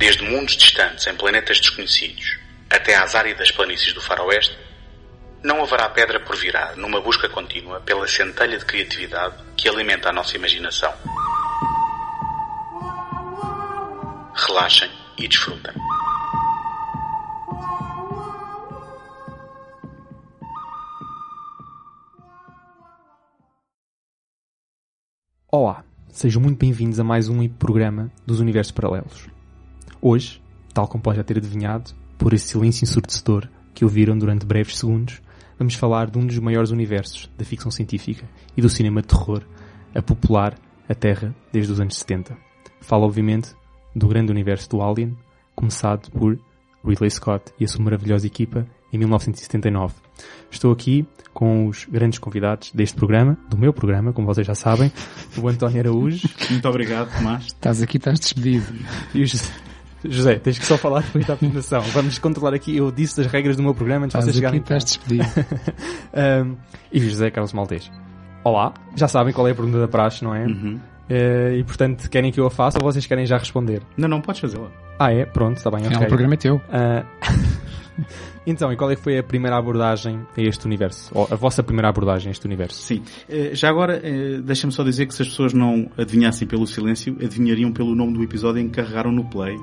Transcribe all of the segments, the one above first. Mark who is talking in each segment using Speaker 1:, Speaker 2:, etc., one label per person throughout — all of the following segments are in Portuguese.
Speaker 1: Desde mundos distantes em planetas desconhecidos até às áridas planícies do faroeste, não haverá pedra por virar numa busca contínua pela centelha de criatividade que alimenta a nossa imaginação. Relaxem e desfrutem.
Speaker 2: Olá, sejam muito bem-vindos a mais um programa dos Universos Paralelos. Hoje, tal como pode já ter adivinhado, por esse silêncio ensurdecedor que ouviram durante breves segundos, vamos falar de um dos maiores universos da ficção científica e do cinema de terror a popular a Terra desde os anos 70. Falo, obviamente, do grande universo do Alien, começado por Ridley Scott e a sua maravilhosa equipa em 1979. Estou aqui com os grandes convidados deste programa, do meu programa, como vocês já sabem, o António Araújo.
Speaker 3: Muito obrigado, Tomás.
Speaker 4: Estás aqui, estás despedido.
Speaker 2: E o José, José, tens que só falar depois da apresentação. Vamos controlar aqui, eu disse as regras do meu programa antes de vocês
Speaker 4: Estás aqui,
Speaker 2: chegarem.
Speaker 4: estás despedido.
Speaker 2: Um, e José Carlos Maltês. Olá, já sabem qual é a pergunta da praxe, não é?
Speaker 3: Uhum.
Speaker 2: Eh, e portanto, querem que eu a faça ou vocês querem já responder?
Speaker 3: Não, não, podes fazê-la.
Speaker 2: Ah, é? Pronto, está bem,
Speaker 4: Afinal,
Speaker 2: ok.
Speaker 4: o programa é teu.
Speaker 2: Ah, então, e qual é que foi a primeira abordagem a este universo? Ou a vossa primeira abordagem a este universo?
Speaker 3: Sim. Eh, Já agora, eh, deixa-me só dizer que se as pessoas não adivinhassem pelo silêncio, adivinhariam pelo nome do episódio em que carregaram no play.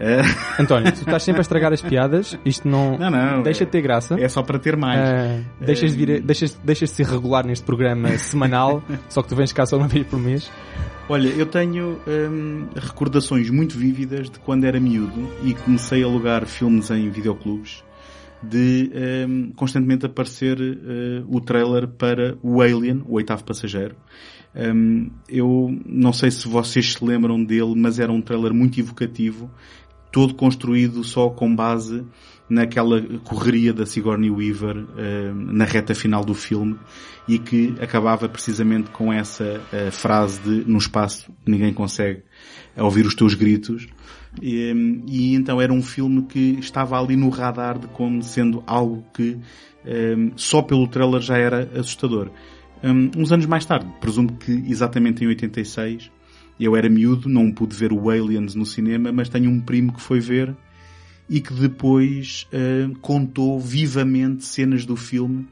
Speaker 3: Eh,
Speaker 2: António, tu estás sempre a estragar as piadas, isto não,
Speaker 3: Não, não.
Speaker 2: deixa de ter graça.
Speaker 3: É só para ter mais.
Speaker 2: Ah, deixas, de vir, deixas, deixas de ser regular neste programa semanal, só que tu vens cá só uma vez por mês.
Speaker 3: Olha, eu tenho hum, recordações muito vívidas de quando era miúdo e comecei a alugar filmes em videoclubes de hum, constantemente aparecer eh, o trailer para o Alien, o oitavo passageiro. Hum, eu não sei se vocês se lembram dele, mas era um trailer muito evocativo, todo construído só com base naquela correria da Sigourney Weaver hum, na reta final do filme e que acabava precisamente com essa eh, frase de no espaço ninguém consegue ouvir os teus gritos e, e então era um filme que estava ali no radar de como sendo algo que hum, só pelo trailer já era assustador. Hum, uns anos mais tarde, presumo que exatamente em 86, eu era miúdo, não pude ver o Aliens no cinema, mas tenho um primo que foi ver e que depois contou vivamente cenas do filme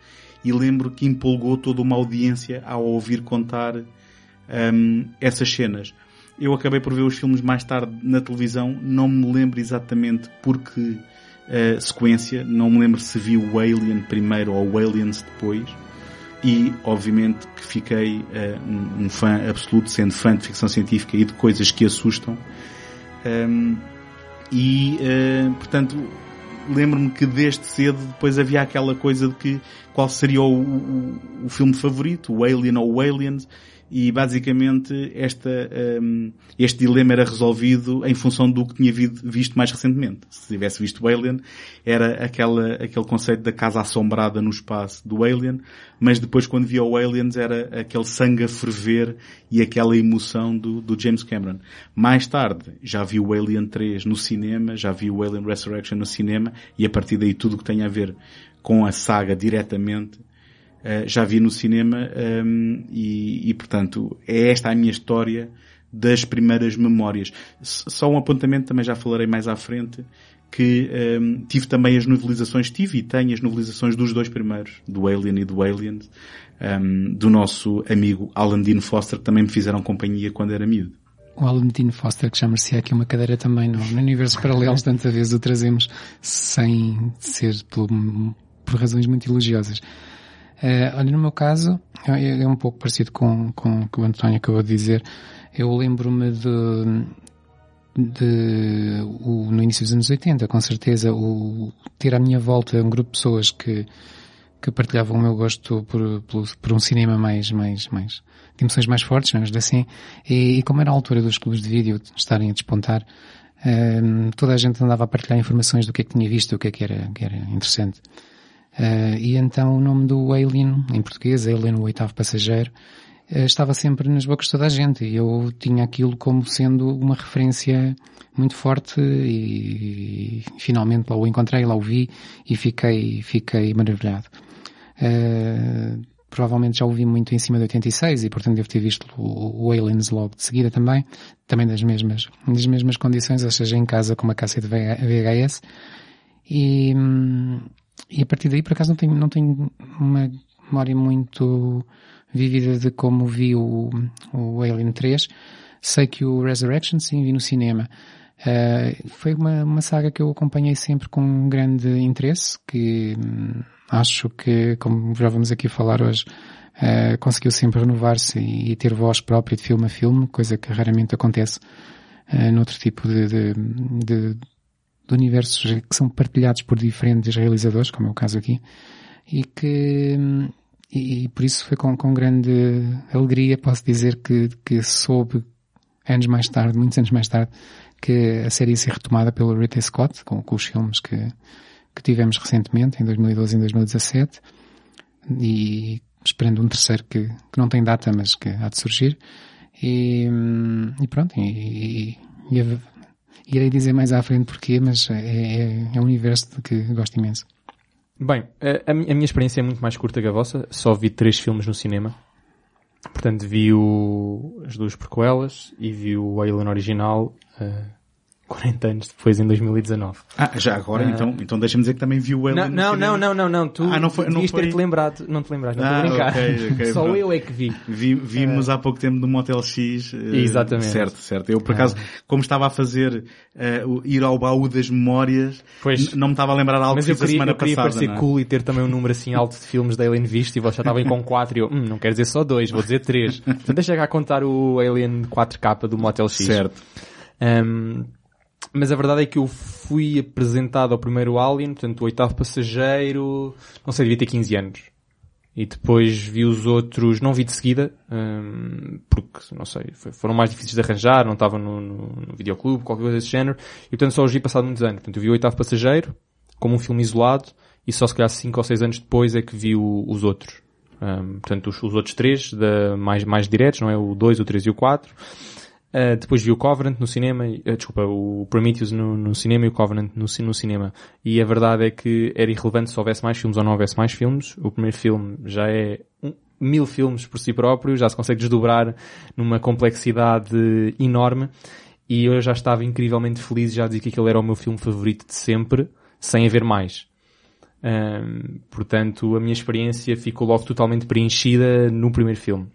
Speaker 3: e lembro que empolgou toda uma audiência ao ouvir contar hum, essas cenas. Eu acabei por ver os filmes mais tarde na televisão, não me lembro exatamente por que eh, sequência, não me lembro se vi o Alien primeiro ou o Aliens depois. E, obviamente, que fiquei eh, um, um fã absoluto, sendo fã de ficção científica e de coisas que assustam. Um, e, eh, portanto, lembro-me que desde cedo depois havia aquela coisa de que qual seria o, o, o filme favorito, o Alien ou o Aliens, e basicamente esta, um, este dilema era resolvido em função do que tinha vi- visto mais recentemente. Se tivesse visto o Alien, era aquela, aquele conceito da casa assombrada no espaço do Alien, mas depois quando via o Aliens era aquele sangue a ferver e aquela emoção do, do James Cameron. Mais tarde já vi o Alien 3 no cinema, já vi o Alien Resurrection no cinema e a partir daí tudo o que tem a ver com a saga diretamente Uh, já vi no cinema um, e, e, portanto, é esta a minha história das primeiras memórias. Só um apontamento, também já falarei mais à frente, que um, tive também as novelizações, tive e tenho as novelizações dos dois primeiros, do Alien e do Aliens, um, do nosso amigo Alan Dean Foster, que também me fizeram companhia quando era miúdo.
Speaker 4: O Alan Dean Foster, que já merecia aqui uma cadeira também no, no Universo Paralelos, tanta vez o trazemos sem ser por, por razões muito elogiosas. Eh, olha, no meu caso, é, é um pouco parecido com, com o que o António acabou de dizer. Eu lembro-me de, de o, no início dos anos 80, com certeza, o, ter à minha volta um grupo de pessoas que, que partilhavam o meu gosto por, por, por um cinema mais, mais, mais, emoções mais fortes, vamos assim, e, e como era a altura dos clubes de vídeo estarem a despontar, Uh, toda a gente andava a partilhar informações do que é que tinha visto, o que é que era, que era interessante. Uh, e então o nome do Alien, em português, Alien o oitavo passageiro, uh, estava sempre nas bocas de toda a gente. E eu tinha aquilo como sendo uma referência muito forte e, e finalmente lá o encontrei, lá o vi e fiquei, fiquei maravilhado. Uh, provavelmente já o vi muito em cima de 86 e portanto devo ter visto o, o Aliens logo de seguida também, também das mesmas, das mesmas condições, ou seja, em casa com uma cassete VHS. E, hum, e a partir daí, por acaso, não tenho, não tenho uma memória muito vívida de como vi o, o Alien 3. Sei que o Resurrection sim vi no cinema. Uh, foi uma, uma saga que eu acompanhei sempre com grande interesse, que hum, acho que, como já vamos aqui falar hoje, uh, conseguiu sempre renovar-se e, e, ter voz própria de filme a filme, coisa que raramente acontece uh, noutro tipo de, de, de de universos que são partilhados por diferentes realizadores, como é o caso aqui, e que, e, e por isso foi com, com grande alegria, posso dizer que, que soube anos mais tarde, muitos anos mais tarde, que a série ia ser retomada pelo Ridley Scott, com, com os filmes que, que tivemos recentemente, em 2012 e em 2017, e esperando um terceiro que, que não tem data, mas que há de surgir. E, e pronto, e, e, e Irei dizer mais à frente porquê, mas é, é, é um universo que gosto imenso.
Speaker 2: Bem, a, a, minha experiência é muito mais curta que a vossa. Só vi três filmes no cinema. Portanto, vi o, as duas prequelas e vi o Alien original. Uh, 40 anos depois, em 2019.
Speaker 3: Ah, já agora, uh, então, então deixa-me dizer que também viu o
Speaker 2: Alien
Speaker 3: Não,
Speaker 2: não, não, não, não, tu ah, não foi, não foi... ter-te lembrado, não te lembras, não ah, estou a brincar. Okay, okay, Só pronto. eu é que vi.
Speaker 3: vi vimos uh, há pouco tempo no Motel X.
Speaker 2: Uh, Exatamente.
Speaker 3: Certo, certo. Eu, por acaso, como estava a fazer uh, ir ao baú das memórias, pois, não me estava a lembrar algo
Speaker 2: mas que
Speaker 3: fiz a semana
Speaker 2: eu queria
Speaker 3: passada.
Speaker 2: parecer
Speaker 3: é?
Speaker 2: cool e ter também um número assim alto de filmes da Alien visto e vocês já estavam com 4 e eu, hum, não quero dizer só 2, vou dizer 3. Então deixa cá contar o Alien 4K do Motel X.
Speaker 3: Certo.
Speaker 2: Um, mas a verdade é que eu fui apresentado ao primeiro Alien, portanto, o oitavo passageiro, não sei, devia ter 15 anos. E depois vi os outros, não vi de seguida, um, porque, não sei, foram mais difíceis de arranjar, não estavam no, no, no videoclube, qualquer coisa desse género, e portanto só os vi passado muitos anos. Portanto, eu vi o oitavo passageiro, como um filme isolado, e só se calhar 5 ou 6 anos depois é que vi o, os outros. Um, portanto, os, os, outros três, da, mais, mais diretos, não é? O 2, o 3 e o 4. Uh, depois vi o Covenant no cinema, uh, desculpa, o Prometheus no, no, cinema e o Covenant no, no cinema. E a verdade é que era irrelevante se houvesse mais filmes ou não houvesse mais filmes. O primeiro filme já é um, mil filmes por si próprio, já se consegue desdobrar numa complexidade enorme. E eu já estava incrivelmente feliz, já dizia que aquele era o meu filme favorito de sempre, sem haver mais. Um, portanto, a minha experiência ficou logo totalmente preenchida no primeiro filme.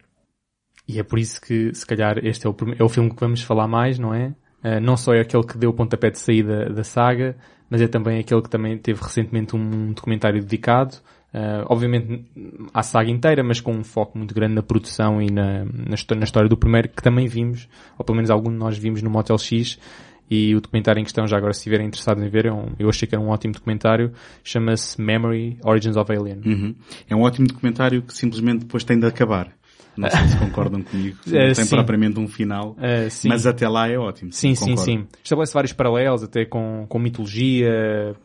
Speaker 2: E é por isso que, se calhar, este é o, é o filme que vamos falar mais, não é? Uh, não só é aquele que deu o pontapé de saída da saga, mas é também aquele que também teve recentemente um documentário dedicado, uh, obviamente à saga inteira, mas com um foco muito grande na produção e na, na, na, história do primeiro, que também vimos, ou pelo menos algum de nós vimos no Motel X, e o documentário em questão, já agora se estiverem interessados em ver, é um, eu achei que era um ótimo documentário, chama-se Memory Origins of Alien.
Speaker 3: Uhum. É um ótimo documentário que simplesmente depois tem de acabar. Não sei se concordam comigo. Não uh, tem sim. propriamente um final, uh, mas até lá é ótimo.
Speaker 2: Sim, sim, sim. Estabelece vários paralelos, até com, com mitologia,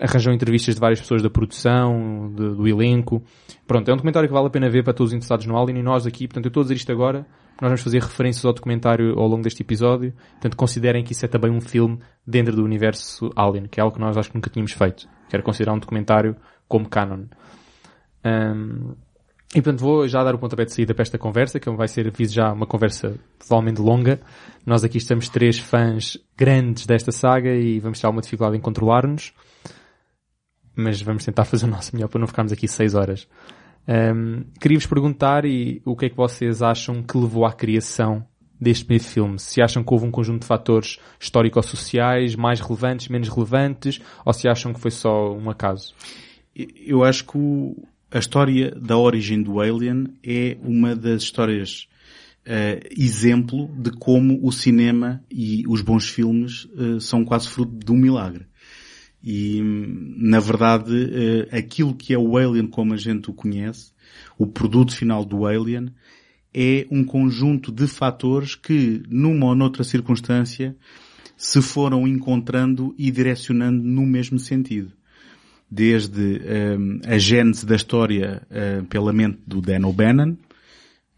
Speaker 2: arranjou entrevistas de várias pessoas da produção, de, do elenco. Pronto, é um documentário que vale a pena ver para todos os interessados no Alien e nós aqui, portanto eu estou a dizer isto agora, nós vamos fazer referências ao documentário ao longo deste episódio, portanto considerem que isso é também um filme dentro do universo Alien, que é algo que nós acho que nunca tínhamos feito. Quero considerar um documentário como canon. Um, e portanto vou já dar o pontapé de saída para esta conversa, que vai ser, fiz já uma conversa provavelmente longa. Nós aqui estamos três fãs grandes desta saga e vamos ter alguma dificuldade em controlar-nos. Mas vamos tentar fazer o nosso melhor para não ficarmos aqui seis horas. Um, Queria-vos perguntar e, o que é que vocês acham que levou à criação deste primeiro filme? Se acham que houve um conjunto de fatores histórico-sociais mais relevantes, menos relevantes, ou se acham que foi só um acaso?
Speaker 3: Eu acho que o, a história da origem do Alien é uma das histórias uh, exemplo de como o cinema e os bons filmes uh, são quase fruto de um milagre. E, na verdade, uh, aquilo que é o Alien como a gente o conhece, o produto final do Alien, é um conjunto de fatores que, numa ou noutra circunstância, se foram encontrando e direcionando no mesmo sentido. Desde um, a gênese da história uh, pela mente do Dan O'Bannon,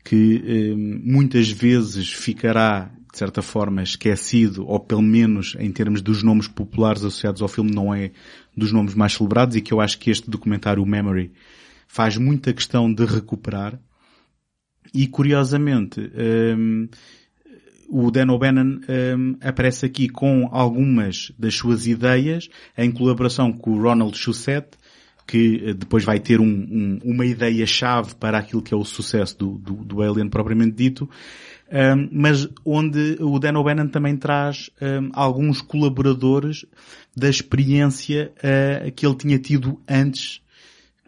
Speaker 3: que um, muitas vezes ficará, de certa forma, esquecido, ou pelo menos em termos dos nomes populares associados ao filme, não é dos nomes mais celebrados, e que eu acho que este documentário, o Memory, faz muita questão de recuperar. E curiosamente, um, o Dan O'Bannon um, aparece aqui com algumas das suas ideias em colaboração com o Ronald Shusett, que eh, depois vai ter um, um, uma ideia-chave para aquilo que é o sucesso do, do, do Alien propriamente dito, um, mas onde o Dan O'Bannon também traz alguns colaboradores da experiência uh, que ele tinha tido antes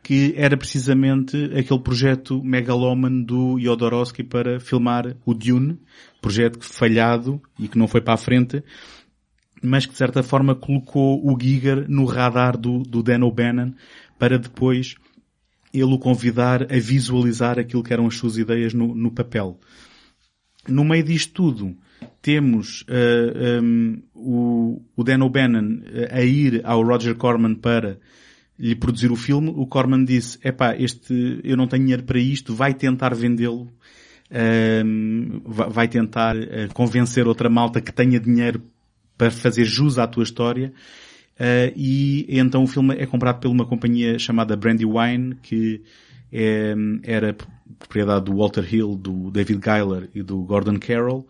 Speaker 3: que era precisamente aquele projeto megalómano do Jodorowsky para filmar o Dune, projeto falhado e que não foi para a frente, mas que de certa forma colocou o Giger no radar do, do Dan O'Bannon para depois ele o convidar a visualizar aquilo que eram as suas ideias no, no papel. No meio disto tudo, temos uh, um, o, o Dan O'Bannon a ir ao Roger Corman para lhe produzir o filme, o Corman disse, epá, este, eu não tenho dinheiro para isto, vai tentar vendê-lo, um, vai tentar uh, convencer outra malta que tenha dinheiro para fazer jus à tua história, uh, e então o filme é comprado por uma companhia chamada Brandywine, que é, era propriedade do Walter Hill, do David Giler e do Gordon Carroll,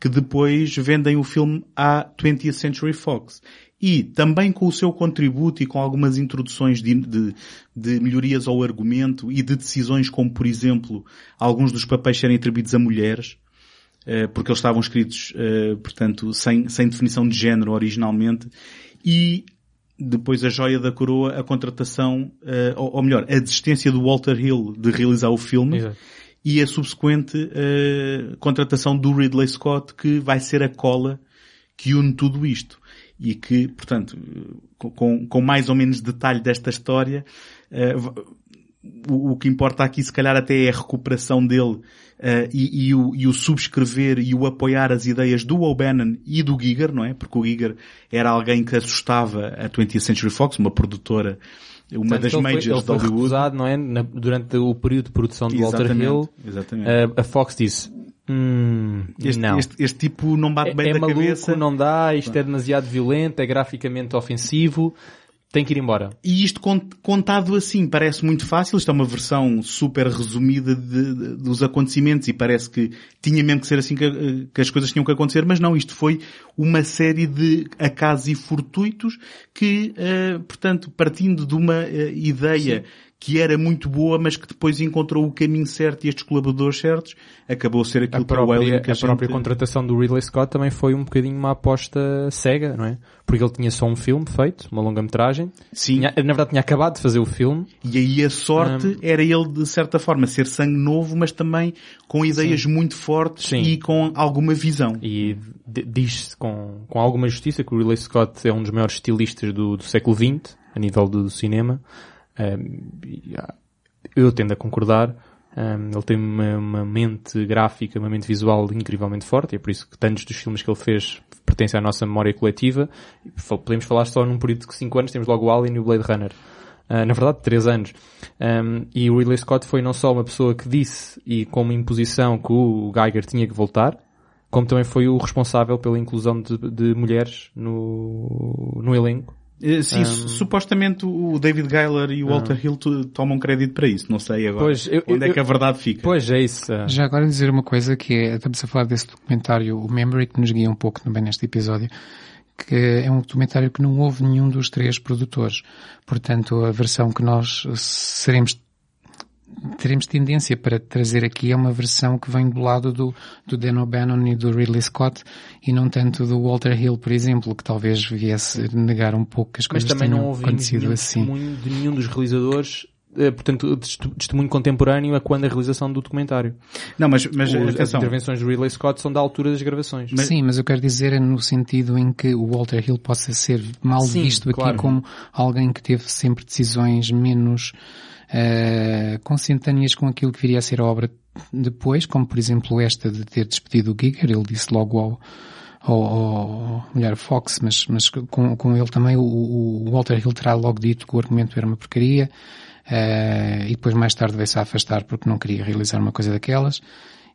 Speaker 3: que depois vendem o filme à 20th Century Fox e também com o seu contributo e com algumas introduções de, de, de, melhorias ao argumento e de decisões como, por exemplo, alguns dos papéis serem atribuídos a mulheres, eh, porque eles estavam escritos, eh, portanto, sem, sem definição de género originalmente, e depois a joia da coroa, a contratação, eh, ou melhor, a desistência do Walter Hill de realizar o filme, Exato. e a subsequente contratação do Ridley Scott, que vai ser a cola que une tudo isto e que, portanto, com, com mais ou menos detalhe desta história, uh, o, o, que importa aqui se calhar até é a recuperação dele uh, e, e, o, e, o, subscrever e o apoiar as ideias do O'Bannon e do Giger, não é? Porque o Giger era alguém que assustava a 20th Century Fox, uma produtora uma Portanto, das majors foi, de Hollywood.
Speaker 2: Recusado, não é? Na, durante o período de produção de Walter Hill, exatamente. A, a Fox disse, Hum,
Speaker 3: este,
Speaker 2: não.
Speaker 3: Este, este, tipo não bate bem
Speaker 2: é,
Speaker 3: é
Speaker 2: da
Speaker 3: maluco, cabeça.
Speaker 2: não dá, isto é demasiado violento, é graficamente ofensivo, tem que ir embora.
Speaker 3: E isto contado assim parece muito fácil, isto é uma versão super resumida de, de, dos acontecimentos e parece que tinha mesmo que ser assim que, que, as coisas tinham que acontecer, mas não, isto foi uma série de acasos e fortuitos que, uh, portanto, partindo de uma uh, ideia Sim que era muito boa, mas que depois encontrou o caminho certo e estes colaboradores certos, acabou a ser aquilo
Speaker 2: a própria,
Speaker 3: que o que
Speaker 2: a, a gente... própria contratação do Ridley Scott também foi um bocadinho uma aposta cega, não é? Porque ele tinha só um filme feito, uma longa-metragem. Sim. Tinha, na verdade tinha acabado de fazer o filme.
Speaker 3: E aí a sorte um... era ele, de certa forma, ser sangue novo, mas também com ideias Sim. muito fortes Sim. e com alguma visão.
Speaker 2: E diz-se com, com alguma justiça que o Ridley Scott é um dos maiores estilistas do, do século XX, a nível do, do cinema. Ah, eu tendo a concordar. Ele tem uma, uma, mente gráfica, uma mente visual incrivelmente forte, e é por isso que tantos dos filmes que ele fez pertencem à nossa memória coletiva. Podemos falar só num período de 5 anos, temos logo o Alien e o Blade Runner. Uh, na verdade, 3 anos. E o Ridley Scott foi não só uma pessoa que disse e com uma imposição que o Geiger tinha que voltar, como também foi o responsável pela inclusão de, de mulheres no, no elenco
Speaker 3: sim, um... supostamente o David Geiler e o Walter Hill tomam crédito para isso. Não sei agora pois, eu, onde eu, é que a verdade fica.
Speaker 2: Pois é isso.
Speaker 4: Já agora dizer uma coisa que é, estamos a falar desse documentário, o Memory, que nos guia um pouco também neste episódio, que é um documentário que não houve nenhum dos três produtores. Portanto, a versão que nós seremos teremos tendência para trazer aqui é uma versão que vem do lado do, do Dan O'Bannon e do Ridley Scott e não tanto do Walter Hill, por exemplo, que talvez viesse negar um pouco que as Mas coisas também não acontecido nenhum assim.
Speaker 2: testemunho de nenhum dos realizadores eh, portanto, testemunho contemporâneo a quando a realização do documentário.
Speaker 3: Não, mas, mas
Speaker 2: Os, as intervenções do Ridley Scott são da altura das gravações.
Speaker 4: Mas... Sim, mas eu quero dizer é no sentido em que o Walter Hill possa ser mal Sim, visto aqui claro. como alguém que teve sempre decisões menos uh, consentâneas com aquilo que viria a ser a obra depois, como por exemplo esta de ter despedido o Giger, ele disse logo ao, ou, ou melhor, Fox, mas, mas com, com ele também o, o Walter Hill terá logo dito que o argumento era uma porcaria, uh, e depois mais tarde veio-se a afastar porque não queria realizar uma coisa daquelas.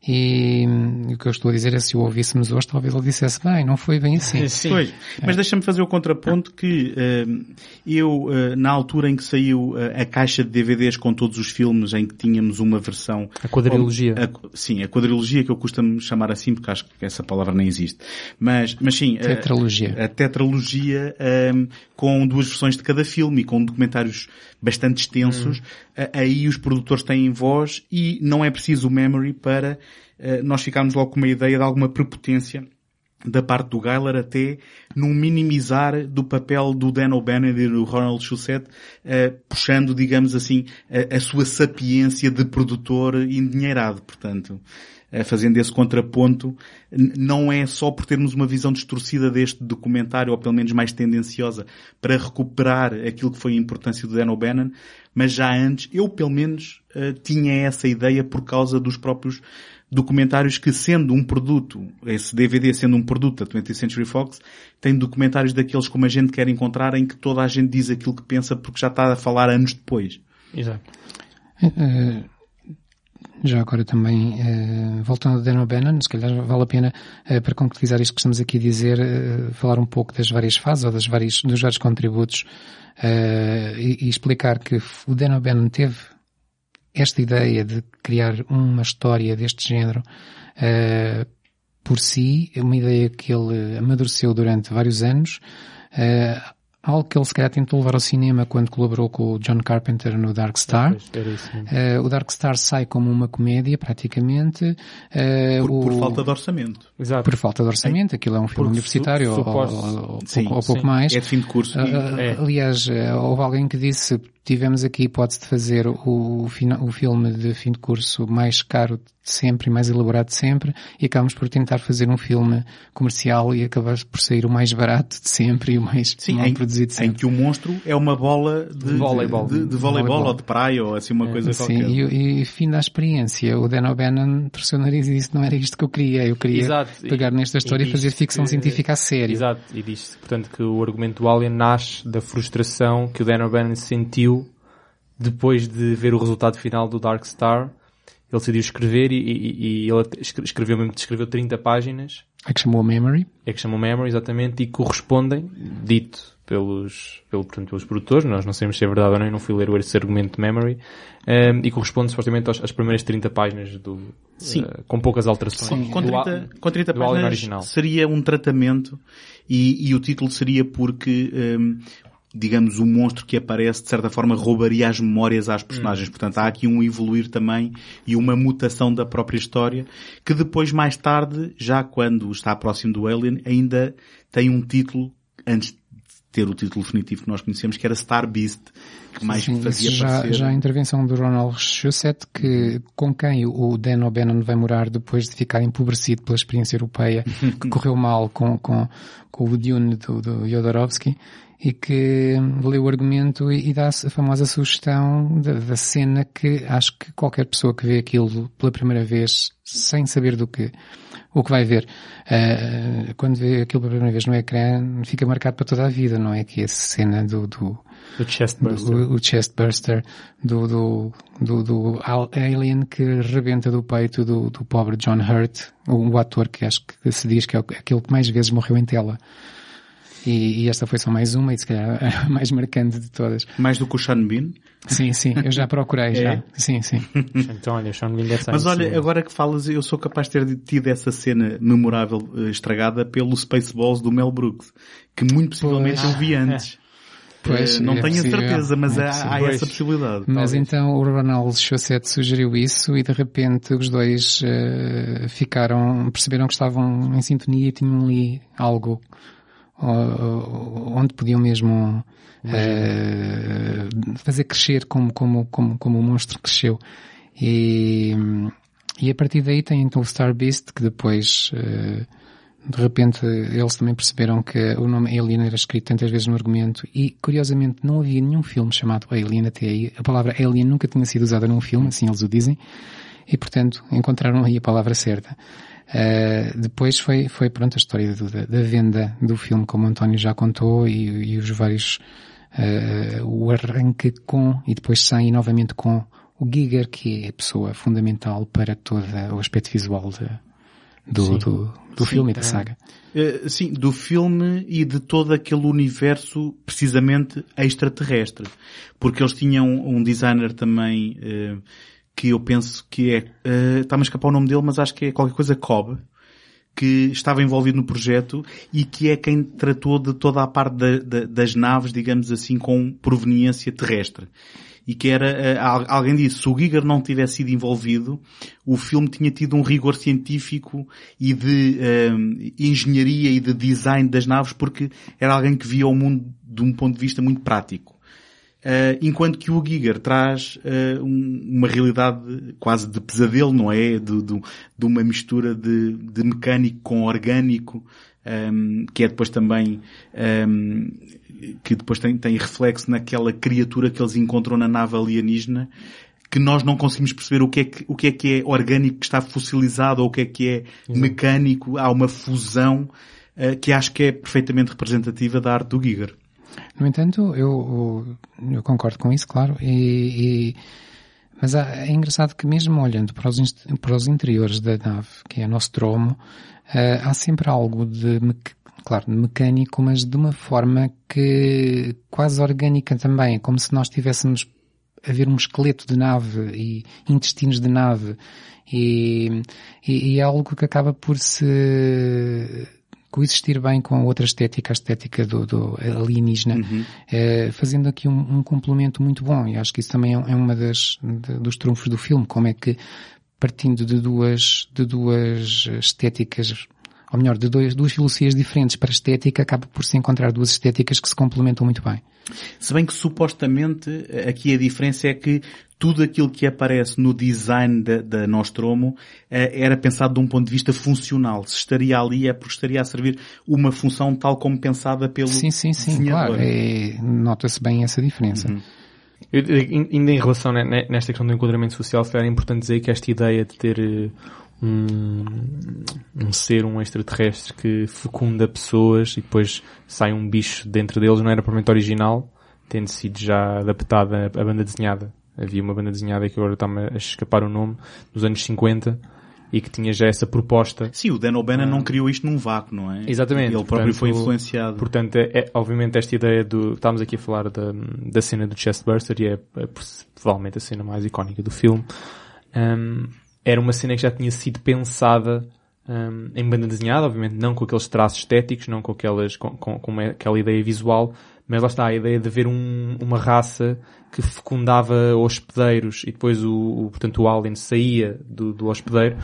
Speaker 4: E, o que eu estou a dizer é se o ouvíssemos hoje, talvez ele dissesse, bem, não foi bem assim.
Speaker 3: Sim. Foi. Mas deixa-me fazer o contraponto que uh, eu, uh, na altura em que saiu uh, a caixa de DVDs com todos os filmes em que tínhamos uma versão...
Speaker 2: A quadrilogia.
Speaker 3: A, sim, a quadrilogia que eu costumo chamar assim, porque acho que essa palavra nem existe. Mas, mas sim...
Speaker 4: Tetralogia.
Speaker 3: A, a tetralogia um, com duas versões de cada filme e com documentários bastante extensos. Hum. aí os produtores têm voz e não é preciso o memory para eh, nós ficámos logo com uma ideia de alguma prepotência da parte do Geiler até num minimizar do papel do Dan O'Bannon e do Ronald Shusett, uh, puxando, digamos assim, a, a, sua sapiência de produtor endinheirado, portanto. Uh, fazendo esse contraponto, não é só por termos uma visão distorcida deste documentário, ou pelo menos mais tendenciosa, para recuperar aquilo que foi a importância do Dan O'Bannon, mas já antes, eu pelo menos, uh, tinha essa ideia por causa dos próprios documentários que sendo um produto, esse DVD sendo um produto da 20th Century Fox, tem documentários daqueles como a gente quer encontrar em que toda a gente diz aquilo que pensa porque já está a falar anos depois.
Speaker 2: Exato.
Speaker 4: Uh, já agora também, uh, voltando a Dan O'Bannon, se calhar vale a pena, uh, para concretizar isto que estamos aqui a dizer, falar um pouco das várias fases ou das várias, dos vários contributos e, e explicar que o Dan O'Bannon teve esta ideia de criar uma história deste género uh, por si, é uma ideia que ele amadureceu durante vários anos, uh, algo que ele se calhar tentou levar ao cinema quando colaborou com o John Carpenter no Dark Star. uh, o Dark Star sai como uma comédia, praticamente.
Speaker 3: Uh, por, o... por, falta de orçamento.
Speaker 4: Exato. Por falta de orçamento. Aquilo é um filme universitário ou, ou, ou, sim, pouco, ou pouco mais.
Speaker 3: É de fim de curso.
Speaker 4: Uh, é. Aliás, houve alguém que disse tivemos aqui a hipótese de fazer o, o, filme de fim de curso mais caro de sempre e mais elaborado de sempre e acabamos por tentar fazer um filme comercial e acabamos por sair o mais barato de sempre e o mais
Speaker 3: Sim, mal
Speaker 4: em, produzido de sempre.
Speaker 3: Em que o monstro é uma bola de, de voleibol, de, de, de voleibol ou de praia ou assim uma é, coisa
Speaker 4: sim,
Speaker 3: qualquer.
Speaker 4: E, e fim da experiência, o Dan O'Bannon torceu o nariz e disse não era isto que eu queria, eu queria Exato. pegar nesta história e, e fazer ficção que, científica a sério.
Speaker 2: Exato, e disse portanto que o argumento do Alien nasce da frustração que o Dan O'Bannon sentiu depois de ver o resultado final do Dark Star, ele decidiu escrever e, e, e ele escreveu mesmo, escreveu 30 páginas.
Speaker 4: É que chamou Memory.
Speaker 2: É que chamou Memory, exatamente, e correspondem, dito pelos, pelo, portanto, pelos produtores, nós não sabemos se é verdade ou não, eu não fui ler esse argumento de Memory, um, e corresponde supostamente às, às, primeiras 30 páginas do, Sim. Uh, com poucas alterações.
Speaker 3: Sim. Com 30, com 30 páginas original. seria um tratamento e, e, o título seria porque um, digamos, o monstro que aparece, de certa forma, roubaria as memórias às personagens. Hum. Portanto, há aqui um evoluir também e uma mutação da própria história, que depois, mais tarde, já quando está próximo do Alien, ainda tem um título, antes de ter o título definitivo que nós conhecemos, que era Star Beast, que mais Sim, fazia
Speaker 4: já,
Speaker 3: parecer...
Speaker 4: já a intervenção do Ronald Shusett, que, com quem o Dan O'Bannon vai morar depois de ficar empobrecido pela experiência europeia, que correu mal com, com, com o Dune do, do Jodorowsky, e que lê o argumento e, e dá a famosa sugestão da, da, cena que acho que qualquer pessoa que vê aquilo pela primeira vez, sem saber do que, o que vai ver, uh, quando vê aquilo pela primeira vez no ecrã, fica marcado para toda a vida, não é? Que é a cena do, do
Speaker 2: o chestburster.
Speaker 4: Do, o chestburster do, do, do, do alien que rebenta do peito do, do pobre John Hurt, o, o ator que acho que se diz que é aquele que mais vezes morreu em tela. E, e, esta foi só mais uma e se calhar a mais marcante de todas.
Speaker 3: Mais do que o Sean Bean?
Speaker 4: Sim, sim, eu já procurei, é? já. Sim, sim.
Speaker 2: então, olha, Sean Bean deve
Speaker 3: Mas olha, agora que falas, eu sou capaz de ter tido essa cena memorável uh, estragada pelo Spaceballs do Mel Brooks, que muito possivelmente pois. eu vi antes. Pois, não é tenho possível, certeza, mas é há, há essa possibilidade.
Speaker 4: Mas talvez. então o Ronald Chaussette sugeriu isso e de repente os dois uh, ficaram, perceberam que estavam em sintonia e tinham ali algo onde podiam mesmo uh, fazer crescer como, como, como, como o monstro cresceu. E, e a partir daí tem então o Star Beast, que depois, uh, de repente, eles também perceberam que o nome Alien era escrito tantas vezes no argumento e, curiosamente, não havia nenhum filme chamado Alien até aí. A palavra Alien nunca tinha sido usada num filme, assim eles o dizem, e, portanto, encontraram aí a palavra certa. Uh, depois foi, foi pronto a história da, da, venda do filme, como o António já contou, e, e os vários, uh, o arranque com, e depois sair novamente com o Giger, que é a pessoa fundamental para todo o aspecto visual de, do, do, do filme e da saga.
Speaker 3: Uh, sim, do filme e de todo aquele universo precisamente extraterrestre. Porque eles tinham um designer também uh, que eu penso que é, uh, está-me a escapar o nome dele, mas acho que é qualquer coisa Cobb, que estava envolvido no projeto e que é quem tratou de toda a parte da, da, das naves, digamos assim, com proveniência terrestre e que era, uh, alguém disse, se o Giger não tivesse sido envolvido, o filme tinha tido um rigor científico e de uh, engenharia e de design das naves porque era alguém que via o mundo de um ponto de vista muito prático. Uh, enquanto que o Giger traz uh, um, uma realidade quase de pesadelo, não é? De, de, de uma mistura de, de, mecânico com orgânico, um, que é depois também um, que depois tem, tem reflexo naquela criatura que eles encontram na nave alienígena, que nós não conseguimos perceber o que é que, o que, é, que é orgânico que está fossilizado ou o que é que é mecânico. Há uma fusão uh, que acho que é perfeitamente representativa da arte do Giger.
Speaker 4: No entanto, eu, eu concordo com isso, claro, e, e mas é engraçado que mesmo olhando para os, para os interiores da nave, que é nosso tromo, uh, há sempre algo de claro, mecânico, mas de uma forma que quase orgânica também, como se nós tivéssemos a ver um esqueleto de nave e intestinos de nave. E, e, e é algo que acaba por se coexistir bem com a outra estética, a estética do, do alienígena, uhum. eh, fazendo aqui um, um, complemento muito bom. E acho que isso também é, é uma das de, dos trunfos do filme, como é que partindo de duas de duas estéticas ou melhor, de dois, duas filosofias diferentes para a estética, acaba por se encontrar duas estéticas que se complementam muito bem.
Speaker 3: Se bem que supostamente aqui a diferença é que tudo aquilo que aparece no design da, da Nostromo eh, era pensado de um ponto de vista funcional. Se estaria ali é porque estaria a servir uma função tal como pensada pelo
Speaker 4: Sim, sim, sim, desenhador. claro. É, Nota-se bem essa diferença. Uhum.
Speaker 2: Eu, ainda em relação nesta questão do enquadramento social, se calhar é importante dizer que esta ideia de ter eh, um, um ser, um extraterrestre que fecunda pessoas e depois sai um bicho dentro deles, não era provavelmente original, tendo sido já adaptada a banda desenhada. Havia uma banda desenhada que agora está-me a escapar o nome, dos anos 50, e que tinha já essa proposta.
Speaker 3: Sim, o Dan O'Bannon ah. não criou isto num vácuo, não é?
Speaker 2: Exatamente.
Speaker 3: Ele próprio portanto, foi influenciado.
Speaker 2: Portanto, é, é, obviamente esta ideia do... Estávamos aqui a falar da, da cena do Chestburster e é, é provavelmente a cena mais icónica do filme. Um, era uma cena que já tinha sido pensada um, em banda desenhada, obviamente não com aqueles traços estéticos, não com aquelas, com, com, com aquela ideia visual, mas lá está a ideia de haver um, uma raça que fecundava hospedeiros e depois o, o portanto o alien saía do, do hospedeiro,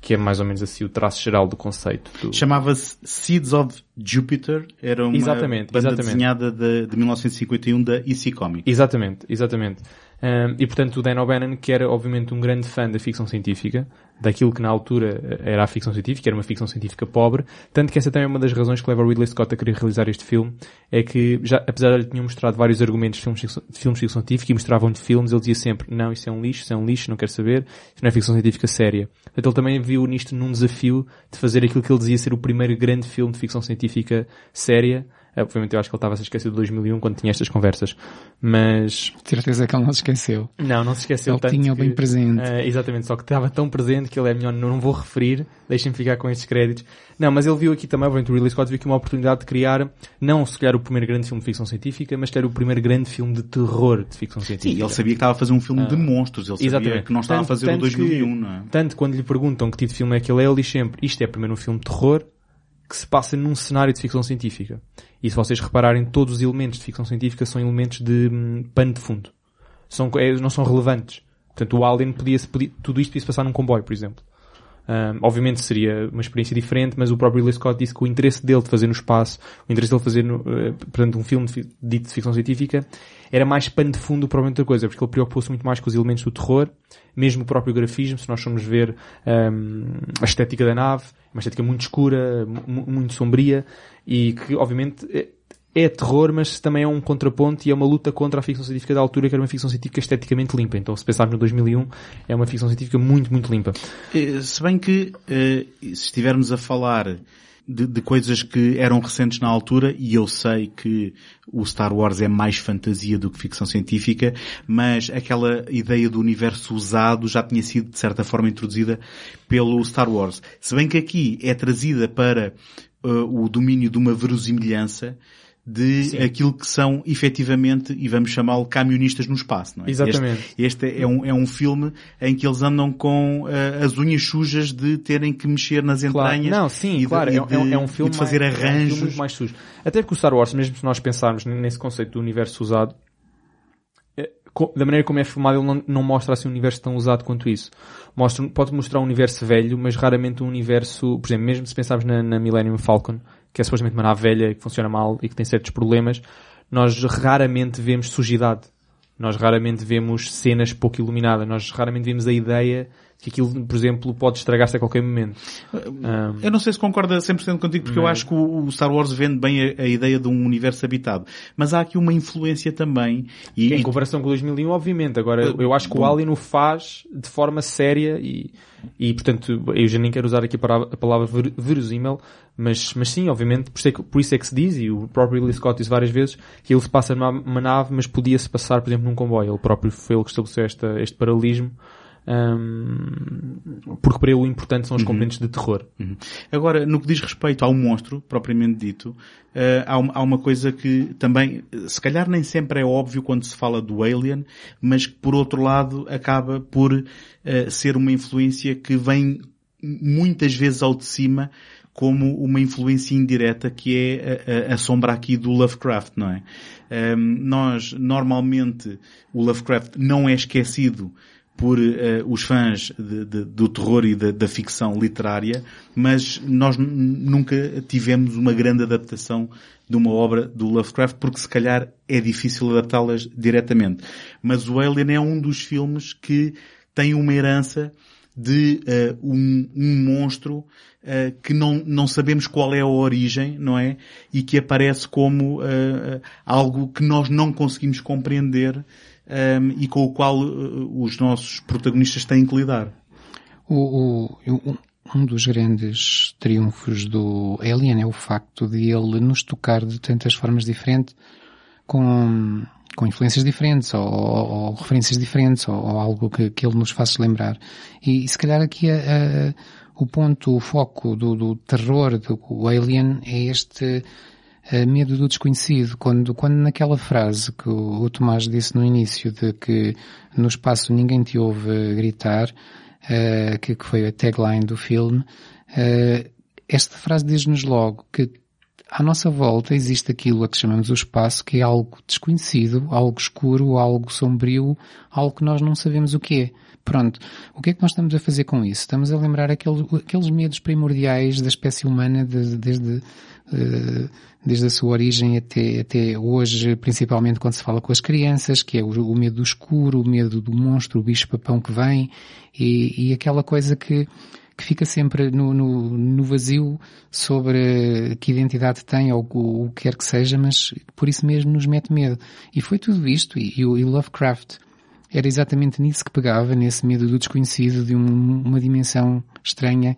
Speaker 2: que é mais ou menos assim o traço geral do conceito. Do...
Speaker 3: Chamava-se Seeds of Jupiter, era uma exatamente, banda exatamente. desenhada de, de 1951 da EC Comics.
Speaker 2: Exatamente, exatamente. Um, e portanto o Dan O'Bannon, que era obviamente um grande fã da ficção científica, daquilo que na altura era a ficção científica, era uma ficção científica pobre, tanto que essa também é uma das razões que leva o Ridley Scott a querer realizar este filme, é que já, apesar de ele tinha mostrado vários argumentos de filmes, de filmes de ficção científica e mostravam-lhe filmes, ele dizia sempre, não, isso é um lixo, isso é um lixo, não quero saber, isso não é ficção científica séria. Portanto, ele também viu nisto num desafio de fazer aquilo que ele dizia ser o primeiro grande filme de ficção científica séria, obviamente eu acho que ele estava a se esquecer de 2001 quando tinha estas conversas. Mas...
Speaker 4: De certeza que ele não se esqueceu.
Speaker 2: Não, não se esqueceu
Speaker 4: ele tanto. tinha bem presente.
Speaker 2: Uh, exatamente, só que estava tão presente que ele é melhor, não vou referir, deixem-me ficar com estes créditos. Não, mas ele viu aqui também, obviamente o Ridley Scott viu aqui uma oportunidade de criar, não se calhar o primeiro grande filme de ficção científica, mas se calhar o primeiro grande filme de terror de ficção científica.
Speaker 3: Sim, ele sabia que estava a fazer um filme uh, de monstros, ele sabia exatamente. que não estava tanto, a fazer o 2001,
Speaker 2: que,
Speaker 3: não é?
Speaker 2: Tanto quando lhe perguntam que tipo de filme é que ele é, ele diz sempre, isto é primeiro um filme de terror, que se passa num cenário de ficção científica. E se vocês repararem, todos os elementos de ficção científica são elementos de hum, pano de fundo. São, é, não são relevantes. Portanto, o Alien podia, podia tudo isto podia passar num comboio, por exemplo. Um, obviamente seria uma experiência diferente, mas o próprio Ridley Scott disse que o interesse dele de fazer no espaço, o interesse dele de fazer, no, uh, portanto, um filme dito de ficção científica, era mais pano de fundo provavelmente outra coisa, porque ele preocupou-se muito mais com os elementos do terror, mesmo o próprio grafismo, se nós formos ver um, a estética da nave, uma estética muito escura, muito sombria, e que obviamente é terror, mas também é um contraponto e é uma luta contra a ficção científica da altura, que era uma ficção científica esteticamente limpa. Então, se pensarmos no 2001, é uma ficção científica muito, muito limpa.
Speaker 3: Eh, Se bem que, eh, se estivermos a falar de, de coisas que eram recentes na altura, e eu sei que o Star Wars é mais fantasia do que ficção científica, mas aquela ideia do universo usado já tinha sido, de certa forma, introduzida pelo Star Wars. Se bem que aqui é trazida para eh, o domínio de uma verosimilhança de aquilo que são efetivamente, e vamos chamá-lo camionistas no espaço, não é?
Speaker 2: Exatamente.
Speaker 3: Este, este é, um, é um filme em que eles andam com eh, as unhas sujas de terem que mexer nas
Speaker 2: Claro.
Speaker 3: entranhas.
Speaker 2: Não, sim,
Speaker 3: e de-
Speaker 2: claro,
Speaker 3: e
Speaker 2: é, é um-
Speaker 3: de-
Speaker 2: é um filme
Speaker 3: de fazer
Speaker 2: mais, é um
Speaker 3: arranjos.
Speaker 2: muito mais sujo. Até porque o Star Wars, mesmo se nós pensarmos nesse conceito do universo usado, é, co- da maneira como é filmado, ele não, não mostra assim um universo tão usado quanto isso. Mostra, pode mostrar um universo velho, mas raramente um universo, por exemplo, mesmo se pensarmos na, na Millennium Falcon, que é supostamente uma nave velha que funciona mal e que tem certos problemas, nós raramente vemos sujidade. Nós raramente vemos cenas pouco iluminadas. Nós raramente vemos a ideia de que aquilo, por exemplo, pode estragar-se a qualquer momento. Um,
Speaker 3: Eu não sei se concorda 100% contigo, porque eu acho que o Star Wars vende bem a, a ideia de um universo habitado. Mas há aqui uma influência também. E,
Speaker 2: Em comparação com o 2001, obviamente. Agora, eu acho que o Alien o faz de forma séria e, e portanto, eu já nem quero usar aqui a palavra, ver- verosímil, mas, mas sim, obviamente, por isso, é que, por isso é que se diz, e o próprio Ridley Scott disse várias vezes, que ele se passa numa uma nave, mas podia-se passar, por exemplo, num comboio. Ele próprio foi ele que estabeleceu esta, este paralelismo, hum, porque para ele o importante são os componentes de terror.
Speaker 3: Uhum. Agora, no que diz respeito ao monstro, propriamente dito, eh, há, uma, há uma coisa que também, se calhar nem sempre é óbvio quando se fala do Alien, mas que por outro lado acaba por eh, ser uma influência que vem muitas vezes ao de cima como uma influência indireta que é a, a- sombra aqui do Lovecraft, não é? Ehm, nós, normalmente, o Lovecraft não é esquecido por eh, os fãs de- de- do terror e da, da ficção literária, mas nós nunca tivemos uma grande adaptação de uma obra do Lovecraft, porque se calhar é difícil adaptá-las diretamente. Mas o Alien é um dos filmes que tem uma herança de eh, um, um monstro eh, que não, não sabemos qual é a origem, não é? E que aparece como algo que nós não conseguimos compreender ehm, e com o qual eh, os nossos protagonistas têm que lidar.
Speaker 4: O, o- um- um dos grandes triunfos do Alien é o facto de ele nos tocar de tantas formas diferentes, com, com influências diferentes, ou, ou- ou referências diferentes, ou, ou algo que, que ele nos faça lembrar. E, se calhar aqui a- a- o ponto, o foco do, do terror do Alien é este eh, medo do desconhecido. Quando, quando naquela frase que o, o Tomás disse no início de que no espaço ninguém te ouve gritar, eh, que, que foi a tagline do filme, eh, esta frase diz-nos logo que à nossa volta existe aquilo a que chamamos o espaço, que é algo desconhecido, algo escuro, algo sombrio, algo que nós não sabemos o que é. Pronto. O que é que nós estamos a fazer com isso? Estamos a lembrar aquele, aqueles medos primordiais da espécie humana de- desde, eh, desde a sua origem até, até hoje, principalmente quando se fala com as crianças, que é o, o medo do escuro, o medo do monstro, o bicho-papão que vem, e, e aquela coisa que, que fica sempre no, no, no vazio sobre que identidade tem ou o, o que quer que seja, mas por isso mesmo nos mete medo. E foi tudo isto, e, e o Lovecraft era exatamente nisso que pegava, nesse medo do desconhecido, de um- uma dimensão estranha,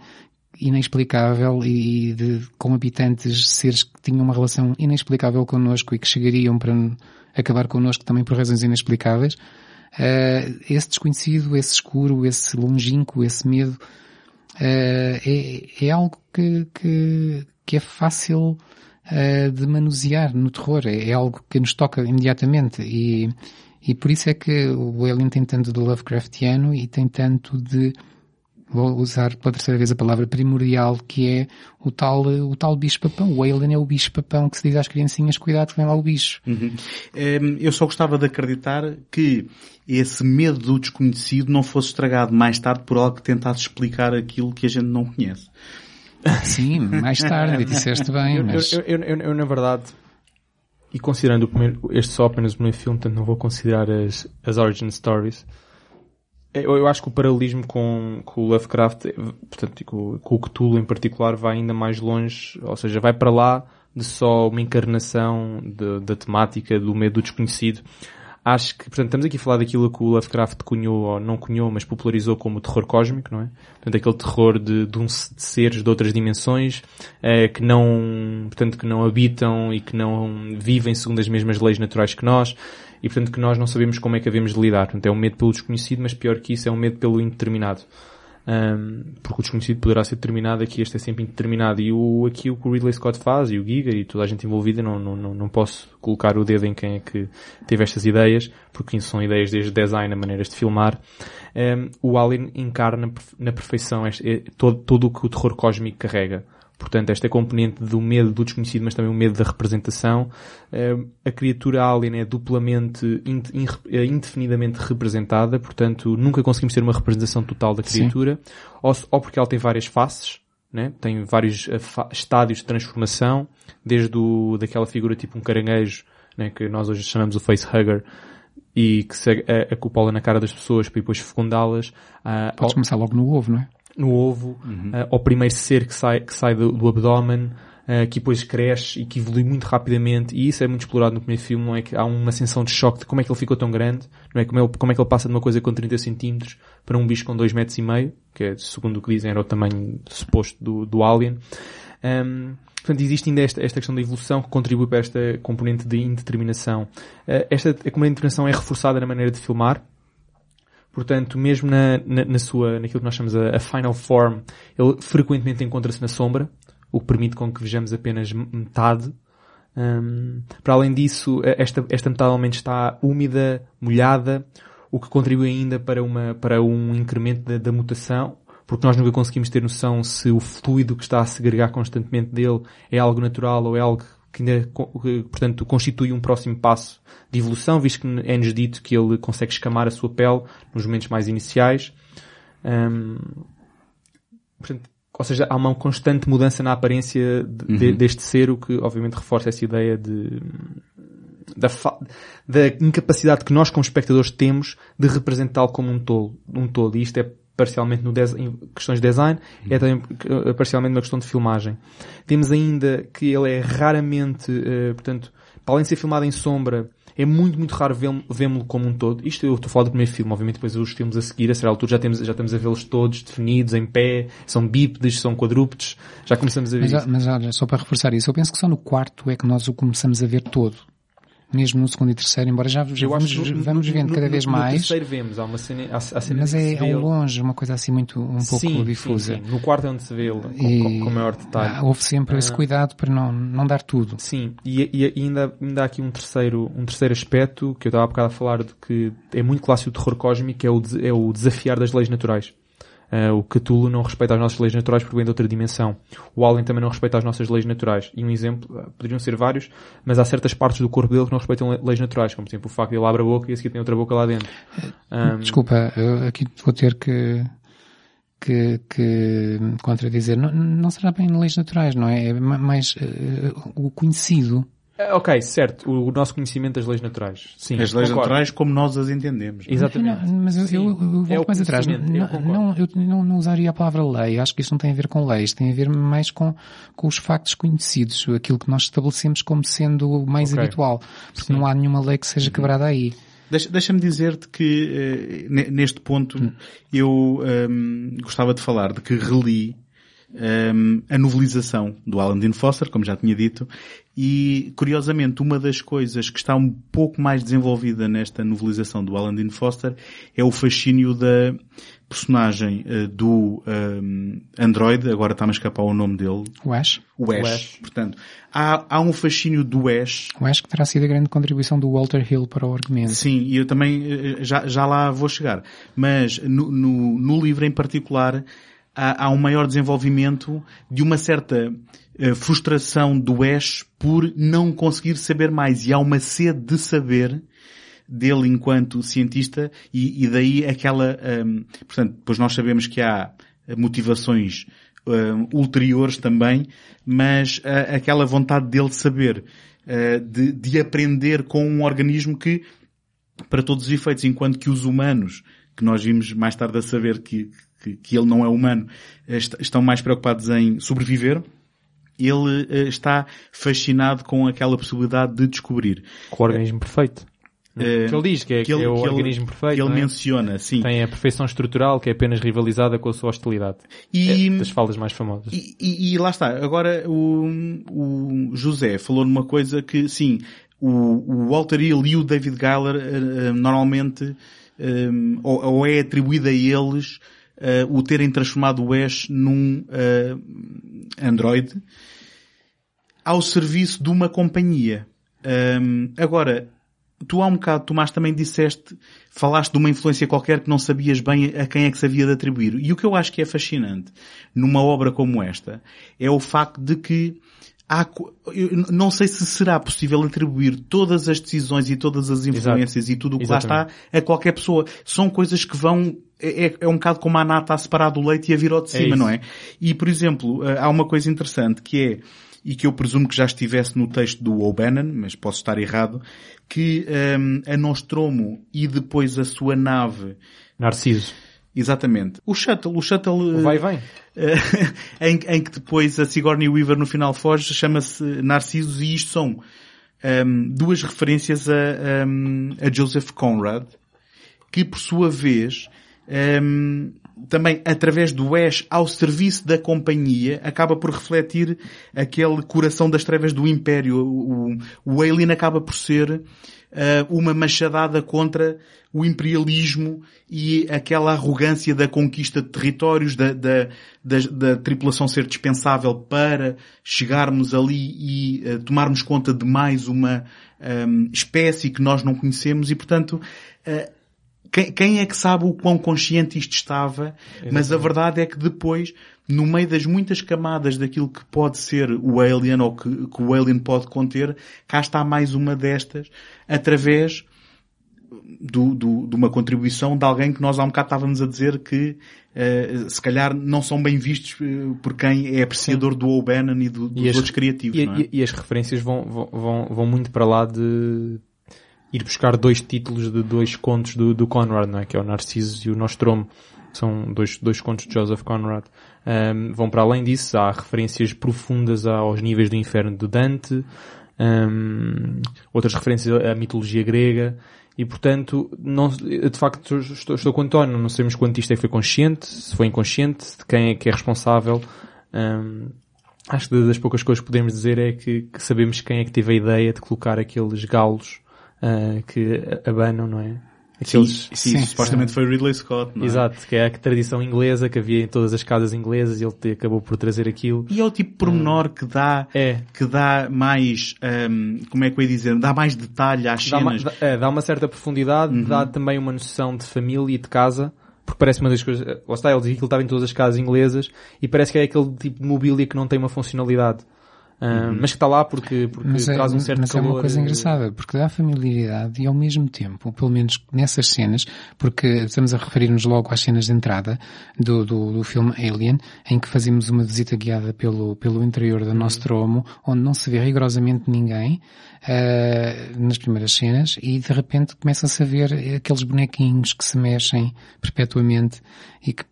Speaker 4: inexplicável e de, com habitantes, seres que tinham uma relação inexplicável connosco e que chegariam para acabar connosco também por razões inexplicáveis. Eh, esse desconhecido, esse escuro, esse longínquo, esse medo, eh, é, é algo que, que, que é fácil eh, de manusear no terror. É, é algo que nos toca imediatamente e, e por isso é que o Alien tem tanto de Lovecraftiano e tem tanto de, vou usar pela terceira vez a palavra primordial, que é o tal, o tal bicho-papão. O Alien é o bicho-papão que se diz às criancinhas, cuidado que vem lá o bicho.
Speaker 3: Uhum. Ehm, Eu só gostava de acreditar que esse medo do desconhecido não fosse estragado mais tarde por algo que tentasse explicar aquilo que a gente não conhece.
Speaker 4: Sim, mais tarde, disseste bem,
Speaker 2: Eu,
Speaker 4: mas...
Speaker 2: eu, eu, eu- eu, na verdade, e considerando o primeiro, este só apenas o primeiro filme, portanto não vou considerar as, as origin stories, eu, eu acho que o paralelismo com, com o Lovecraft, eh, portanto, com, com o Cthulhu em particular, vai ainda mais longe, ou seja, vai para lá de só uma encarnação da temática do medo do desconhecido. Acho que, portanto, estamos aqui a falar daquilo que o Lovecraft cunhou, ou não cunhou, mas popularizou como terror cósmico, não é? Portanto, aquele terror de, de, um, de seres de outras dimensões, eh, que não, portanto, que não habitam e que não vivem segundo as mesmas leis naturais que nós, e portanto que nós não sabemos como é que havemos de lidar. Portanto, é um medo pelo desconhecido, mas pior que isso, é um medo pelo indeterminado. Um, porque o desconhecido poderá ser determinado, aqui este é sempre indeterminado. E o, aqui o que o Ridley Scott faz, e o Giga, e toda a gente envolvida, não, não, não, posso colocar o dedo em quem é que teve estas ideias, porque são ideias desde design a maneiras de filmar. Um, o Alien encarna na perfeição este, é, todo, todo o que o terror cósmico carrega. Portanto, esta componente do medo do desconhecido, mas também o medo da representação. A criatura alien é duplamente, é indefinidamente representada, portanto, nunca conseguimos ter uma representação total da criatura. Ou, ou, porque ela tem várias faces, né? tem vários eh, estádios de transformação, desde o, daquela figura tipo um caranguejo, né? que nós hoje chamamos o facehugger, e que se acopola na cara das pessoas para depois fecundá-las.
Speaker 4: Uh, Podes começar logo no ovo, não é?
Speaker 2: No ovo, uhum. uh, ao primeiro ser que sai, que sai do, do abdômen, uh, que depois cresce e que evolui muito rapidamente, e isso é muito explorado no primeiro filme, não é que há uma sensação de choque de como é que ele ficou tão grande, não é como, ele, como é que ele passa de uma coisa com 30 centímetros para um bicho com 2 metros e meio, que é, segundo o que dizem era o tamanho suposto do, do alien. Um, portanto, existe ainda esta, esta questão da evolução que contribui para esta componente de indeterminação. Uh, esta a componente de indeterminação é reforçada na maneira de filmar, Portanto, mesmo na, na, na, sua, naquilo que nós chamamos a, a final form, ele frequentemente encontra-se na sombra, o que permite com que vejamos apenas metade. Um, para além disso, esta, esta metade realmente está úmida, molhada, o que contribui ainda para, uma, para um incremento da, da mutação, porque nós nunca conseguimos ter noção se o fluido que está a segregar constantemente dele é algo natural ou é algo que ainda, portanto, constitui um próximo passo de evolução, visto que é-nos dito que ele consegue escamar a sua pele nos momentos mais iniciais. Um, portanto, ou seja, há uma constante mudança na aparência de, uhum. deste ser, o que obviamente reforça essa ideia de, da, da incapacidade que nós como espectadores temos de representá-lo como um todo, um todo. E isto é parcialmente no em questões de design, uhum. é também eh, parcialmente uma questão de filmagem. Temos ainda que ele é raramente, uh, portanto, para além de ser filmado em sombra, é muito, muito raro vê-lo como um todo. Isto eu estou a falar do primeiro filme, obviamente depois os filmes a seguir, a certa altura já temos, já estamos a vê-los todos definidos, em pé, são bípedes, são quadrúpedes, já começamos a ver
Speaker 4: mas,
Speaker 2: isso.
Speaker 4: Mas olha, só para reforçar isso, eu penso que só no quarto é que nós o começamos a ver todo mesmo no segundo e terceiro, embora já, já vamos, no, vamos vendo no, cada vez
Speaker 2: no,
Speaker 4: mais. No
Speaker 2: terceiro vemos, há uma cena, há, há cena
Speaker 4: mas é ao longe, uma coisa assim muito, um
Speaker 2: sim,
Speaker 4: pouco difusa.
Speaker 2: Sim, sim. No quarto é onde se vê ele, com, com, maior detalhe.
Speaker 4: houve sempre ah, esse cuidado para não, não dar tudo.
Speaker 2: Sim, e, e, ainda, ainda há aqui um terceiro, um terceiro aspecto que eu estava há bocado a falar de que é muito clássico do terror cósmico, é o, é o desafiar das leis naturais. Uh, o Cthulhu não respeita as nossas leis naturais porque vem de outra dimensão. O Alien também não respeita as nossas leis naturais. E um exemplo, uh, poderiam ser vários, mas há certas partes do corpo dele que não respeitam leis naturais, como por exemplo o facto de ele abre a boca e a seguir tem outra boca lá dentro.
Speaker 4: Um... Desculpa, eu aqui vou ter que, que, que contradizer. Não, não será bem leis naturais, não é? É mais uh, o conhecido
Speaker 2: ok, certo. O, nosso conhecimento das leis naturais. Sim,
Speaker 3: as leis concordo. naturais como nós as entendemos.
Speaker 2: Não? É? Exatamente.
Speaker 4: Não, mas eu, eu, eu volto é mais atrás. Não, eu não, eu não, não usaria a palavra lei. Acho que isso não tem a ver com leis. Tem a ver mais com, com os factos conhecidos. Aquilo que nós estabelecemos como sendo o mais okay. habitual. Porque Sim. não há nenhuma lei que seja quebrada aí.
Speaker 3: Deixa-me dizer-te que, eh, neste ponto, hum. eu um, gostava de falar de que reli um, a novelização do Alan Dean Foster, como já tinha dito, e curiosamente uma das coisas que está um pouco mais desenvolvida nesta novelização do Alan Dean Foster é o fascínio da personagem uh, do um, Android, agora está-me a escapar o nome dele.
Speaker 4: O Ash.
Speaker 3: O Ash. O Ash. Portanto, há, há um fascínio do Ash.
Speaker 4: O Ash que terá sido a grande contribuição do Walter Hill para o argumento.
Speaker 3: Sim, e eu também eh, já, já lá vou chegar. Mas no, no, no livro em particular há, um maior desenvolvimento de uma certa uh, frustração do Ash por não conseguir saber mais. E há uma sede de saber dele enquanto cientista e, e daí aquela, um, ehm, portanto, depois nós sabemos que há motivações um, ulteriores também, mas uh, aquela vontade dele saber, uh, de, de aprender com um organismo que, para todos os efeitos, enquanto que os humanos, que nós vimos mais tarde a saber que, que, que ele não é humano, estão mais preocupados em sobreviver, ele uh, está fascinado com aquela possibilidade de descobrir.
Speaker 2: Com o organismo perfeito.
Speaker 3: Uh,
Speaker 2: que ele diz que é, que ele, é o que organismo
Speaker 3: ele,
Speaker 2: perfeito.
Speaker 3: Que ele
Speaker 2: é?
Speaker 3: menciona, sim.
Speaker 2: Tem a perfeição estrutural que é apenas rivalizada com a sua hostilidade.
Speaker 3: E,
Speaker 2: é das falas mais famosas.
Speaker 3: E, e, e, lá está. Agora o, o José falou numa coisa que, sim, o, o Walter Hill e o David Geiler uh, normalmente um, ou, ou, é atribuído a eles uh, o terem transformado o Ash num Android ao serviço de uma companhia. Um, agora, tu há um bocado, Tomás, também disseste, falaste de uma influência qualquer que não sabias bem a quem é que se havia de atribuir. E o que eu acho que é fascinante numa obra como esta é o facto de que há, eu não sei se será possível atribuir todas as decisões e todas as influências Exato. e tudo o que Exatamente. lá está a qualquer pessoa. São coisas que vão é, é, é um bocado como a nata a separar do leite e a vir ao de cima, é não é? E, por exemplo, há uma coisa interessante que é e que eu presumo que já estivesse no texto do O'Bannon, mas posso estar errado, que um, a Nostromo e depois a sua nave...
Speaker 2: Narciso.
Speaker 3: Exatamente. O Shuttle, o Shuttle...
Speaker 2: O vai e vem.
Speaker 3: em, em, que depois a Sigourney Weaver no final foge, chama-se Narcisos e isto são um, duas referências a, um, a Joseph Conrad, que por sua vez um, também através do Ash ao serviço da companhia, acaba por refletir aquele coração das trevas do Império. O, o Alien acaba por ser uh, uma machadada contra o imperialismo e aquela arrogância da conquista de territórios, da, da, da, da tripulação ser dispensável para chegarmos ali e uh, tomarmos conta de mais uma um, espécie que nós não conhecemos e, portanto, uh, quem, quem, é que sabe o quão consciente isto estava? Exatamente. Mas a verdade é que depois, no meio das muitas camadas daquilo que pode ser o Alien ou que, que o Alien pode conter, cá está mais uma destas, através do, do, de uma contribuição de alguém que nós há um bocado estávamos a dizer que uh, se calhar não são bem vistos uh, por quem é apreciador Sim. do O'Bannon e do, dos e outros criativos.
Speaker 2: E,
Speaker 3: é?
Speaker 2: e, e, as referências vão, vão, vão muito para lá de ir buscar dois títulos de dois contos do, do Conrad, não é? Que é o Narciso e o Nostromo. São dois, dois contos de Joseph Conrad. Um, vão para além disso, há referências profundas aos níveis do inferno de Dante, um, outras referências à mitologia grega, e portanto, não, de facto, estou, estou com o António, não sabemos quanto isto é que foi consciente, se foi inconsciente, de quem é que é responsável. Um, acho que das poucas coisas que podemos dizer é que, que, sabemos quem é que teve a ideia de colocar aqueles galos uh, que abanam, não é?
Speaker 3: Aqueles, sim, sim, sim, supostamente foi Ridley Scott, não é?
Speaker 2: Exato, que é a tradição inglesa que havia em todas as casas inglesas e ele acabou por trazer aquilo.
Speaker 3: E é o tipo de pormenor que dá,
Speaker 2: é.
Speaker 3: que dá mais, um, como é que eu ia dizer, dá mais detalhe às
Speaker 2: dá
Speaker 3: cenas.
Speaker 2: Uma, é, dá uma certa profundidade, uhum. dá também uma noção de família e de casa, porque parece uma das coisas, lá está, ele dizia que ele estava em todas as casas inglesas e parece que é aquele tipo de mobília que não tem uma funcionalidade. Uhum. mas que está lá porque, porque
Speaker 4: mas
Speaker 2: é, traz um certo
Speaker 4: mas
Speaker 2: calor.
Speaker 4: é uma coisa engraçada, porque dá familiaridade e ao mesmo tempo, pelo menos nessas cenas, porque estamos a referir-nos logo às cenas de entrada do, do, do, filme Alien, em que fazemos uma visita guiada pelo, pelo interior da uhum. Nostromo, onde não se vê rigorosamente ninguém, uh, nas primeiras cenas, e de repente começa-se a ver aqueles bonequinhos que se mexem perpetuamente e que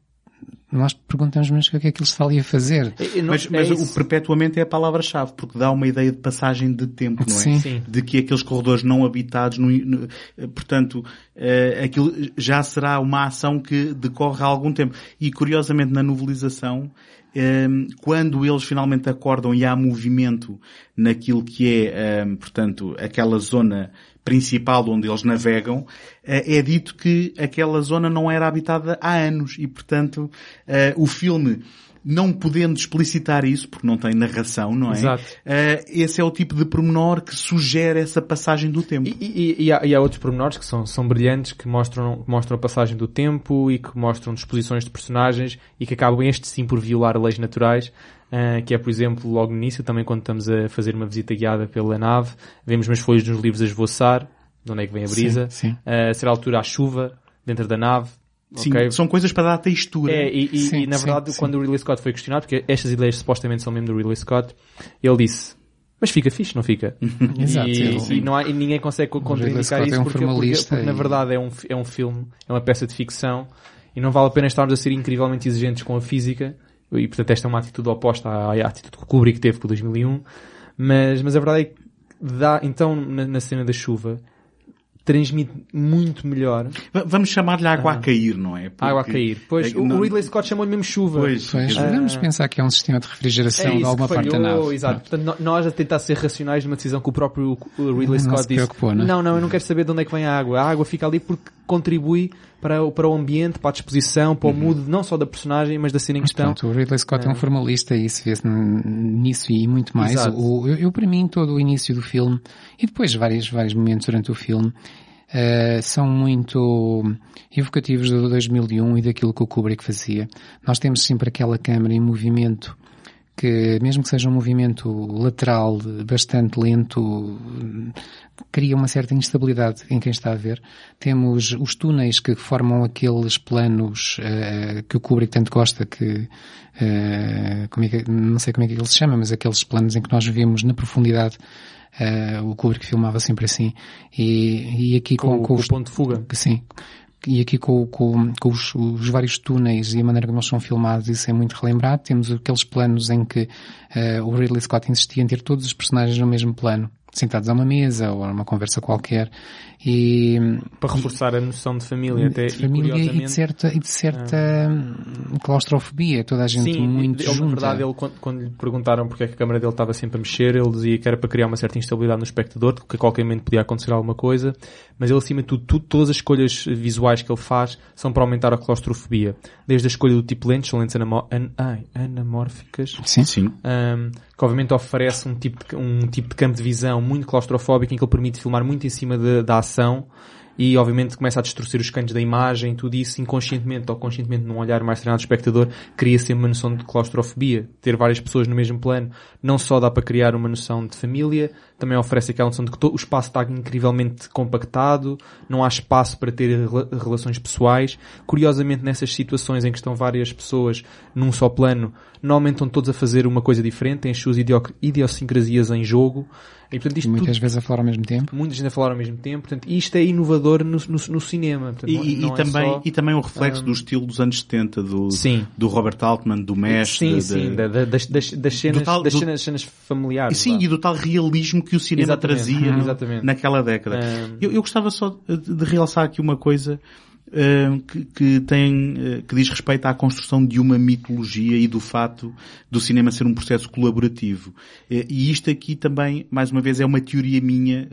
Speaker 4: nós perguntamos, mas o que é que ele está ali a fazer?
Speaker 3: Não, mas, mas é o perpetuamente é a palavra-chave, porque dá uma ideia de passagem de tempo, não é?
Speaker 4: Sim. Sim.
Speaker 3: De que aqueles corredores não habitados, no, no, portanto, uh, aquilo já será uma ação que decorre há algum tempo. E curiosamente na novelização, um, quando eles finalmente acordam e há movimento naquilo que é, um, portanto, aquela zona principal onde eles navegam, eh, é dito que aquela zona não era habitada há anos e, portanto, eh, o filme não podendo explicitar isso, porque não tem narração, não é?
Speaker 2: Exato.
Speaker 3: Uh, esse é o tipo de pormenor que sugere essa passagem do tempo.
Speaker 2: E, e, e, há, e há, outros pormenores que são, são brilhantes, que mostram, mostram a passagem do tempo e que mostram disposições de personagens e que acabam este sim por violar leis naturais. Uh, que é, por exemplo, logo no início, também quando estamos a fazer uma visita guiada pela nave, vemos umas folhas nos livros a esvoaçar, de onde é que vem a brisa,
Speaker 4: sim, sim.
Speaker 2: Uh, a ser altura a chuva dentro da nave,
Speaker 3: Sim,
Speaker 2: okay.
Speaker 3: são coisas para dar textura.
Speaker 2: É, e, e, sim, e na verdade, sim, quando sim. o Ridley Scott foi questionado, porque estas ideias supostamente são mesmo do Ridley Scott, ele disse, mas fica fixe, não fica?
Speaker 4: Exato.
Speaker 2: E, e, não há, e ninguém consegue contraindicar isso
Speaker 4: é um
Speaker 2: porque, porque, porque, na verdade é um, é um filme, é uma peça de ficção e não vale a pena estarmos a ser incrivelmente exigentes com a física e portanto esta é uma atitude oposta à, à atitude que o Kubrick teve com o 2001, mas, mas a verdade é que dá, então na, na cena da chuva, transmite muito melhor.
Speaker 3: Vamos chamar-lhe água ah. a cair, não é?
Speaker 2: Porque água a cair. Pois, é, o não... Ridley Scott chamou-lhe mesmo chuva.
Speaker 4: Pois, pois ah. vamos pensar que é um sistema de refrigeração é de alguma parte da nave.
Speaker 2: Exato. Portanto, nós a tentar ser racionais numa decisão que o próprio Ridley
Speaker 4: não
Speaker 2: Scott
Speaker 4: disse. Não,
Speaker 2: não, não, eu não quero saber de onde é que vem a água. A água fica ali porque contribui para o, para o ambiente, para a disposição, para o uhum. mood, não só da personagem, mas da cena em questão.
Speaker 4: Pronto, o Ridley Scott é, é um formalista e isso vê-se nisso e muito mais. O, eu, eu, para mim, todo o início do filme, e depois vários, vários momentos durante o filme, uh, são muito evocativos do 2001 e daquilo que o Kubrick fazia. Nós temos sempre aquela câmera em movimento que, mesmo que seja um movimento lateral bastante lento, cria uma certa instabilidade em quem está a ver. Temos os túneis que formam aqueles planos uh, que o Kubrick tanto gosta, que, uh, como é que, não sei como é que ele se chama, mas aqueles planos em que nós vemos na profundidade Uh, o Kubrick filmava sempre assim. E, e aqui
Speaker 2: com, com, com, com os, o ponto de fuga.
Speaker 4: Sim. E aqui com, com, com os, os, vários túneis e a maneira como eles são filmados, isso é muito relembrado. Temos aqueles planos em que uh, o Ridley Scott insistia em ter todos os personagens no mesmo plano sentados a uma mesa ou a uma conversa qualquer e
Speaker 2: para reforçar a noção de família até
Speaker 4: de família e, e, de certa e de certa ah. claustrofobia toda a gente
Speaker 2: Sim,
Speaker 4: muito
Speaker 2: ele,
Speaker 4: junta.
Speaker 2: na verdade ele quando, quando, lhe perguntaram porque é que a câmera dele estava sempre a mexer ele dizia que era para criar uma certa instabilidade no espectador que a qualquer momento podia acontecer alguma coisa mas ele acima de tudo, tudo todas as escolhas visuais que ele faz são para aumentar a claustrofobia desde a escolha do tipo lentes são lentes anamó an ai, anamórficas
Speaker 3: sim, sim.
Speaker 2: Um, que obviamente oferece um tipo de, um tipo de campo de visão muito claustrofóbico em que ele permite filmar muito em cima de, da ação e obviamente começa a distorcer os cantos da imagem, tudo isso inconscientemente ou conscientemente num olhar mais treinado do espectador, cria sempre uma noção de claustrofobia. Ter várias pessoas no mesmo plano não só dá para criar uma noção de família, também oferece aquela noção de que o espaço está incrivelmente compactado, não há espaço para ter relações pessoais. Curiosamente, nessas situações em que estão várias pessoas num só plano, normalmente estão todos a fazer uma coisa diferente, têm as suas idiosincrasias em jogo,
Speaker 4: e, portanto, isto muitas tudo, vezes a falar ao mesmo tempo.
Speaker 2: Muitas vezes a falar ao mesmo tempo. Portanto, isto é inovador no, no, no cinema. Portanto,
Speaker 3: e,
Speaker 2: não,
Speaker 3: não e é também, só, e também o reflexo um, do estilo dos anos 70, do,
Speaker 2: sim.
Speaker 3: do Robert Altman, do Mesh.
Speaker 2: Sim, de, sim, de, de, das, das, das, cenas, tal, das cenas, cenas familiares.
Speaker 3: Sim, e do tal realismo que o cinema
Speaker 2: exatamente,
Speaker 3: trazia naquela década. Um, eu, eu gostava só de realçar aqui uma coisa uh, que, que, tem, uh, que diz respeito à construção de uma mitologia e do fato do cinema ser um processo colaborativo. Uh, e isto aqui também, mais uma vez, é uma teoria minha,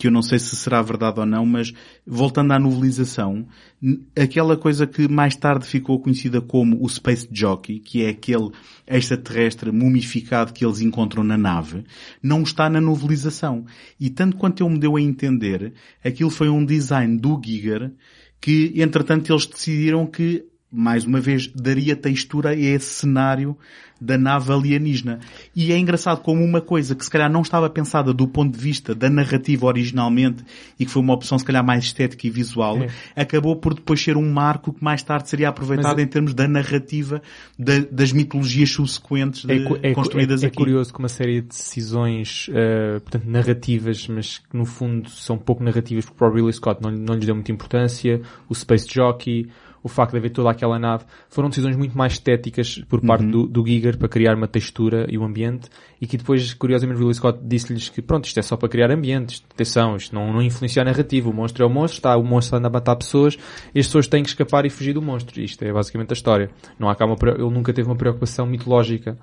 Speaker 3: que eu não sei se será verdade ou não, mas voltando à novelização, aquela coisa que mais tarde ficou conhecida como o Space Jockey, que é aquele extraterrestre mumificado que eles encontram na nave, não está na novelização. E tanto quanto eu me deu a entender, aquilo foi um design do Giger que entretanto eles decidiram que, mais uma vez, daria textura a esse cenário da nave alienígena. E é engraçado como uma coisa que se calhar não estava pensada do ponto de vista da narrativa originalmente e que foi uma opção se calhar mais estética e visual, é. acabou por depois ser um marco que mais tarde seria aproveitado Mas, em termos da narrativa da, das mitologias subsequentes de, é, é, construídas
Speaker 2: é,
Speaker 3: aqui.
Speaker 2: É curioso que uma série de decisões, uh, portanto, narrativas, mas que no fundo são pouco narrativas porque o Ridley Scott não, não lhes deu muita importância, o Space Jockey, o facto de haver toda aquela nave, foram decisões muito mais estéticas por parte uhum. do, do Giger para criar uma textura e um ambiente e que depois, curiosamente, Ridley Scott disse-lhes que pronto, isto é só para criar ambientes, atenção, isto não, não influencia a narrativa, o monstro é o monstro, está, o monstro anda a matar pessoas e as pessoas têm que escapar e fugir do monstro. Isto é basicamente a história. Não há cá uma, ele nunca teve uma preocupação mitológica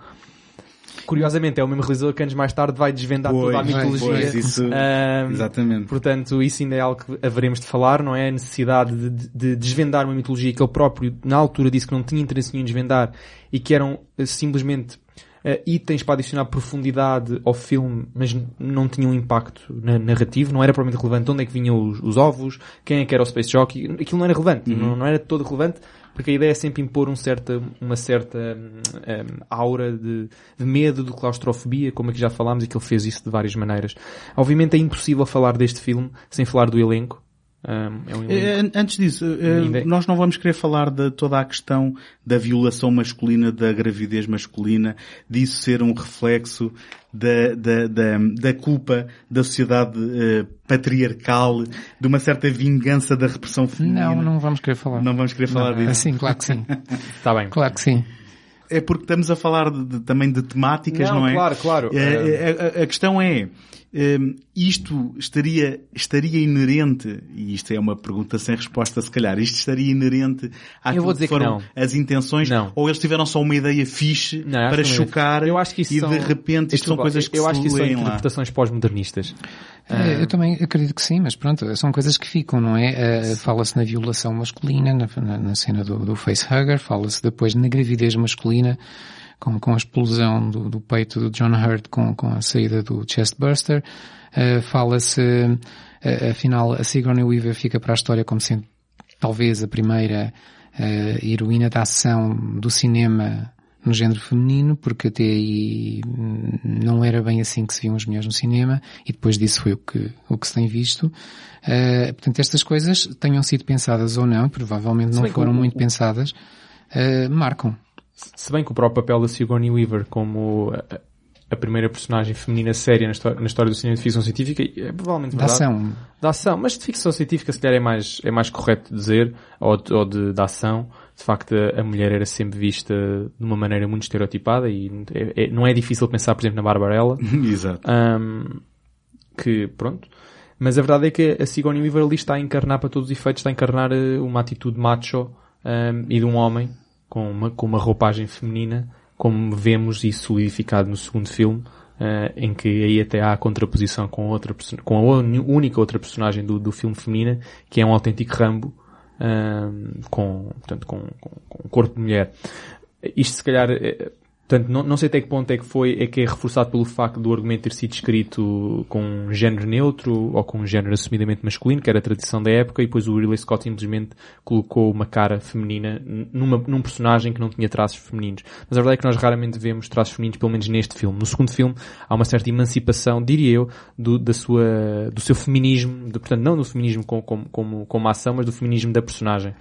Speaker 2: Curiosamente, é o mesmo realizador que anos mais tarde vai desvendar pois, toda a mitologia.
Speaker 3: Pois, isso, um, exatamente.
Speaker 2: Portanto, isso ainda é algo que haveremos de falar, não é? A necessidade de, de, desvendar uma mitologia que ele próprio, na altura, disse que não tinha interesse nenhum em desvendar e que eram eh, simplesmente uh, itens para adicionar profundidade ao filme, mas não tinham um impacto na, narrativo, não era provavelmente relevante onde é que vinham os, os ovos, quem é que era o Space Jockey, aquilo não era relevante, uhum. não, não era todo relevante, porque a ideia é sempre impor um certa, uma certa um, aura de, de, medo, de claustrofobia, como aqui já falámos, e que ele fez isso de várias maneiras. Obviamente é impossível falar deste filme sem falar do elenco,
Speaker 3: é um eh, Antes disso, eh, nós não vamos querer falar de toda a questão da violação masculina, da gravidez masculina, disso ser um reflexo da, da, da, da culpa da sociedade uh, patriarcal, de uma certa vingança da repressão feminina.
Speaker 4: Não, não vamos querer falar.
Speaker 3: Não vamos querer falar
Speaker 4: não,
Speaker 3: disso.
Speaker 4: Sim, claro que sim.
Speaker 2: Está bem.
Speaker 4: Claro que sim.
Speaker 3: é porque estamos a falar de, de, também de temáticas, não,
Speaker 2: não
Speaker 3: é?
Speaker 2: Claro, claro.
Speaker 3: A, a, a questão é, um, isto estaria, estaria inerente, e isto é uma pergunta sem resposta se calhar, isto estaria inerente àquilo que foram que as intenções,
Speaker 2: não.
Speaker 3: ou eles tiveram só uma ideia fixe
Speaker 2: não,
Speaker 3: para chocar
Speaker 2: eu acho que isso
Speaker 3: e
Speaker 2: são,
Speaker 3: de repente isto são coisas que
Speaker 2: eu
Speaker 3: se
Speaker 2: acho que isso são interpretações pós-modernistas.
Speaker 4: É, eu também acredito que sim, mas pronto, são coisas que ficam, não é? Uh, fala-se na violação masculina, na, na, na cena do, do facehugger, fala-se depois na gravidez masculina, com, com a explosão do, do peito do John Hurt com, com a saída do chestburster. Uh, fala-se, uh, afinal, a Sigourney Weaver fica para a história como sendo talvez a primeira uh, heroína da ação do cinema no género feminino, porque até aí não era bem assim que se viam as mulheres no cinema, e depois disso foi o que, o que se tem visto. Uh, portanto, estas coisas tenham sido pensadas ou não, provavelmente não foram muito pensadas, uh, marcam.
Speaker 2: Se bem que o próprio papel da Sigourney Weaver como a, a primeira personagem feminina séria na história, na história do cinema de ficção científica é provavelmente
Speaker 4: da
Speaker 2: verdade.
Speaker 4: ação.
Speaker 2: Da ação, mas de ficção científica se calhar é mais, é mais correto dizer, ou de, ou de, da ação, de facto a, a, mulher era sempre vista de uma maneira muito estereotipada e é, é, não é difícil pensar, por exemplo, na Barbarella.
Speaker 3: Exato.
Speaker 2: Um, que, pronto. Mas a verdade é que a Sigourney Weaver ali está a encarnar para todos os efeitos, está a encarnar uma atitude macho um, e de um homem com uma, com uma roupagem feminina, como vemos isso solidificado no segundo filme, uh, em que aí até há a contraposição com outra com a única outra personagem do, do filme feminina, que é um autêntico Rambo, uh, com, portanto, com, com, com um corpo de mulher. Isto se calhar Portanto, não, não sei até que ponto é que foi, é que é reforçado pelo facto do argumento ter sido escrito com um género neutro ou com um género assumidamente masculino, que era a tradição da época, e depois o Ridley Scott simplesmente colocou uma cara feminina numa, num personagem que não tinha traços femininos. Mas a verdade é que nós raramente vemos traços femininos, pelo menos neste filme. No segundo filme, há uma certa emancipação, diria eu, do, da sua, do seu feminismo, de, portanto, não do feminismo como, como, como, como ação, mas do feminismo da personagem.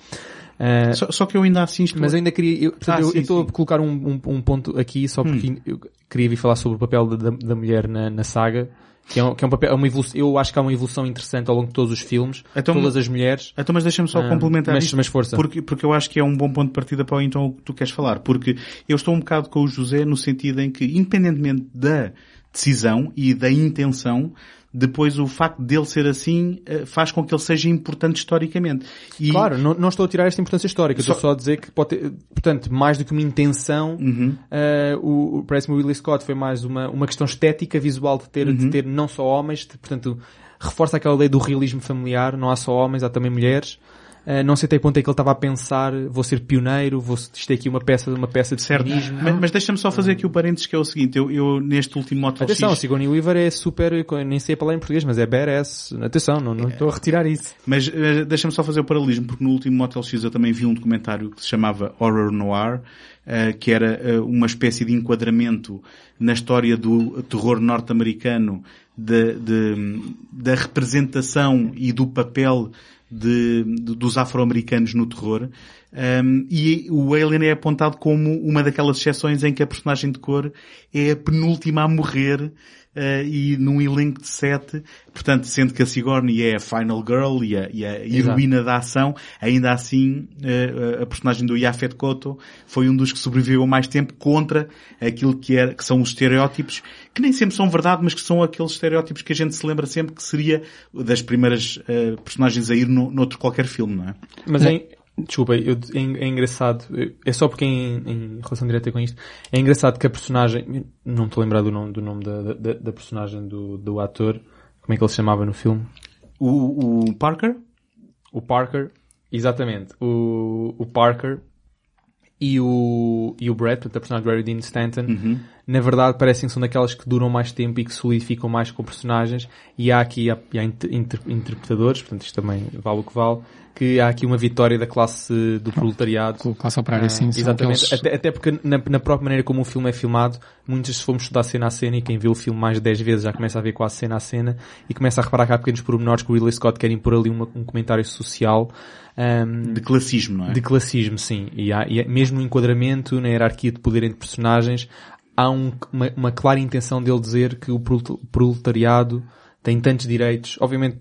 Speaker 3: Uh, só, só, que eu ainda assim estou...
Speaker 2: Mas eu ainda queria, eu, portanto, ah, eu, sim, eu estou sim. a colocar um, um, um, ponto aqui só porque hum. eu queria vir falar sobre o papel da, da mulher na, na saga. Que é, um, que é um papel, é uma evolução, eu acho que há uma evolução interessante ao longo de todos os filmes, então, todas as mulheres.
Speaker 3: Então, mas deixa-me só uh, complementar
Speaker 2: mas,
Speaker 3: isto,
Speaker 2: mas força.
Speaker 3: Porque, porque eu acho que é um bom ponto de partida para então o que tu queres falar. Porque eu estou um bocado com o José no sentido em que, independentemente da decisão e da intenção, depois o facto dele ser assim eh, faz com que ele seja importante historicamente.
Speaker 2: E... Claro, não, não, estou a tirar esta importância histórica, só... estou só a dizer que pode ter, portanto, mais do que uma intenção,
Speaker 3: uhum.
Speaker 2: uh, o, parece-me o Ridley Scott foi mais uma, uma questão estética, visual de ter, uhum. de ter não só homens, de, portanto, reforça aquela lei do realismo familiar, não há só homens, há também mulheres. Uh, não sei até quanto é que ele estava a pensar, vou ser pioneiro, vou, isto é aqui uma peça, uma peça de
Speaker 3: certo. Mas, mas deixa-me só fazer aqui o parênteses que é o seguinte, eu, eu neste último Motel
Speaker 2: Atenção,
Speaker 3: X...
Speaker 2: Sigourney Weaver é super, nem sei a palavra em português, mas é badass. Atenção, não, não estou a retirar isso.
Speaker 3: Mas uh, deixa-me só fazer o paralelismo, porque no último Motel X eu também vi um documentário que se chamava Horror Noir, uh, que era uma espécie de enquadramento na história do terror norte-americano de, de, da representação e do papel de, de dos afro-americanos no terror. Um, e o Alien é apontado como uma daquelas exceções em que a personagem de cor é a penúltima a morrer uh, e num elenco de sete, portanto, sendo que a Sigourney é a final girl e a, e a heroína da ação, ainda assim uh, a personagem do Yafet Koto foi um dos que sobreviveu mais tempo contra aquilo que, que são os estereótipos, que nem sempre são verdade, mas que são aqueles estereótipos que a gente se lembra sempre que seria das primeiras uh, personagens a ir no, noutro qualquer filme, não é?
Speaker 2: Mas em, Desculpa, eu, é, é, engraçado, é só porque em, em, relação direta com isto, é engraçado que a personagem, não estou a lembrar do nome, do nome da, da, da, personagem do, do ator, como é que ele se chamava no filme?
Speaker 3: O, o Parker?
Speaker 2: O Parker, exatamente, o, o Parker e o, e o Brett, a personagem do Harry Dean Stanton,
Speaker 3: uhum.
Speaker 2: Na verdade parecem que são daquelas que duram mais tempo e que solidificam mais com personagens, e há aqui há, há inter, inter, interpretadores, portanto isto também vale o que vale, que há aqui uma vitória da classe do proletariado.
Speaker 4: Classe operária, sim.
Speaker 2: Exatamente.
Speaker 4: Aqueles...
Speaker 2: Até, até, porque na, na, própria maneira como o filme é filmado, muitos se formos estudar cena a cena e quem vê o filme mais de 10 vezes já começa a ver quase cena a cena e começa a reparar que há pequenos pormenores que o Ridley Scott querem pôr ali uma, um comentário social. Um,
Speaker 3: de classismo, não é?
Speaker 2: De classismo, sim. E, há, e mesmo no enquadramento, na hierarquia de poder entre personagens, há um, uma, uma clara intenção dele dizer que o proletariado tem tantos direitos, obviamente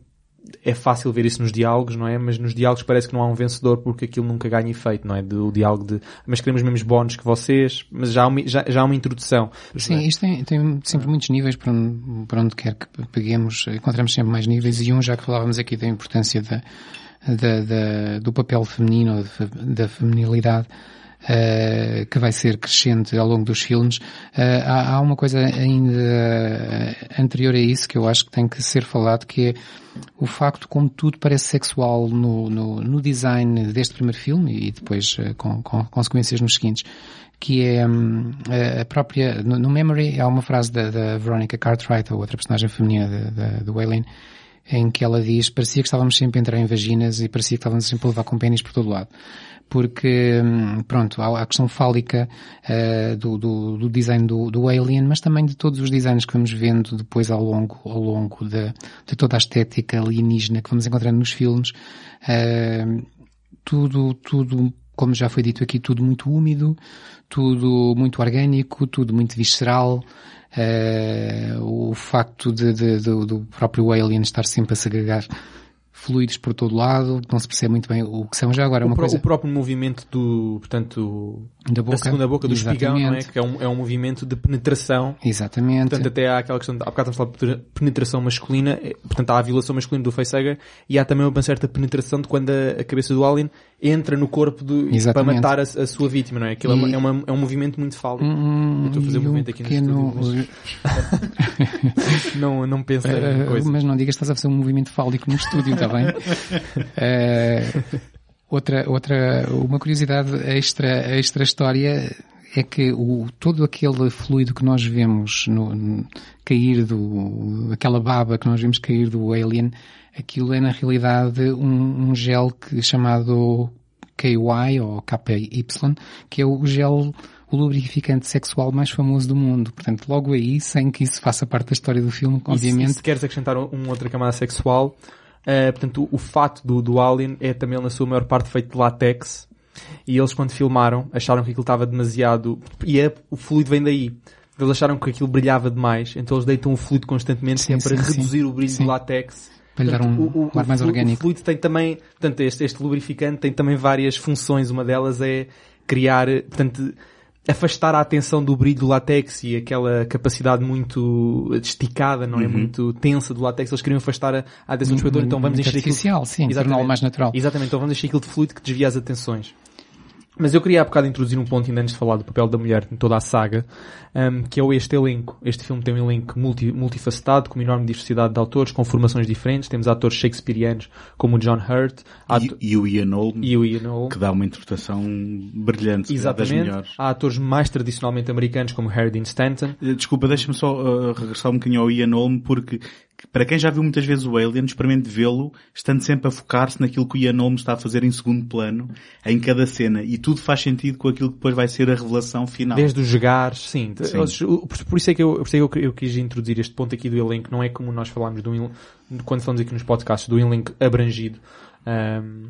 Speaker 2: é fácil ver isso nos diálogos, não é? Mas nos diálogos parece que não há um vencedor porque aquilo nunca ganha efeito, não é? Do diálogo de, mas queremos os mesmos bónus que vocês, mas já há uma, já, já há uma introdução.
Speaker 4: Sim, isto tem, tem sempre muitos níveis para onde, para onde quer que peguemos, encontramos sempre mais níveis e um, já que falávamos aqui da importância da, da, da do papel feminino, da feminilidade, uh, que vai ser crescente ao longo dos filmes. Uh, há, há, uma coisa ainda anterior a isso que eu acho que tem que ser falado, que é o facto como tudo parece sexual no, no, no design deste primeiro filme e depois com, com, consequências nos seguintes que é um, a própria, no, Memory há uma frase da, da Veronica Cartwright, a outra personagem feminina do Aileen, em que ela diz, parecia que estávamos sempre a entrar em vaginas e parecia que estávamos sempre a levar com pênis por todo lado porque, hum, pronto, há a questão fálica uh, do, do, do, design do, do, Alien, mas também de todos os designs que vamos vendo depois ao longo, ao longo de, de toda a estética alienígena que vamos encontrando nos filmes. Uh, tudo, tudo, como já foi dito aqui, tudo muito úmido, tudo muito orgânico, tudo muito visceral. Uh, o facto de, de, de, do próprio Alien estar sempre a segregar fluidos por todo lado, não se percebe muito bem o que são já agora.
Speaker 2: O,
Speaker 4: uma
Speaker 2: pro,
Speaker 4: coisa...
Speaker 2: o próprio movimento do, portanto, da, boca, da segunda boca do espigão, não é? Que é um, é um movimento de penetração.
Speaker 4: Exatamente.
Speaker 2: Portanto, até há aquela questão, de, há bocado estamos a falar de penetração masculina, eh, portanto há a violação masculina do facehugger e há também uma certa penetração de quando a, a cabeça do alien entra no corpo do, para matar a, a, sua vítima, não é? Aquilo é e... é, uma, é um movimento muito fálico.
Speaker 4: Hum,
Speaker 2: Eu estou a fazer um movimento aqui pequeno... no estúdio, mas... não, não pensa uh, coisa.
Speaker 4: Mas não digas que estás a fazer um movimento fálico no estúdio, está bem? uh, outra, outra, uma curiosidade extra, extra história é que o, todo aquele fluido que nós vemos no, no, cair do, aquela baba que nós vemos cair do alien, aquilo é na realidade um, um gel que, chamado KY ou KY, que é o gel o lubrificante sexual mais famoso do mundo. Portanto, logo aí, sem que isso faça parte da história do filme, obviamente. E
Speaker 2: se, se queres acrescentar uma outra camada sexual, uh, portanto, o, o fato do, do Alien é também na sua maior parte feito de látex. E eles quando filmaram acharam que aquilo estava demasiado, e é, o fluido vem daí. Eles acharam que aquilo brilhava demais, então eles deitam o fluido constantemente sim, para sim, reduzir sim. o brilho do látex
Speaker 4: para lhe dar um, o, o, ar mais orgânico.
Speaker 2: O fluido tem também, portanto, este, este lubrificante tem também várias funções. Uma delas é criar, portanto, afastar a atenção do brilho do látex e aquela capacidade muito esticada, não é? Uhum. Muito tensa do látex. Eles queriam afastar a, atenção do espectador, então vamos encher
Speaker 4: artificial, aquilo... sim, torná-lo mais natural.
Speaker 2: Exatamente, então vamos encher aquilo de fluido que desvia as atenções. Mas eu queria há bocado introduzir um ponto ainda antes de falar do papel da mulher em toda a saga, um, que é este elenco. Este filme tem um elenco multi, multifacetado, com uma enorme diversidade de autores, com formações diferentes. Temos atores shakespearianos como o John Hurt.
Speaker 3: E, e, o Ian Holm,
Speaker 2: e o Ian Holm.
Speaker 3: Que dá uma interpretação brilhante.
Speaker 2: Exatamente.
Speaker 3: Das.
Speaker 2: Há atores mais tradicionalmente americanos como Harry Dean Stanton.
Speaker 3: Eh, desculpa, deixa-me só uh, regressar um bocadinho ao Ian Holm, porque para quem já viu muitas vezes o Alien, experimente vê-lo, estando sempre a focar-se naquilo que o Ian Holm está a fazer em segundo plano, em cada cena, e tudo faz sentido com aquilo que depois vai ser a revelação final.
Speaker 2: Desde os jogares, sim. sim. Por isso é que eu, por isso é que eu, eu quis introduzir este ponto aqui do elenco, não é como nós falámos do quando falamos aqui nos podcasts do elenco abrangido. Um,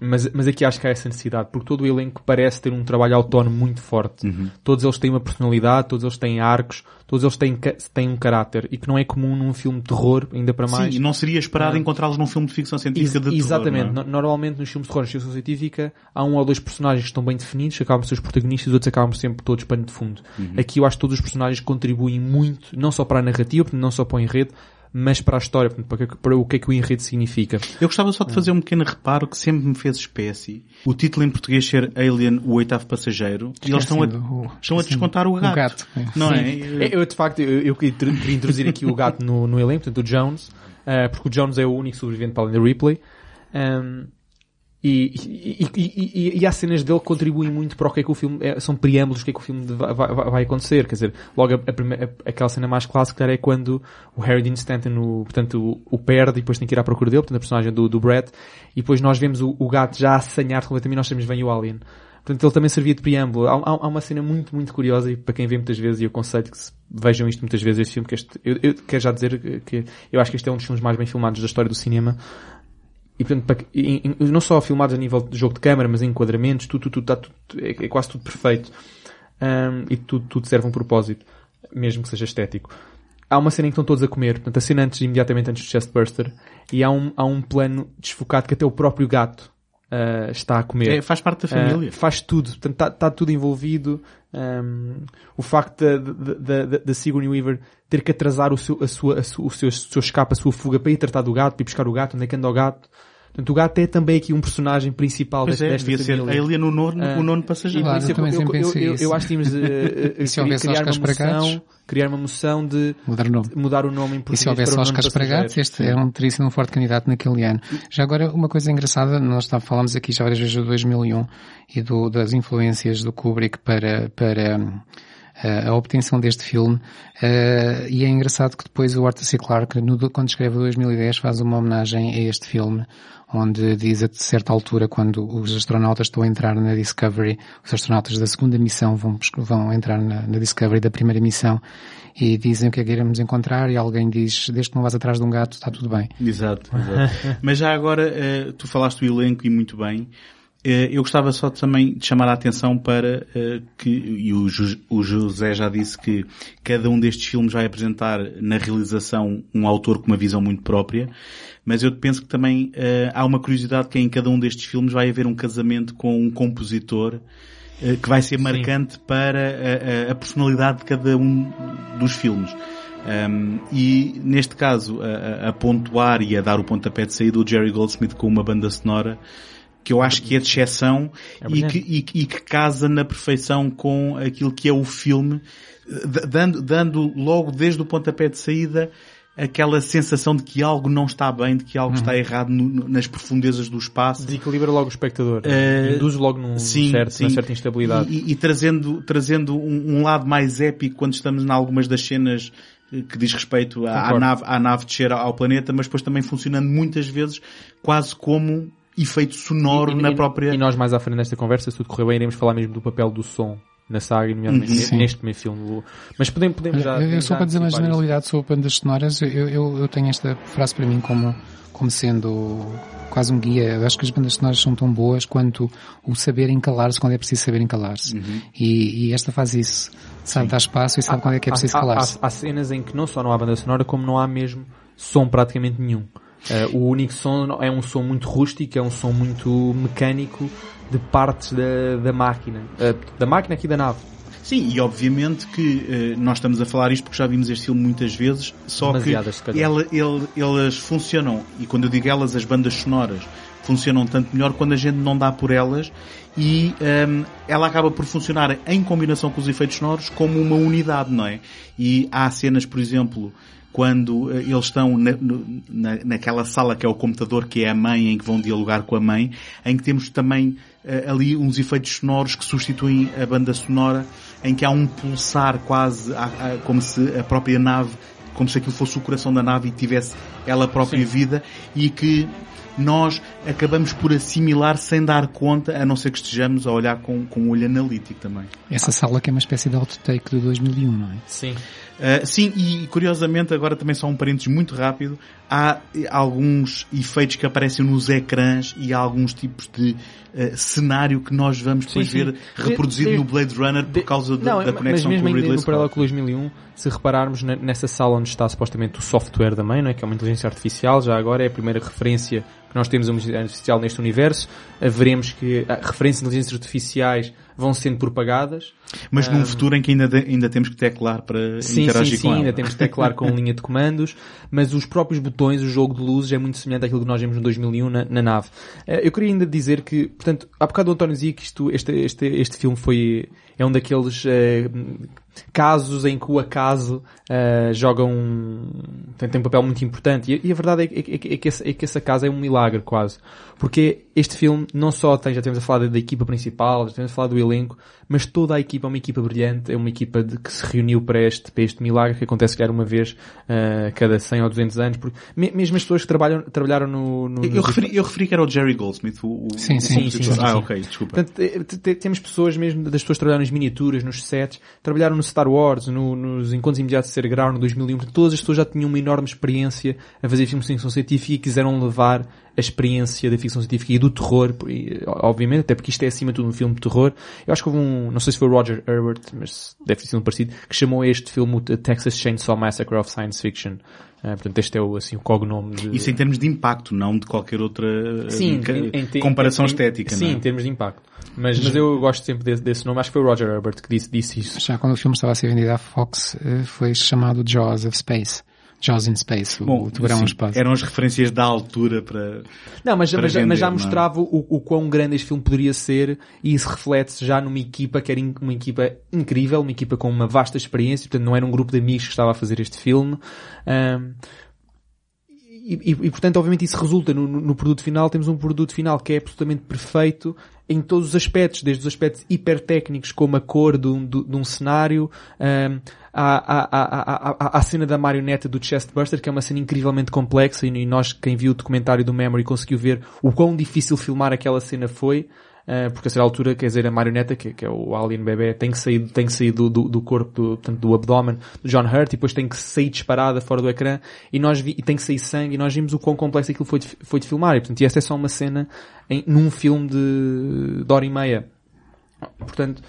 Speaker 2: mas, mas aqui acho que há essa necessidade, porque todo o elenco parece ter um trabalho autónomo muito forte. Uhum. Todos eles têm uma personalidade, todos eles têm arcos, todos eles têm, têm um caráter, e que não é comum num filme de terror, ainda para mais.
Speaker 3: Sim, e não seria esperado encontrá-los num filme de ficção científica Ex de
Speaker 2: Exatamente.
Speaker 3: terror. Exatamente.
Speaker 2: É? Normalmente nos filmes de terror e ficção científica há um ou dois personagens que estão bem definidos, que acabam por ser os protagonistas, os outros acabam sempre todos pano de fundo. Uhum. Aqui eu acho que todos os personagens contribuem muito, não só para a narrativa, não só para o enredo, mas para a história, para, para o que é que o enredo significa.
Speaker 3: Eu gostava só de fazer um pequeno reparo que sempre me fez espécie. O título em português ser Alien, o oitavo passageiro, e eles estão a, estão a descontar o gato. O gato é. Não Sim.
Speaker 2: é? Eu, de facto, eu, eu queria introduzir aqui o gato no, no elenco, portanto o Jones, uh, porque o Jones é o único sobrevivente para além da Ripley. Um, e, e, e, e, há cenas dele que contribuem muito para o que é que o filme, é, são preâmbulos do que é que o filme vai, vai, vai acontecer. Quer dizer, logo a, a primeira, aquela cena mais clássica é quando o Harry Dean Stanton o, portanto, o, o, perde e depois tem que ir à procura dele, portanto a personagem do, do Brett, e depois nós vemos o, o gato já a assanhar completamente e nós sabemos vem o Alien. Portanto, ele também servia de preâmbulo. Há, há, uma cena muito, muito curiosa e para quem vê muitas vezes, e eu aconselho que vejam isto muitas vezes, este filme, que este, eu, eu quero já dizer que eu acho que este é um dos filmes mais bem filmados da história do cinema. E portanto, para, e, e, não só filmados a nível de jogo de câmera, mas em enquadramentos, tudo, tudo, tudo, tudo é, é, quase tudo perfeito. Um, e tudo, tudo serve um propósito, mesmo que seja estético. há uma cena em que estão todos a comer, portanto, a cena antes, imediatamente antes do Chestburster, e há um, há um plano desfocado que até o próprio gato uh, está a comer.
Speaker 3: É, faz parte da família.
Speaker 2: Uh, faz tudo, portanto, está tá tudo envolvido. Um, o facto da Sigourney Weaver ter que atrasar o seu, a sua, a sua, o seu, o seu escape, a sua fuga para ir tratar do gato, para ir buscar o gato, onde é que anda o gato. Portanto, o gato é também aqui um personagem principal
Speaker 3: pois
Speaker 2: desta,
Speaker 3: é,
Speaker 2: desta
Speaker 3: devia
Speaker 2: família.
Speaker 3: ser a Elia no nono,
Speaker 2: Ah,
Speaker 3: o nono passageiro.
Speaker 4: Claro, eu também sempre pensei
Speaker 2: eu,
Speaker 4: isso.
Speaker 2: eu acho que tínhamos uh,
Speaker 4: E se houvesse
Speaker 2: criar, uma moção, criar uma moção de
Speaker 4: Mudar o nome.
Speaker 2: mudar o nome em
Speaker 4: E
Speaker 2: português
Speaker 4: se houvesse
Speaker 2: para o nome
Speaker 4: Oscars para gatos, este era um, teria sido um forte candidato naquele ano. Já agora, uma coisa engraçada, nós tá, falámos aqui já várias vezes do 2001 e do, das influências do Kubrick para, para hum, a, obtenção deste filme, eh, e é engraçado que depois o Arthur C. Clarke, no, quando escreve o 2010, faz uma homenagem a este filme, onde diz a certa altura, quando os astronautas estão a entrar na Discovery, os astronautas da segunda missão vão, vão entrar na, na Discovery da primeira missão, e dizem o que é que iremos encontrar, e alguém diz, desde que não vás atrás de um gato, está tudo bem.
Speaker 3: Exato, exato. Mas já agora, eh, tu falaste do elenco e muito bem. Eh, Eu gostava só também de chamar a atenção para eh, que, e o, José já disse que cada um destes filmes vai apresentar na realização um autor com uma visão muito própria, mas eu penso que também eh, há uma curiosidade que em cada um destes filmes vai haver um casamento com um compositor que vai ser marcante para a, personalidade de cada um dos filmes. Um, e neste caso, a, a- a pontuar e a dar o pontapé de saída o Jerry Goldsmith com uma banda sonora que eu acho que é de exceção
Speaker 2: É
Speaker 3: e, que, e e que casa na perfeição com aquilo que é o filme, dando, dando logo desde o pontapé de saída aquela sensação de que algo não está bem, de que algo está errado no- nas profundezas do espaço.
Speaker 2: Desequilibra logo o espectador.
Speaker 3: Eh,
Speaker 2: Induz logo num certo,
Speaker 3: sim.
Speaker 2: numa certa instabilidade.
Speaker 3: E, e- e trazendo, trazendo um, um lado mais épico quando estamos em algumas das cenas eh, que diz respeito à, à nave, à nave descer ao planeta, mas depois também funcionando muitas vezes quase como efeito sonoro
Speaker 2: E-
Speaker 3: na
Speaker 2: e-
Speaker 3: própria...
Speaker 2: E nós mais à frente nesta conversa, se tudo correr bem, iremos falar mesmo do papel do som na saga, e nomeadamente
Speaker 3: Uhum.
Speaker 4: Sim.
Speaker 2: neste meio filme. Mas podemos, podemos já...
Speaker 4: Eu
Speaker 2: podemos
Speaker 4: só para dizer uma
Speaker 2: antecipar isso.
Speaker 4: generalidade sobre bandas sonoras, eu, eu, eu tenho esta frase para mim como, como sendo quase um guia. Eu acho que as bandas sonoras são tão boas quanto o saber encalar-se quando é preciso saber encalar-se. E, e esta faz isso. Sabe dar espaço e sabe quando é que é preciso
Speaker 2: há, há,
Speaker 4: calar-se.
Speaker 2: há, há cenas em que não só não há banda sonora, como não há mesmo som praticamente nenhum. Eh, o único som é um som muito rústico, é um som muito mecânico de partes da, da máquina. Eh, da máquina aqui da nave.
Speaker 3: Sim, e obviamente que eh, nós estamos a falar isto porque já vimos este filme muitas vezes, só
Speaker 2: Demasiadas,
Speaker 3: que ela, ele- elas funcionam, e quando eu digo elas, as bandas sonoras, funcionam tanto melhor quando a gente não dá por elas e ehm, ela acaba por funcionar em combinação com os efeitos sonoros como uma unidade, não é? E há cenas, por exemplo, quando eh, eles estão na, na- naquela sala que é o computador, que é a mãe, em que vão dialogar com a mãe, em que temos também eh, ali uns efeitos sonoros que substituem a banda sonora, em que há um pulsar quase, a- a- como se a própria nave, como se aquilo fosse o coração da nave e tivesse ela própria
Speaker 2: Sim.
Speaker 3: vida, e que nós acabamos por assimilar sem dar conta, a não ser que estejamos a olhar com, com um olho analítico também.
Speaker 4: Essa sala que é uma espécie de outtake do 2001, não é?
Speaker 2: Sim.
Speaker 3: Uh, sim, e curiosamente, agora também só um parênteses muito rápido, há eh, alguns efeitos que aparecem nos ecrãs e há alguns tipos de eh, cenário que nós vamos depois
Speaker 2: Sim, sim.
Speaker 3: ver reproduzido
Speaker 2: De- de-
Speaker 3: no Blade Runner por
Speaker 2: De-
Speaker 3: causa do-
Speaker 2: não,
Speaker 3: da
Speaker 2: mas
Speaker 3: conexão
Speaker 2: mesmo
Speaker 3: com o Ridley
Speaker 2: no
Speaker 3: Scott.
Speaker 2: com o 2001, se repararmos na- nessa sala onde está supostamente o software da mãe, não é? que é uma inteligência artificial, já agora é a primeira referência que nós temos a uma inteligência artificial neste universo, Eh, veremos que ah, referências de inteligências artificiais vão sendo propagadas.
Speaker 3: Mas num futuro em que ainda, ainda temos que teclar para
Speaker 2: Sim,
Speaker 3: interagir
Speaker 2: sim,
Speaker 3: com
Speaker 2: sim,
Speaker 3: ela.
Speaker 2: ainda temos teclar com linha de comandos, mas os próprios botões, o jogo de luzes é muito semelhante àquilo que nós vimos no 2001 na, na nave. Eh, Eu queria ainda dizer que, portanto, há bocado o António dizia que isto, este, este, este filme foi, é um daqueles eh, casos em que o acaso eh, joga um, tem, tem um papel muito importante e, e a verdade é, que- é que- é que esse, é que esse acaso é um milagre quase. Porque este filme não só tem, já temos a falar da, da equipa principal, já temos a falar do elenco, mas toda a equipa é uma equipa brilhante, é uma equipa de, que se reuniu para este, para este milagre que acontece, calhar, uma vez a cada 100 ou 200 anos. Porque me- mesmo as pessoas que trabalham, trabalharam no... no
Speaker 3: Eu, eu referi, eu referi que era o Jerry Goldsmith, o, o
Speaker 4: Sim,
Speaker 3: o
Speaker 4: sim,
Speaker 3: compositor.
Speaker 2: sim, sim,
Speaker 3: Ah, ok, desculpa.
Speaker 2: Portanto, eh, te- te- temos pessoas mesmo, das pessoas que trabalharam nas miniaturas, nos sets, trabalharam no no Star Wars, no, nos Encontros Imediatos de Ser Grau, no 2001, todas as pessoas já tinham uma enorme experiência a fazer filmes de ficção científica e quiseram levar a experiência da ficção científica e do terror, e, obviamente, até porque isto é acima de tudo um filme de terror. Eu acho que houve um, não sei se foi o Roger Herbert, mas deve ter sido um parecido, que chamou este filme o Texas Chainsaw Massacre of Science Fiction. Uh, portanto, este é o, assim, o cognome de...
Speaker 3: Isso em termos de impacto, não de qualquer outra
Speaker 2: sim,
Speaker 3: em, em, comparação em, estética,
Speaker 2: Sim,
Speaker 3: é?
Speaker 2: em termos de impacto. Mas, mas eu gosto sempre desse, desse, nome. Acho que foi o Roger Herbert que disse, disse isso.
Speaker 4: Já quando o filme estava a ser vendido à Fox, eh, foi chamado Jaws of Space. Jaws in Space, Bom, o tubarão sim, espaço.
Speaker 3: Eram as referências da altura para.
Speaker 2: Não, mas,
Speaker 3: para
Speaker 2: mas,
Speaker 3: vender,
Speaker 2: mas já
Speaker 3: é?
Speaker 2: mostrava o, o quão grande este filme poderia ser e isso reflete-se já numa equipa que era uma equipa incrível, uma equipa com uma vasta experiência, portanto não era um grupo de amigos que estava a fazer este filme. Um, e, e, e, portanto, obviamente, isso resulta no, no, produto final. Temos um produto final que é absolutamente perfeito em todos os aspectos, desde os aspectos hipertécnicos, como a cor de um, de, de um cenário, um, à, à, cena da marioneta do Chestbuster, que é uma cena incrivelmente complexa, e nós, quem viu o documentário do Memory, conseguiu ver o quão difícil filmar aquela cena foi. Uh, porque a certa altura, quer dizer, a marioneta, que, que, é o alien bebê, tem que sair, tem que sair do, do, do corpo, do, portanto, do abdômen do John Hurt, e depois tem que sair disparada fora do ecrã, e nós vi, e tem que sair sangue, e nós vimos o quão complexo aquilo foi de, foi de filmar, e portanto, e esta é só uma cena em, num filme de, de hora e meia. Portanto,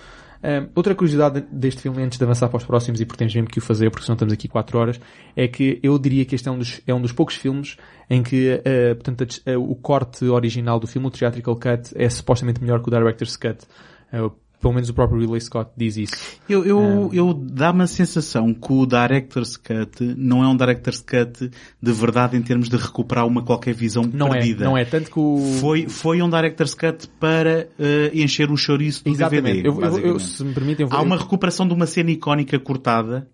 Speaker 2: outra curiosidade deste filme, antes de avançar para os próximos, e porque temos mesmo que o fazer, porque senão estamos aqui 4 horas, é que eu diria que este é um dos, é um dos poucos filmes em que, uh, portanto, a, o corte original do filme, o theatrical cut, é supostamente melhor que o director's cut. Uh, pelo menos o próprio Ridley Scott diz isso.
Speaker 3: Eu, eu, um... eu dá-me a sensação que o Director's Cut não é um Director's Cut de verdade em termos de recuperar uma qualquer visão
Speaker 2: não
Speaker 3: perdida.
Speaker 2: É, não é, tanto que o...
Speaker 3: Foi, foi um Director's Cut para uh, encher o chouriço do
Speaker 2: Exatamente.
Speaker 3: DVD.
Speaker 2: Eu, eu, eu, se me permitem...
Speaker 3: Há uma recuperação de uma cena icónica cortada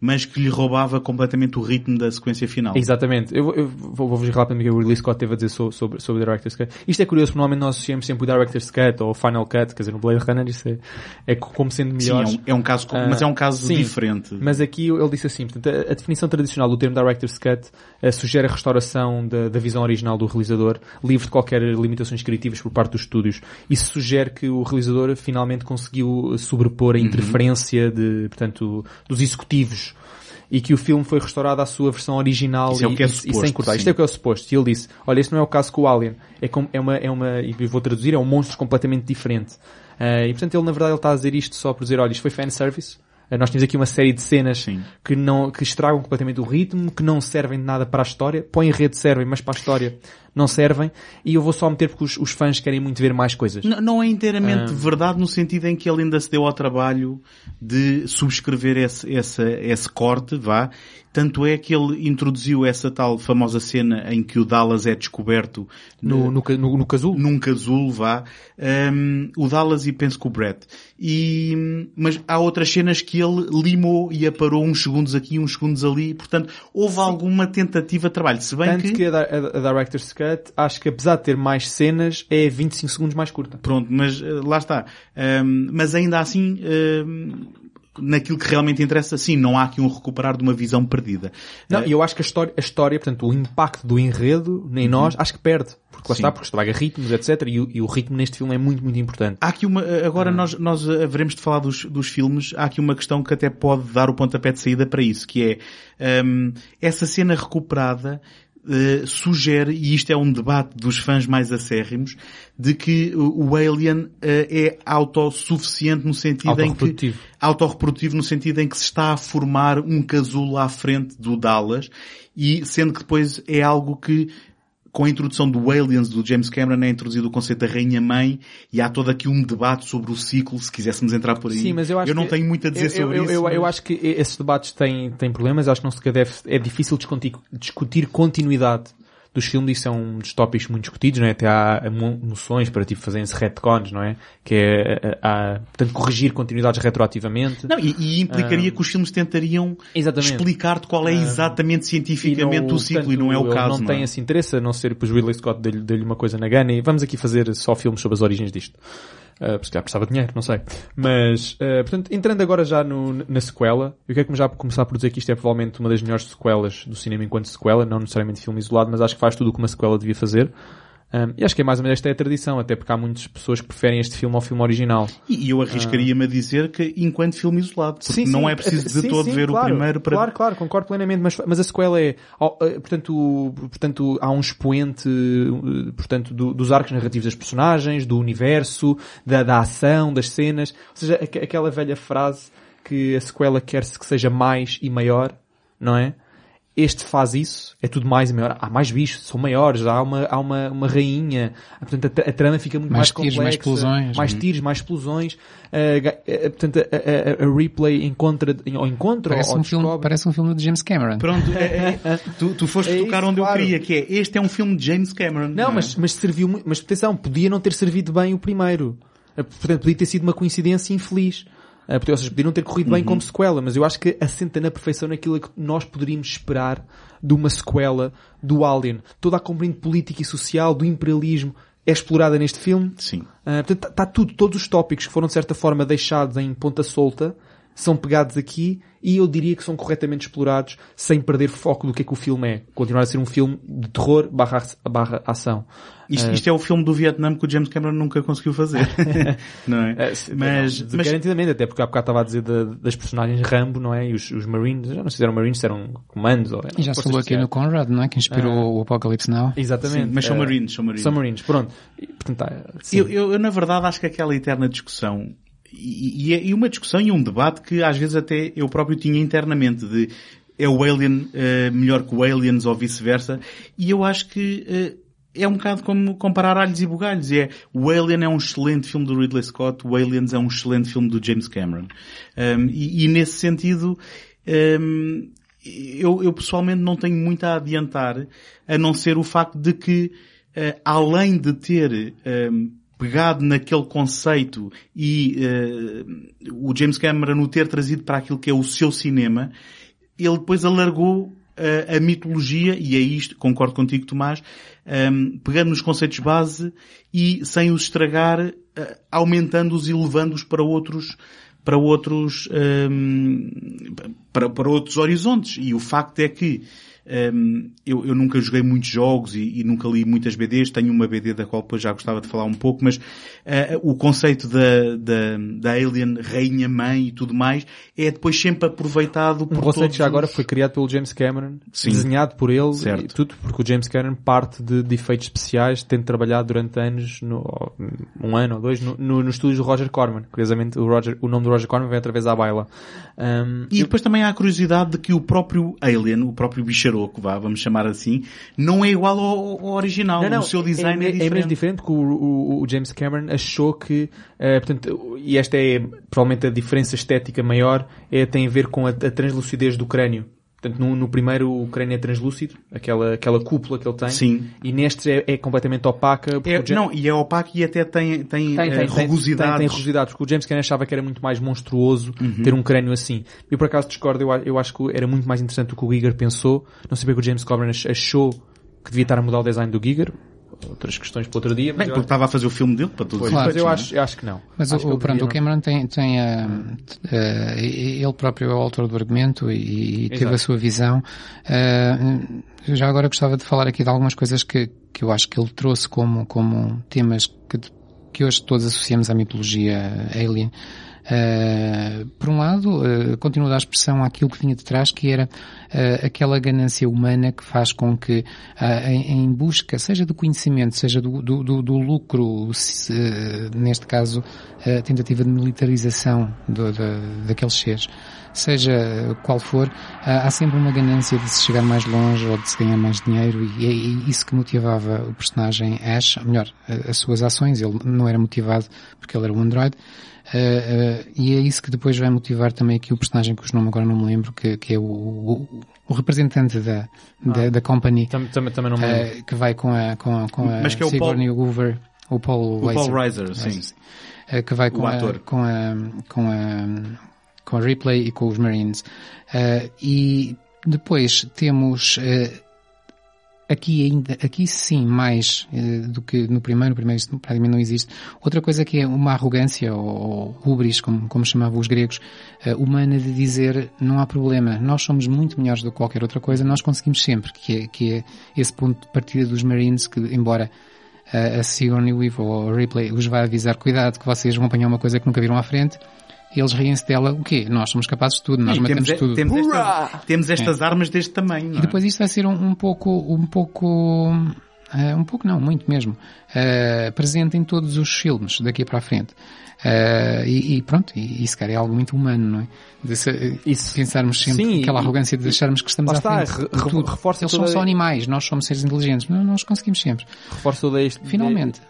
Speaker 3: mas que lhe roubava completamente o ritmo da sequência final.
Speaker 2: Exatamente. Eu, eu vou-vos vou rapidamente o que o Ridley Scott teve a dizer sobre, sobre, o Director's Cut. Isto é curioso, porque normalmente nós associamos sempre o Director's Cut ou o Final Cut, quer dizer, no Blade Runner isso é, é como sendo melhor.
Speaker 3: Sim, é um, é um caso, uh, mas é um caso
Speaker 2: sim,
Speaker 3: diferente.
Speaker 2: Mas aqui ele disse assim, portanto, a, a definição tradicional do termo Director's Cut uh, sugere a restauração da, da visão original do realizador, livre de qualquer limitações criativas por parte dos estúdios. Isso sugere que o realizador finalmente conseguiu sobrepor a
Speaker 3: Uhum.
Speaker 2: interferência de, portanto, dos executivos e que o filme foi restaurado à sua versão original
Speaker 3: Isso é o
Speaker 2: e,
Speaker 3: que é
Speaker 2: e-
Speaker 3: suposto,
Speaker 2: e sem cortar.
Speaker 3: sim.
Speaker 2: Isto é o que é o suposto. E ele disse, olha, este não é o caso com o Alien. É, com, é uma, é uma, e vou traduzir, é um monstro completamente diferente. Ah, e portanto ele na verdade ele está a dizer isto só por dizer, olha, isto foi fanservice. Ah, nós temos aqui uma série de cenas
Speaker 3: Sim.
Speaker 2: que não, que estragam completamente o ritmo, que não servem de nada para a história. Põem rede servem, mas para a história não servem. E eu vou só meter porque os, os fãs querem muito ver mais coisas.
Speaker 3: N- Não é inteiramente
Speaker 2: Ah.
Speaker 3: verdade no sentido em que ele ainda se deu ao trabalho de subscrever esse, esse, esse corte, vá. Tanto é que ele introduziu essa tal famosa cena em que o Dallas é descoberto
Speaker 2: No, no, ca- no, no casulo.
Speaker 3: num casulo, vá. Um, o Dallas e penso que o Brett. E, mas há outras cenas que ele limou e aparou uns segundos aqui, uns segundos ali. Portanto, houve alguma tentativa de trabalho. Se bem
Speaker 2: Tanto
Speaker 3: que...
Speaker 2: que a, a, a Director's Cut, acho que apesar de ter mais cenas, é 25 segundos mais curta.
Speaker 3: Pronto, mas eh, lá está. Ahm, mas ainda assim, ahm, naquilo que realmente interessa, sim, não há aqui um recuperar de uma visão perdida.
Speaker 2: Não,
Speaker 3: Eh,
Speaker 2: e eu acho que a história, a história, portanto, o impacto do enredo em nós, acho que perde. Porque lá
Speaker 3: Sim.
Speaker 2: está, porque estraga ritmos, etc. E, o- e o ritmo neste filme é muito, muito importante.
Speaker 3: Há aqui uma, agora
Speaker 2: Ah.
Speaker 3: nós, nós haveremos de falar dos, dos filmes, há aqui uma questão que até pode dar o pontapé de saída para isso, que é, ahm, essa cena recuperada eh, sugere, e isto é um debate dos fãs mais acérrimos, de que o Alien eh, é autossuficiente no sentido em que
Speaker 2: autorreprodutivo
Speaker 3: no sentido em que se está a formar um casulo à frente do Dallas e sendo que depois é algo que com a introdução do Aliens do James Cameron é introduzido o conceito da rainha-mãe e há todo aqui um debate sobre o ciclo, se quiséssemos entrar por aí.
Speaker 2: Sim, mas eu acho
Speaker 3: não
Speaker 2: que-
Speaker 3: tenho muito a dizer
Speaker 2: eu,
Speaker 3: sobre
Speaker 2: eu,
Speaker 3: isso.
Speaker 2: Eu, eu
Speaker 3: mas-
Speaker 2: acho que esses debates têm, têm problemas, acho que não se deve, é difícil discutir continuidade dos filmes, isso é um dos tópicos muito discutidos, não é? Até há mo- noções para tipo fazerem-se retcons, não é? Que é, eh, há, portanto, corrigir continuidades retroativamente.
Speaker 3: Não, e, e implicaria que os filmes tentariam
Speaker 2: Ah.
Speaker 3: Explicar-te qual é exatamente cientificamente o ciclo e não é o caso.
Speaker 2: Não tem
Speaker 3: é?
Speaker 2: esse interesse, a não ser depois Ridley Scott deu-lhe uma coisa na gana e vamos aqui fazer só filmes sobre as origens disto. Uh, porque se calhar precisava de dinheiro, não sei. Mas, uh, portanto, entrando agora já no, na sequela, eu quero já começar por dizer que isto é provavelmente uma das melhores sequelas do cinema enquanto sequela, não necessariamente filme isolado, mas acho que faz tudo o que uma sequela devia fazer. Um, e acho que é mais ou menos esta é a tradição, até porque há muitas pessoas que preferem este filme ao filme original.
Speaker 3: E, eu arriscaria-me a dizer que enquanto filme isolado, porque
Speaker 2: Sim,
Speaker 3: não
Speaker 2: sim,
Speaker 3: é preciso de
Speaker 2: sim,
Speaker 3: todo ver
Speaker 2: claro,
Speaker 3: o primeiro para...
Speaker 2: Claro, claro, concordo plenamente, mas, mas a sequela é, eh, portanto, portanto, há um expoente, eh, portanto, do- dos arcos narrativos das personagens, do universo, da, da ação, das cenas, ou seja, aqu- aquela velha frase que a sequela quer-se que seja mais e maior, não é? Este faz isso, é tudo mais e maior. Há mais bichos, são maiores, há uma, há uma, uma rainha, portanto a, a trama fica muito mais,
Speaker 4: Mais tiros, mais
Speaker 2: complexa,
Speaker 4: explosões.
Speaker 2: mais tiros, mais explosões. Uh, uh, portanto, a, a, a replay encontra, ou encontra,
Speaker 4: Parece
Speaker 2: ou
Speaker 4: um, filme, parece um filme de James Cameron.
Speaker 3: Pronto, é- é- tu, tu foste
Speaker 2: É
Speaker 3: tocar
Speaker 2: isso,
Speaker 3: onde
Speaker 2: claro.
Speaker 3: eu queria, que é, este é um filme de James Cameron.
Speaker 2: Não,
Speaker 3: é?
Speaker 2: mas, mas serviu muito, mas atenção, podia não ter servido bem o primeiro. Portanto, podia ter sido uma coincidência infeliz. Uh, Ou seja, podia não ter corrido bem como sequela, mas eu acho que assenta na perfeição naquilo que nós poderíamos esperar de uma sequela do Alien. Toda a componente política e social, do imperialismo, é explorada neste filme.
Speaker 3: Sim.
Speaker 2: Uh, portanto, está tudo, todos os tópicos que foram de certa forma deixados em ponta solta, são pegados aqui e eu diria que são corretamente explorados sem perder foco do que é que o filme é. Continuar a ser um filme de terror barra, barra ação.
Speaker 3: Isto, isto é o filme do Vietnã que o James Cameron nunca conseguiu fazer. não é?
Speaker 2: Eh,
Speaker 3: mas,
Speaker 2: não,
Speaker 3: mas
Speaker 2: garantidamente, até porque há bocado estava a dizer da- das personagens Rambo, não é? E os, os Marines, já não sei se eram Marines, se eram comandos ou
Speaker 4: E já se falou aqui no. Conrad, não é? Que inspirou o Apocalypse Now.
Speaker 2: Exatamente.
Speaker 3: Sim, mas são
Speaker 2: Eh,
Speaker 3: Marines, são Marines.
Speaker 2: São Marines, pronto. E, portanto, tá,
Speaker 3: eu, eu, eu, na verdade, acho que aquela eterna discussão, e, e, é- e uma discussão e um debate que às vezes até eu próprio tinha internamente, de é o Alien eh, melhor que o Aliens ou vice-versa, e eu acho que eh, é um bocado como comparar alhos e bugalhos. É, o Alien é um excelente filme do Ridley Scott, o Aliens é um excelente filme do James Cameron. Um, e, e nesse sentido, um, eu, eu pessoalmente não tenho muito a adiantar, a não ser o facto de que, uh, além de ter um, pegado naquele conceito e uh, o James Cameron o ter trazido para aquilo que é o seu cinema, ele depois alargou uh, a mitologia, e é isto, concordo contigo Tomás, um, pegando nos conceitos base e sem os estragar, uh, aumentando-os e levando-os para outros para outros um, para, para outros horizontes. E o facto é que um, eu, eu, nunca joguei muitos jogos e, e, nunca li muitas BDs, tenho uma BD da qual depois já gostava de falar um pouco, mas uh, o conceito da, da, da Alien Rainha Mãe e tudo mais é depois sempre aproveitado por
Speaker 2: um conceito
Speaker 3: todos
Speaker 2: já agora foi criado pelo James Cameron,
Speaker 3: Sim.
Speaker 2: desenhado por ele,
Speaker 3: Certo.
Speaker 2: e tudo porque o James Cameron parte de, de efeitos especiais, tendo trabalhado durante anos, no, um ano ou dois, no, no, no estúdio do Roger Corman. Curiosamente, o, Roger, o nome do Roger Corman vem através da baila. Um,
Speaker 3: e depois também há a curiosidade de que o próprio Alien, o próprio bicharoco, vá, vamos chamar assim, não é igual ao, ao original.
Speaker 2: Não, não,
Speaker 3: o seu design é,
Speaker 2: é,
Speaker 3: diferente.
Speaker 2: é mesmo diferente porque o, o, o, James Cameron achou que, uh, portanto, e esta é provavelmente a diferença estética maior, é, tem a ver com a, a translucidez do crânio. Portanto, no, no, primeiro o crânio é translúcido, aquela, aquela cúpula que ele tem.
Speaker 3: Sim.
Speaker 2: E neste é, é completamente opaca.
Speaker 3: É,
Speaker 2: James...
Speaker 3: Não, e é opaco e até tem, tem,
Speaker 2: tem, tem,
Speaker 3: uh, rugosidades.
Speaker 2: Tem, tem, rugosidades, porque o James Cameron achava que era muito mais monstruoso uhum. ter um crânio assim. Eu por acaso discordo, eu, eu acho que era muito mais interessante o que o Giger pensou. Não sei bem que o James Cameron achou que devia estar a mudar o design do Giger. Outras questões para outro dia.
Speaker 3: Bem, porque estava a fazer o filme dele para todos
Speaker 2: claro,
Speaker 3: os
Speaker 2: mas eu acho, eu acho que não.
Speaker 4: Mas
Speaker 2: acho
Speaker 4: o,
Speaker 2: que
Speaker 4: pronto, o Cameron tem, tem uh, uh, ele próprio é o autor do argumento e, e teve a sua visão. Uh, já agora gostava de falar aqui de algumas coisas que, que eu acho que ele trouxe como, como temas que, que hoje todos associamos à mitologia alien. Uh, por um lado, uh, continua a dar expressão àquilo que vinha de trás, que era uh, aquela ganância humana que faz com que, em, em, busca, seja do conhecimento, seja do, do, do, do lucro, neste caso, a tentativa de militarização do, de, daqueles seres, seja qual for, há sempre uma ganância de se chegar mais longe ou de se ganhar mais dinheiro e é isso que motivava o personagem Ash, melhor, as suas ações. Ele não era motivado porque ele era um androide. Uh, uh, e é isso que depois vai motivar também aqui o personagem cujo nome agora não me lembro, que, que é o, o, o representante da, da,
Speaker 2: ah,
Speaker 4: da company.
Speaker 2: Também, também, também não me lembro.
Speaker 4: Uh, que vai com a, com a, com a
Speaker 3: Mas que é o
Speaker 4: Sigourney
Speaker 3: Paul,
Speaker 4: Hoover, o Paul
Speaker 3: o
Speaker 4: Weiser,
Speaker 3: Paul Reiser, sim.
Speaker 4: sim. que vai com a, com a, com a, com a Ripley e com os Marines. e depois temos aqui ainda, aqui sim, mais uh, do que no primeiro, no primeiro isso praticamente não existe. Outra coisa que é uma arrogância, ou, hubris, como, como chamavam os gregos, uh, humana de dizer não há problema, nós somos muito melhores do que qualquer outra coisa, nós conseguimos sempre, que é, que é esse ponto de partida dos Marines que, embora a, a Sigourney Weaver ou a Ripley os vai avisar, cuidado que vocês vão apanhar uma coisa que nunca viram à frente, eles riem-se dela, o quê? Nós somos capazes de tudo, nós
Speaker 3: E
Speaker 4: matamos
Speaker 3: temos,
Speaker 4: tudo.
Speaker 3: temos, esta- temos estas armas deste tamanho.
Speaker 4: E
Speaker 3: é?
Speaker 4: depois isto vai ser um, um pouco, um pouco, eh, um pouco não, muito mesmo, eh, presente em todos os filmes daqui para a frente. Eh, e, e pronto, e, se calhar é algo muito humano, não é? De se-
Speaker 2: Isso.
Speaker 4: pensarmos sempre
Speaker 2: Sim,
Speaker 4: aquela arrogância de acharmos que estamos à
Speaker 2: está,
Speaker 4: frente.
Speaker 2: re-
Speaker 4: de tudo.
Speaker 2: reforça
Speaker 4: Eles são só animais, nós somos seres inteligentes, mas nós conseguimos sempre.
Speaker 2: Reforço todo este...
Speaker 4: Finalmente,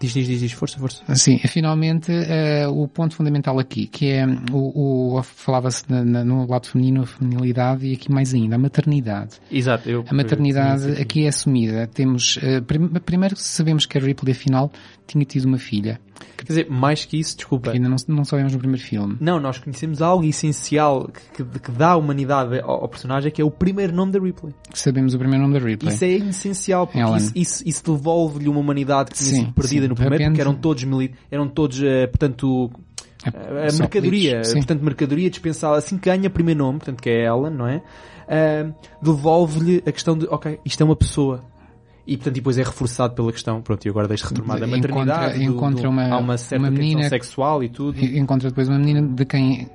Speaker 2: Diz, diz, diz, diz, força, força.
Speaker 4: Sim, finalmente eh, o ponto fundamental aqui, que é o, o falava-se no lado feminino, a feminilidade e aqui mais ainda, a maternidade.
Speaker 2: Exato. Eu,
Speaker 4: A maternidade
Speaker 2: eu-
Speaker 4: aqui é assumida. Temos, eh, prim- primeiro sabemos que a Ripley afinal tinha tido uma filha,
Speaker 2: Quer dizer, mais que isso, desculpa.
Speaker 4: que ainda não, não sabemos no primeiro filme.
Speaker 2: Não, nós conhecemos algo essencial que, que, que dá humanidade ao, ao personagem, que é o primeiro nome da Ripley.
Speaker 4: Sabemos o primeiro nome da Ripley.
Speaker 2: Isso é essencial, porque
Speaker 4: Ellen.
Speaker 2: isso, isso, isso devolve-lhe uma humanidade que tinha sido perdida
Speaker 4: sim.
Speaker 2: no primeiro, porque
Speaker 4: repente-
Speaker 2: eram todos, mili- eram todos eh, portanto,
Speaker 4: É
Speaker 2: a
Speaker 4: só
Speaker 2: mercadoria, portanto, mercadoria dispensável, assim que ganha primeiro nome, portanto, que é Ellen, não é? Ah, devolve-lhe a questão de, ok, isto é uma pessoa. E, portanto, depois é reforçado pela questão, pronto, e agora deixo retomar da
Speaker 4: Encontra-
Speaker 2: maternidade, do-
Speaker 4: encontra
Speaker 2: do-
Speaker 4: uma-
Speaker 2: há uma certa
Speaker 4: uma menina-
Speaker 2: sexual e tudo.
Speaker 4: Encontra depois uma menina de quem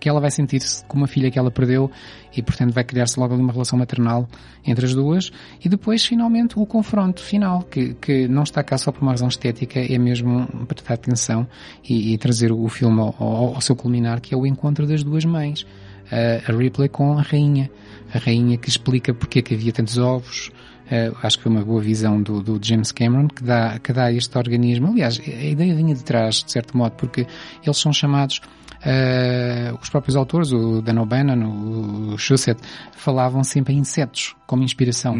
Speaker 4: que ela vai sentir-se como uma filha que ela perdeu e portanto vai criar-se logo ali uma relação maternal entre as duas e depois finalmente o confronto final que, que não está cá só por uma razão estética é mesmo para dar atenção e, e trazer o filme ao, ao- ao seu culminar que é o encontro das duas mães a, a Ripley com a rainha a rainha que explica porque é que havia tantos ovos Uh, acho que foi uma boa visão do, do James Cameron que dá, que dá este organismo. Aliás, a ideia vinha de trás, de certo modo, porque eles são chamados, uh, os próprios autores, o Dan O'Bannon, o Shusett, falavam sempre em insetos como inspiração.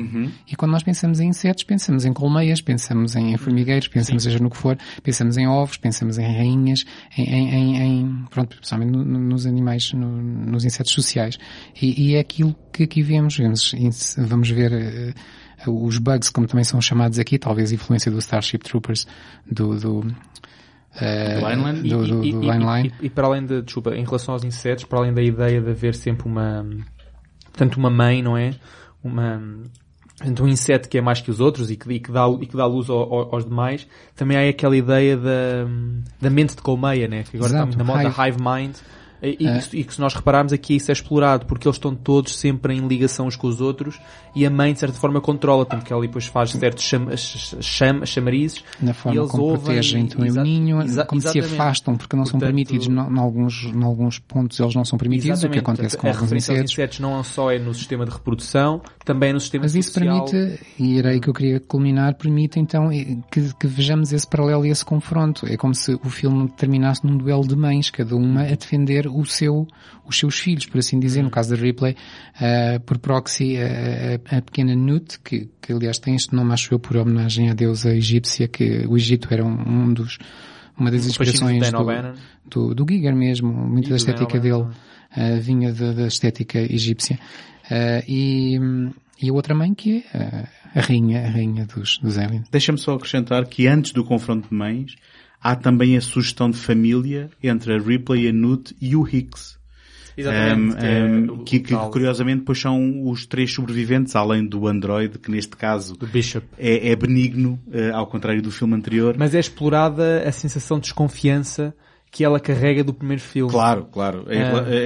Speaker 4: E quando nós pensamos em insetos, pensamos em colmeias, pensamos em formigueiros, pensamos seja no que for, pensamos em ovos, pensamos em rainhas, em, em, em, pronto, principalmente no- no- nos animais, no- nos insetos sociais. E, e é aquilo que aqui vemos. Vemos, vamos ver eh, os bugs, como também são chamados aqui, talvez influência do Starship Troopers, do, do, eh,
Speaker 3: Do Lineline?
Speaker 4: do, do,
Speaker 2: E- e-. E, e para além de, desculpa, em relação aos insetos, para além da ideia de haver sempre uma, portanto, uma mãe, não é? Uma, portanto, um inseto que é mais que os outros e que, e que dá, e que dá luz ao- ao- aos demais, também há aquela ideia da, da mente de colmeia, né? Que agora
Speaker 4: Exato,
Speaker 2: está muito na moda,
Speaker 4: hive.
Speaker 2: hive mind. E, e,
Speaker 4: É.
Speaker 2: que- e que se nós repararmos aqui isso é explorado, porque eles estão todos sempre em ligação uns com os outros e a mãe de certa forma controla, tanto que ela depois faz certos cham, cham, chamarizes
Speaker 4: na
Speaker 2: e
Speaker 4: forma
Speaker 2: eles
Speaker 4: como
Speaker 2: ouvem-
Speaker 4: protegem então, o ninho, como se afastam, porque não são
Speaker 2: Portanto,
Speaker 4: permitidos, em alguns, em alguns pontos eles não são permitidos, o que acontece
Speaker 2: Portanto,
Speaker 4: com
Speaker 2: a
Speaker 4: alguns insetos.
Speaker 2: insetos não só é no sistema de reprodução, também é no sistema
Speaker 4: Mas isso
Speaker 2: social.
Speaker 4: permite, e era aí que eu queria culminar, permite então que, que vejamos esse paralelo e esse confronto. É como se o filme terminasse num duelo de mães, cada uma a defender o seu, os seus filhos, por assim dizer. No caso da Ripley, eh, por proxy, eh, a, pequena Nut, que, que aliás tem este nome, acho eu, por homenagem à deusa egípcia, que o Egito era um, um dos, uma das inspirações do, do, do Giger mesmo, muito
Speaker 2: E
Speaker 4: da estética dele uh, vinha da, da estética egípcia. Uh, e, e a outra mãe que é uh, a rainha, a rainha dos, dos aliens.
Speaker 3: Deixa-me só acrescentar que antes do confronto de mães, há também a sugestão de família entre a Ripley, a Newt e o Hicks.
Speaker 2: Exatamente.
Speaker 3: Um,
Speaker 2: que, é
Speaker 3: um,
Speaker 2: o-
Speaker 3: que, que,
Speaker 2: tal
Speaker 3: curiosamente depois são os três sobreviventes, além do android, que neste caso
Speaker 2: do Bishop.
Speaker 3: é, é benigno, eh, ao contrário do filme anterior.
Speaker 2: Mas é explorada a sensação de desconfiança que ela carrega do primeiro filme.
Speaker 3: Claro, claro.
Speaker 2: É.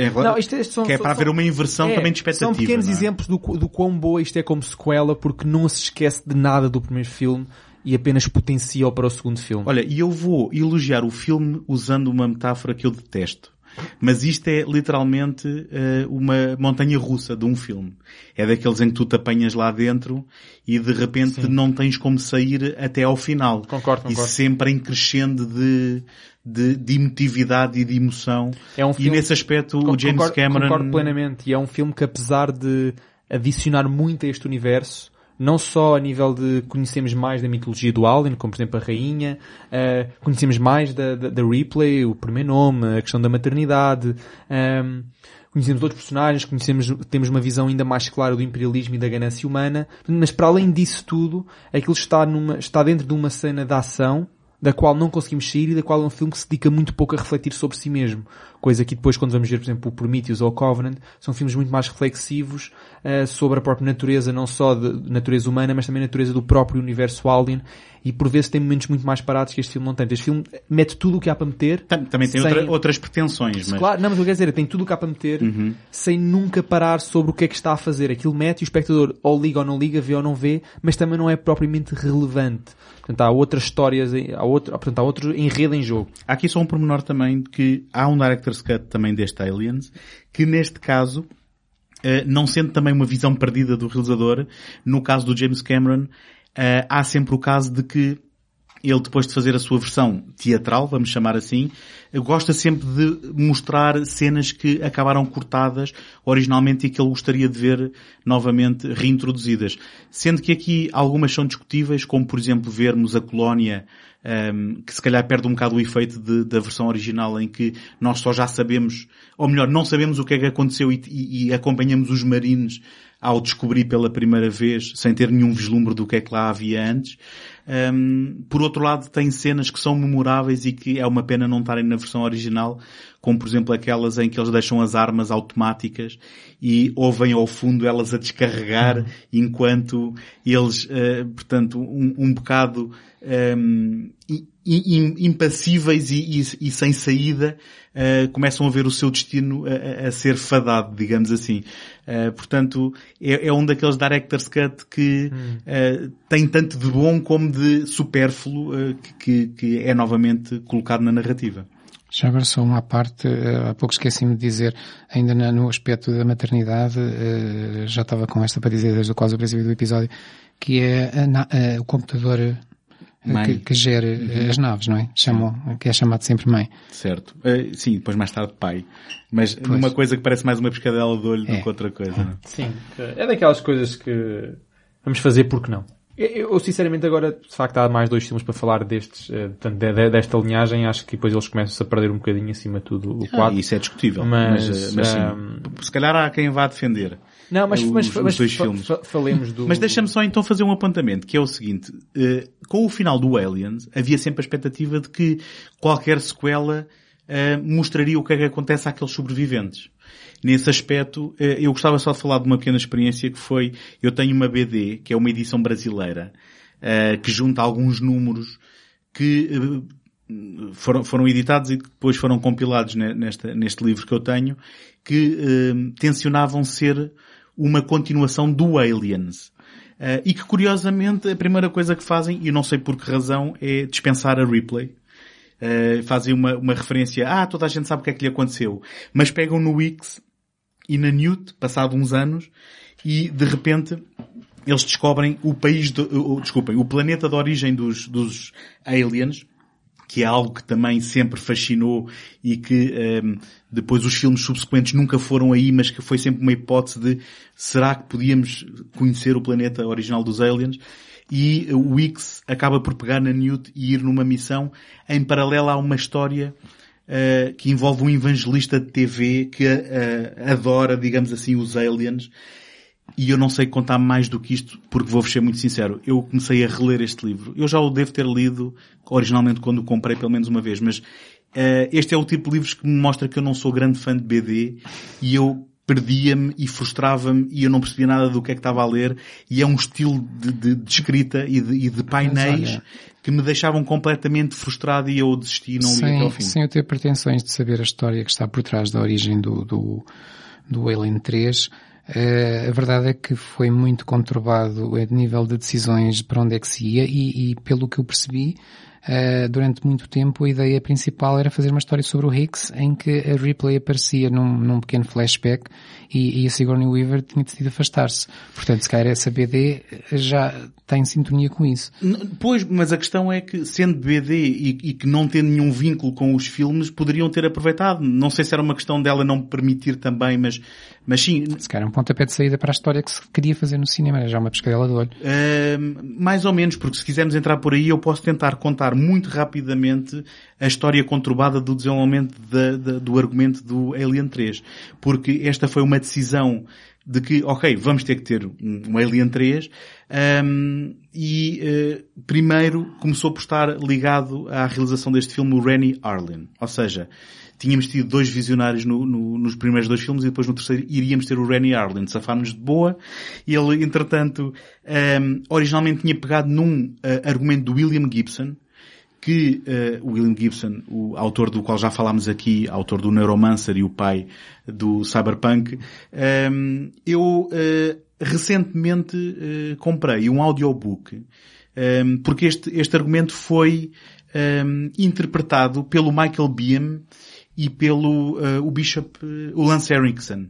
Speaker 3: em rela-
Speaker 2: Não, isto- isto são-
Speaker 3: que é
Speaker 2: são-
Speaker 3: para haver
Speaker 2: são-
Speaker 3: uma inversão
Speaker 2: É,
Speaker 3: também de expectativa.
Speaker 2: São pequenos
Speaker 3: é?
Speaker 2: exemplos do, do quão boa isto é como sequela, porque não se esquece de nada do primeiro filme e apenas potencia para o segundo filme.
Speaker 3: Olha, e eu vou elogiar o filme usando uma metáfora que eu detesto. Mas isto é literalmente eh, uma montanha russa de um filme. É daqueles em que tu te apanhas lá dentro e de repente não tens como sair até ao final.
Speaker 2: Concordo,
Speaker 3: E
Speaker 2: concordo.
Speaker 3: sempre em crescendo de, de, de emotividade e de emoção.
Speaker 2: É um
Speaker 3: e
Speaker 2: filme-
Speaker 3: nesse aspecto o
Speaker 2: Con-
Speaker 3: James
Speaker 2: concordo,
Speaker 3: Cameron...
Speaker 2: Concordo plenamente. E é um filme que apesar de adicionar muito a este universo, não só a nível de conhecemos mais da mitologia do Alien, como por exemplo a Rainha, eh, conhecemos mais da, da, da Ripley, o primeiro nome, a questão da maternidade, ehm, conhecemos outros personagens, conhecemos, temos uma visão ainda mais clara do imperialismo e da ganância humana, mas para além disso tudo, aquilo está, numa, está dentro de uma cena de ação da qual não conseguimos sair e da qual é um filme que se dedica muito pouco a refletir sobre si mesmo. Coisa que depois, quando vamos ver, por exemplo, o Prometheus ou o Covenant, são filmes muito mais reflexivos eh, sobre a própria natureza, não só de, natureza humana, mas também a natureza do próprio universo Alien. e por vezes tem momentos muito mais parados que este filme não tem. Este filme mete tudo o que há para meter.
Speaker 3: Tam- Também tem
Speaker 2: sem-
Speaker 3: outra- outras pretensões, mas
Speaker 2: Claro, não, mas eu quero dizer, tem tudo o que há para meter sem nunca parar sobre o que é que está a fazer. Aquilo mete e o espectador ou liga ou não liga, vê ou não vê, mas também não é propriamente relevante. Portanto, há outras histórias, há outro, portanto, há outro enredo em jogo.
Speaker 3: Há aqui só um pormenor também de que há um Director's Cut também deste Aliens, que neste caso, eh, não sendo também uma visão perdida do realizador, no caso do James Cameron, eh, há sempre o caso de que ele depois de fazer a sua versão teatral, vamos chamar assim, gosta sempre de mostrar cenas que acabaram cortadas originalmente e que ele gostaria de ver novamente reintroduzidas. Sendo que aqui algumas são discutíveis, como por exemplo vermos a colónia ehm, que se calhar perde um bocado o efeito de- da versão original em que nós só já sabemos, ou melhor, não sabemos o que é que aconteceu e, e- e acompanhamos os marinos ao descobrir pela primeira vez, sem ter nenhum vislumbre do que é que lá havia antes. Um, por outro lado, tem cenas que são memoráveis e que é uma pena não estarem na versão original, como por exemplo aquelas em que eles deixam as armas automáticas e ouvem ao fundo elas a descarregar enquanto eles, eh, portanto, um, um bocado um, i- i- impassíveis e, e- e sem saída, eh, começam a ver o seu destino a, a- ser fadado, digamos assim. Eh, portanto, é, é um daqueles director's cut que eh, tem tanto de bom como de supérfluo que, que- é novamente colocado na narrativa.
Speaker 4: Já agora só uma parte, há pouco esqueci-me de dizer, ainda no aspecto da maternidade, já estava com esta para dizer desde o quase o princípio do episódio, que é o computador
Speaker 3: Mãe.
Speaker 4: que, que gera eh, as naves, não é? Chamam, que é chamado sempre mãe.
Speaker 3: Certo. Eh, sim, depois mais tarde pai. Mas
Speaker 4: Pois.
Speaker 3: numa coisa que parece mais uma pescadela de olho
Speaker 4: É.
Speaker 3: do que outra coisa. não é?
Speaker 2: Sim. É daquelas coisas que vamos fazer porque não. Eu, sinceramente agora, de facto, há mais dois filmes para falar destes, eh, portanto, desta linhagem, acho que depois eles começam-se a perder um bocadinho acima de tudo o
Speaker 3: Ah,
Speaker 2: 4.
Speaker 3: isso é discutível.
Speaker 2: Mas,
Speaker 3: Mas, eh, mas sim.
Speaker 2: ahm,
Speaker 3: Se calhar há quem vá defender.
Speaker 2: Não, mas,
Speaker 3: os-
Speaker 2: mas,
Speaker 3: os
Speaker 2: mas
Speaker 3: dois filmes.
Speaker 2: fa- falemos do...
Speaker 3: Mas deixa-me só então fazer um apontamento, que é o seguinte. eh, com o final do Aliens, havia sempre a expectativa de que qualquer sequela eh, mostraria o que é que acontece àqueles sobreviventes. Nesse aspecto, eh, eu gostava só de falar de uma pequena experiência que foi, eu tenho uma BD, que é uma edição brasileira, que junta alguns números que foram, foram editados e depois foram compilados ne- nesta, neste livro que eu tenho, que eh, tensionavam ser uma continuação do Aliens. Eh, e que curiosamente a primeira coisa que fazem, e não sei por que razão, é dispensar a replay. Eh, fazem uma, uma referência, ah, toda a gente sabe o que é que lhe aconteceu. Mas pegam no Wix e na Newt, passado uns anos, e de repente eles descobrem o país, do, o- desculpem, o planeta de origem dos, dos aliens, que é algo que também sempre fascinou e que ehm, depois os filmes subsequentes nunca foram aí, mas que foi sempre uma hipótese de será que podíamos conhecer o planeta original dos aliens? E o Wix acaba por pegar na Newt e ir numa missão. Em paralelo há uma história eh, que envolve um evangelista de TV que eh, adora, digamos assim, os aliens. E eu não sei contar mais do que isto, porque vou-vos ser muito sincero. Eu comecei a reler este livro. Eu já o devo ter lido originalmente quando o comprei pelo menos uma vez, mas eh, este é o tipo de livros que me mostra que eu não sou grande fã de BD e eu perdia-me e frustrava-me e eu não percebia nada do que é que estava a ler e é um estilo de, de- de escrita e de, e de painéis que me deixavam completamente frustrado e eu desisti e não li até ao
Speaker 4: Sem,
Speaker 3: fim.
Speaker 4: sem eu ter pretensões de saber a história que está por trás da origem do, do, do Alien 3, eh, a verdade é que foi muito conturbado a nível de decisões para onde é que se ia e, e pelo que eu percebi, eh, durante muito tempo a ideia principal era fazer uma história sobre o Higgs em que a Ripley aparecia num, num pequeno flashback e, e a Sigourney Weaver tinha decidido afastar-se. Portanto, se calhar essa BD já está em sintonia com isso.
Speaker 3: Pois, mas a questão é que, sendo BD e, e que não tendo nenhum vínculo com os filmes, poderiam ter aproveitado. Não sei se era uma questão dela não permitir também, mas, mas sim,
Speaker 4: Se calhar é um pontapé de saída para a história que se queria fazer no cinema, era já uma pescadela de olho.
Speaker 3: Ahm, mais ou menos, porque se quisermos entrar por aí, eu posso tentar contar muito rapidamente a história conturbada do desenvolvimento da- da- do argumento do Alien 3. Porque esta foi uma decisão de que, ok, vamos ter que ter um, um Alien 3, um, e uh, primeiro começou por estar ligado à realização deste filme o Rennie Arlen. Ou seja, tínhamos tido dois visionários no, no, nos primeiros dois filmes e depois no terceiro iríamos ter o Rennie Arlen. Safámos de boa. Ele, entretanto, um, originalmente tinha pegado num uh, argumento do William Gibson, que uh, William Gibson, o autor do qual já falámos aqui, autor do Neuromancer e o pai do Cyberpunk, um, eu uh, recentemente uh, comprei um audiobook um, porque este, este argumento foi um, interpretado pelo Michael Beam e pelo o Bishop, o Lance Erickson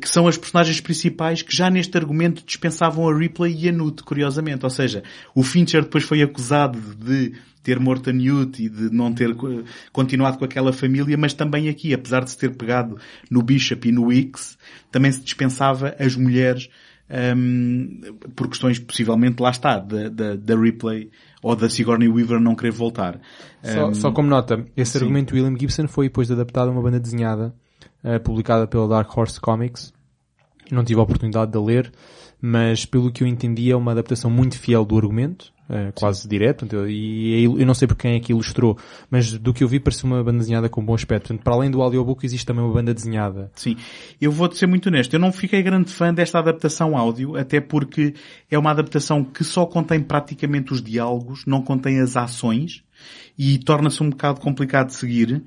Speaker 3: que são as personagens principais que já neste argumento dispensavam a Ripley e a Newt, curiosamente. Ou seja, o Fincher depois foi acusado de ter morto a Newt e de não ter continuado com aquela família, mas também aqui, apesar de se ter pegado no Bishop e no X, também se dispensava as mulheres um, por questões possivelmente, lá está, da, da, da Ripley ou da Sigourney Weaver não querer voltar.
Speaker 2: Só, um, só como nota, esse sim. argumento de William Gibson foi depois adaptado a uma banda desenhada uh, publicada pela Dark Horse Comics. Não tive a oportunidade de ler, mas pelo que eu entendi é uma adaptação muito fiel do argumento, é, quase Sim. direto, e eu não sei por quem é que ilustrou, mas do que eu vi parece uma banda desenhada com bom aspecto. Portanto, para além do audiobook existe também uma banda desenhada.
Speaker 3: Sim. Eu vou-te ser muito honesto, eu não fiquei grande fã desta adaptação áudio, até porque é uma adaptação que só contém praticamente os diálogos, não contém as ações, e torna-se um bocado complicado de seguir.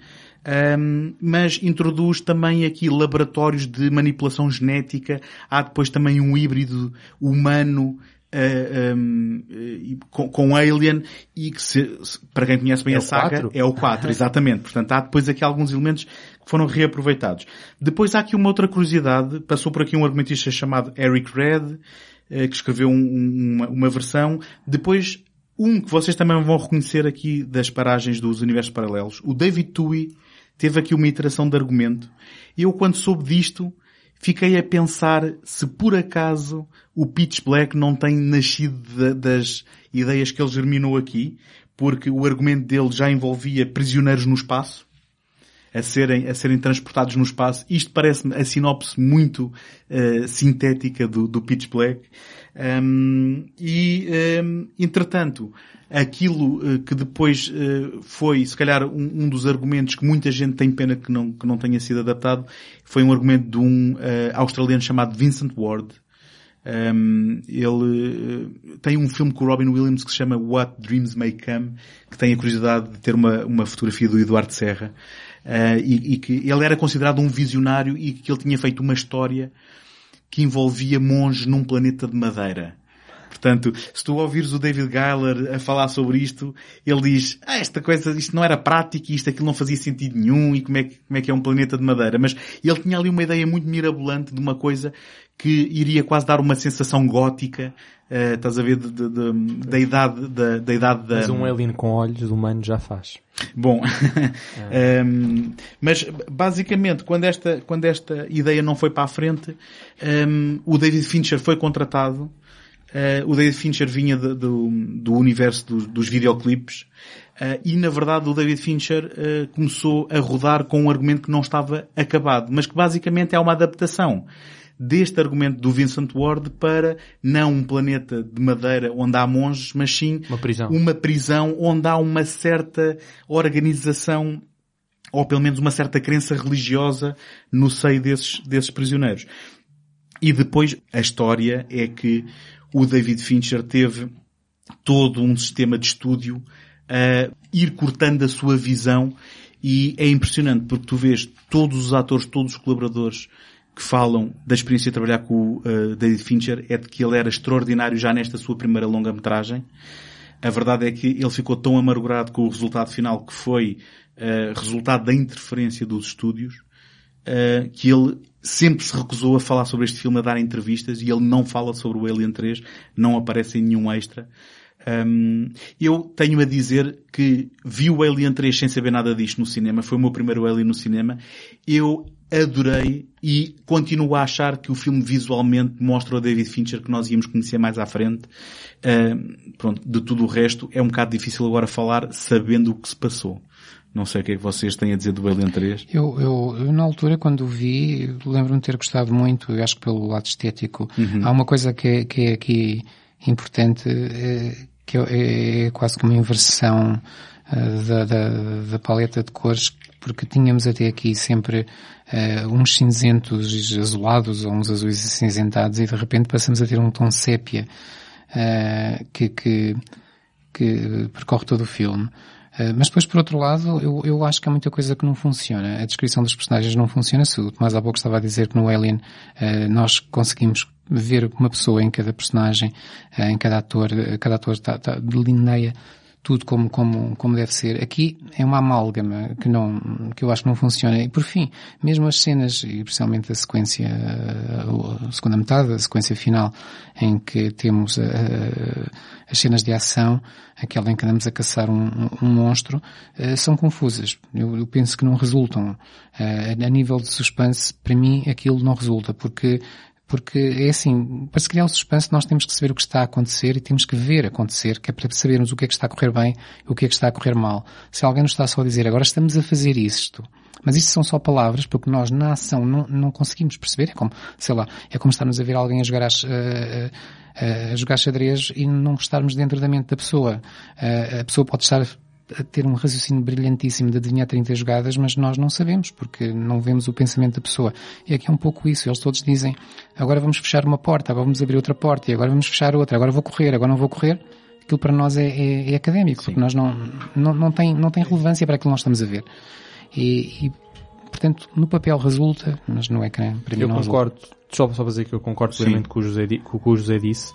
Speaker 3: Um, mas introduz também aqui laboratórios de manipulação genética. Há depois também um híbrido humano Uh, um, uh, com, com, Alien e que se, para quem conhece bem
Speaker 2: é
Speaker 3: a saga
Speaker 2: 4?
Speaker 3: é o 4, exatamente. Portanto, há depois aqui alguns elementos que foram reaproveitados. Depois há aqui uma outra curiosidade, passou por aqui um argumentista chamado Eric Red, uh, que escreveu um, uma, uma versão. Depois, um que vocês também vão reconhecer aqui das paragens dos universos paralelos, o David Tui teve aqui uma iteração de argumento. E eu quando soube disto, fiquei a pensar se por acaso o Pitch Black não tem nascido de, das ideias que ele germinou aqui, porque o argumento dele já envolvia prisioneiros no espaço, a serem, a serem transportados no espaço. Isto parece-me a sinopse muito uh, sintética do, do Pitch Black. Um, e, um, entretanto, aquilo uh, que depois uh, foi, se calhar, um, dos argumentos que muita gente tem pena que não, que não tenha sido adaptado, foi um argumento de um uh, australiano chamado Vincent Ward. Um, ele tem um filme com o Robin Williams que se chama What Dreams May Come, que tem a curiosidade de ter uma, uma fotografia do Eduardo Serra, e, e, que ele era considerado um visionário e que ele tinha feito uma história que envolvia monges num planeta de madeira. Portanto, se tu ouvires o David Geiler a falar sobre isto, ele diz, ah, esta coisa, isto não era prático, isto aquilo não fazia sentido nenhum, e como é, que, como é que é um planeta de madeira. Mas ele tinha ali uma ideia muito mirabolante de uma coisa que iria quase dar uma sensação gótica, uh, estás a ver, de, de, de, da idade da, da idade da...
Speaker 2: Mas um alien com olhos humano já faz.
Speaker 3: Bom, é. um, mas basicamente quando esta, quando esta ideia não foi para a frente, um, o David Fincher foi contratado Uh, o David Fincher vinha de, do, do universo do, dos videoclipes uh, e na verdade o David Fincher uh, começou a rodar com um argumento que não estava acabado, mas que basicamente é uma adaptação deste argumento do Vincent Ward para não um planeta de madeira onde há monges, mas sim
Speaker 2: uma prisão,
Speaker 3: uma prisão onde há uma certa organização ou pelo menos uma certa crença religiosa no seio desses, desses prisioneiros. E depois a história é que o David Fincher teve todo um sistema de estúdio a ir cortando a sua visão e é impressionante porque tu vês todos os atores, todos os colaboradores que falam da experiência de trabalhar com o uh, David Fincher é de que ele era extraordinário já nesta sua primeira longa-metragem. A verdade é que ele ficou tão amargurado com o resultado final que foi uh, resultado da interferência dos estúdios uh, que ele sempre se recusou a falar sobre este filme, a dar entrevistas, e ele não fala sobre o Alien 3, não aparece em nenhum extra. Um, eu tenho a dizer que vi o Alien 3 sem saber nada disto no cinema, foi o meu primeiro Alien no cinema. Eu adorei e continuo a achar que o filme visualmente mostra o David Fincher que nós íamos conhecer mais à frente. Uh, pronto, de tudo o resto é um bocado difícil agora falar sabendo o que se passou. Não sei o que é que vocês têm a dizer do Alien 3.
Speaker 4: Eu, eu, eu na altura, quando o vi, lembro-me de ter gostado muito, eu acho que pelo lado estético. Uhum. Há uma coisa que é, que é aqui importante, é, que é, é, quase como uma inversão uh, da, da, da, paleta de cores, porque tínhamos até aqui sempre uh, uns cinzentos azulados ou uns azuis cinzentados e de repente passamos a ter um tom sépia uh, que, que, que percorre todo o filme. Eh, mas depois, por outro lado, eu, eu acho que há muita coisa que não funciona. A descrição dos personagens não funciona. Se o Tomás há pouco estava a dizer que no Alien uh, nós conseguimos ver uma pessoa em cada personagem, uh, em cada ator, cada ator está, está, delineia tudo como, como, como deve ser. Aqui é uma amálgama que não, que eu acho que não funciona. E por fim, mesmo as cenas, e especialmente a sequência, a segunda metade, a sequência final, em que temos as cenas de ação, aquela em que andamos a caçar um, um monstro, são confusas. Eu, eu, penso que não resultam. a nível de suspense, para mim, aquilo não resulta, porque porque é assim, para se criar o suspense nós temos que saber o que está a acontecer e temos que ver acontecer, que é para sabermos o que é que está a correr bem e o que é que está a correr mal. Se alguém nos está só a dizer, agora estamos a fazer isto, mas isto são só palavras, porque nós na ação não, não conseguimos perceber, é como, sei lá, é como estarmos a ver alguém a jogar as, uh, uh, a jogar xadrez e não estarmos dentro da mente da pessoa. Uh, a pessoa pode estar a ter um raciocínio brilhantíssimo de adivinhar 30 jogadas, mas nós não sabemos, porque não vemos o pensamento da pessoa. E aqui é um pouco isso. Eles todos dizem, agora vamos fechar uma porta, agora vamos abrir outra porta, e agora vamos fechar outra, agora vou correr, agora não vou correr. Aquilo para nós é, é, é académico, Sim. porque nós não, não, não, tem, não tem relevância para aquilo que nós estamos a ver. E, e portanto, no papel resulta, mas no ecrã, para mim
Speaker 2: eu
Speaker 4: não
Speaker 2: concordo,
Speaker 4: resulta.
Speaker 2: Só para dizer que eu concordo plenamente com o, José, com o que o José disse.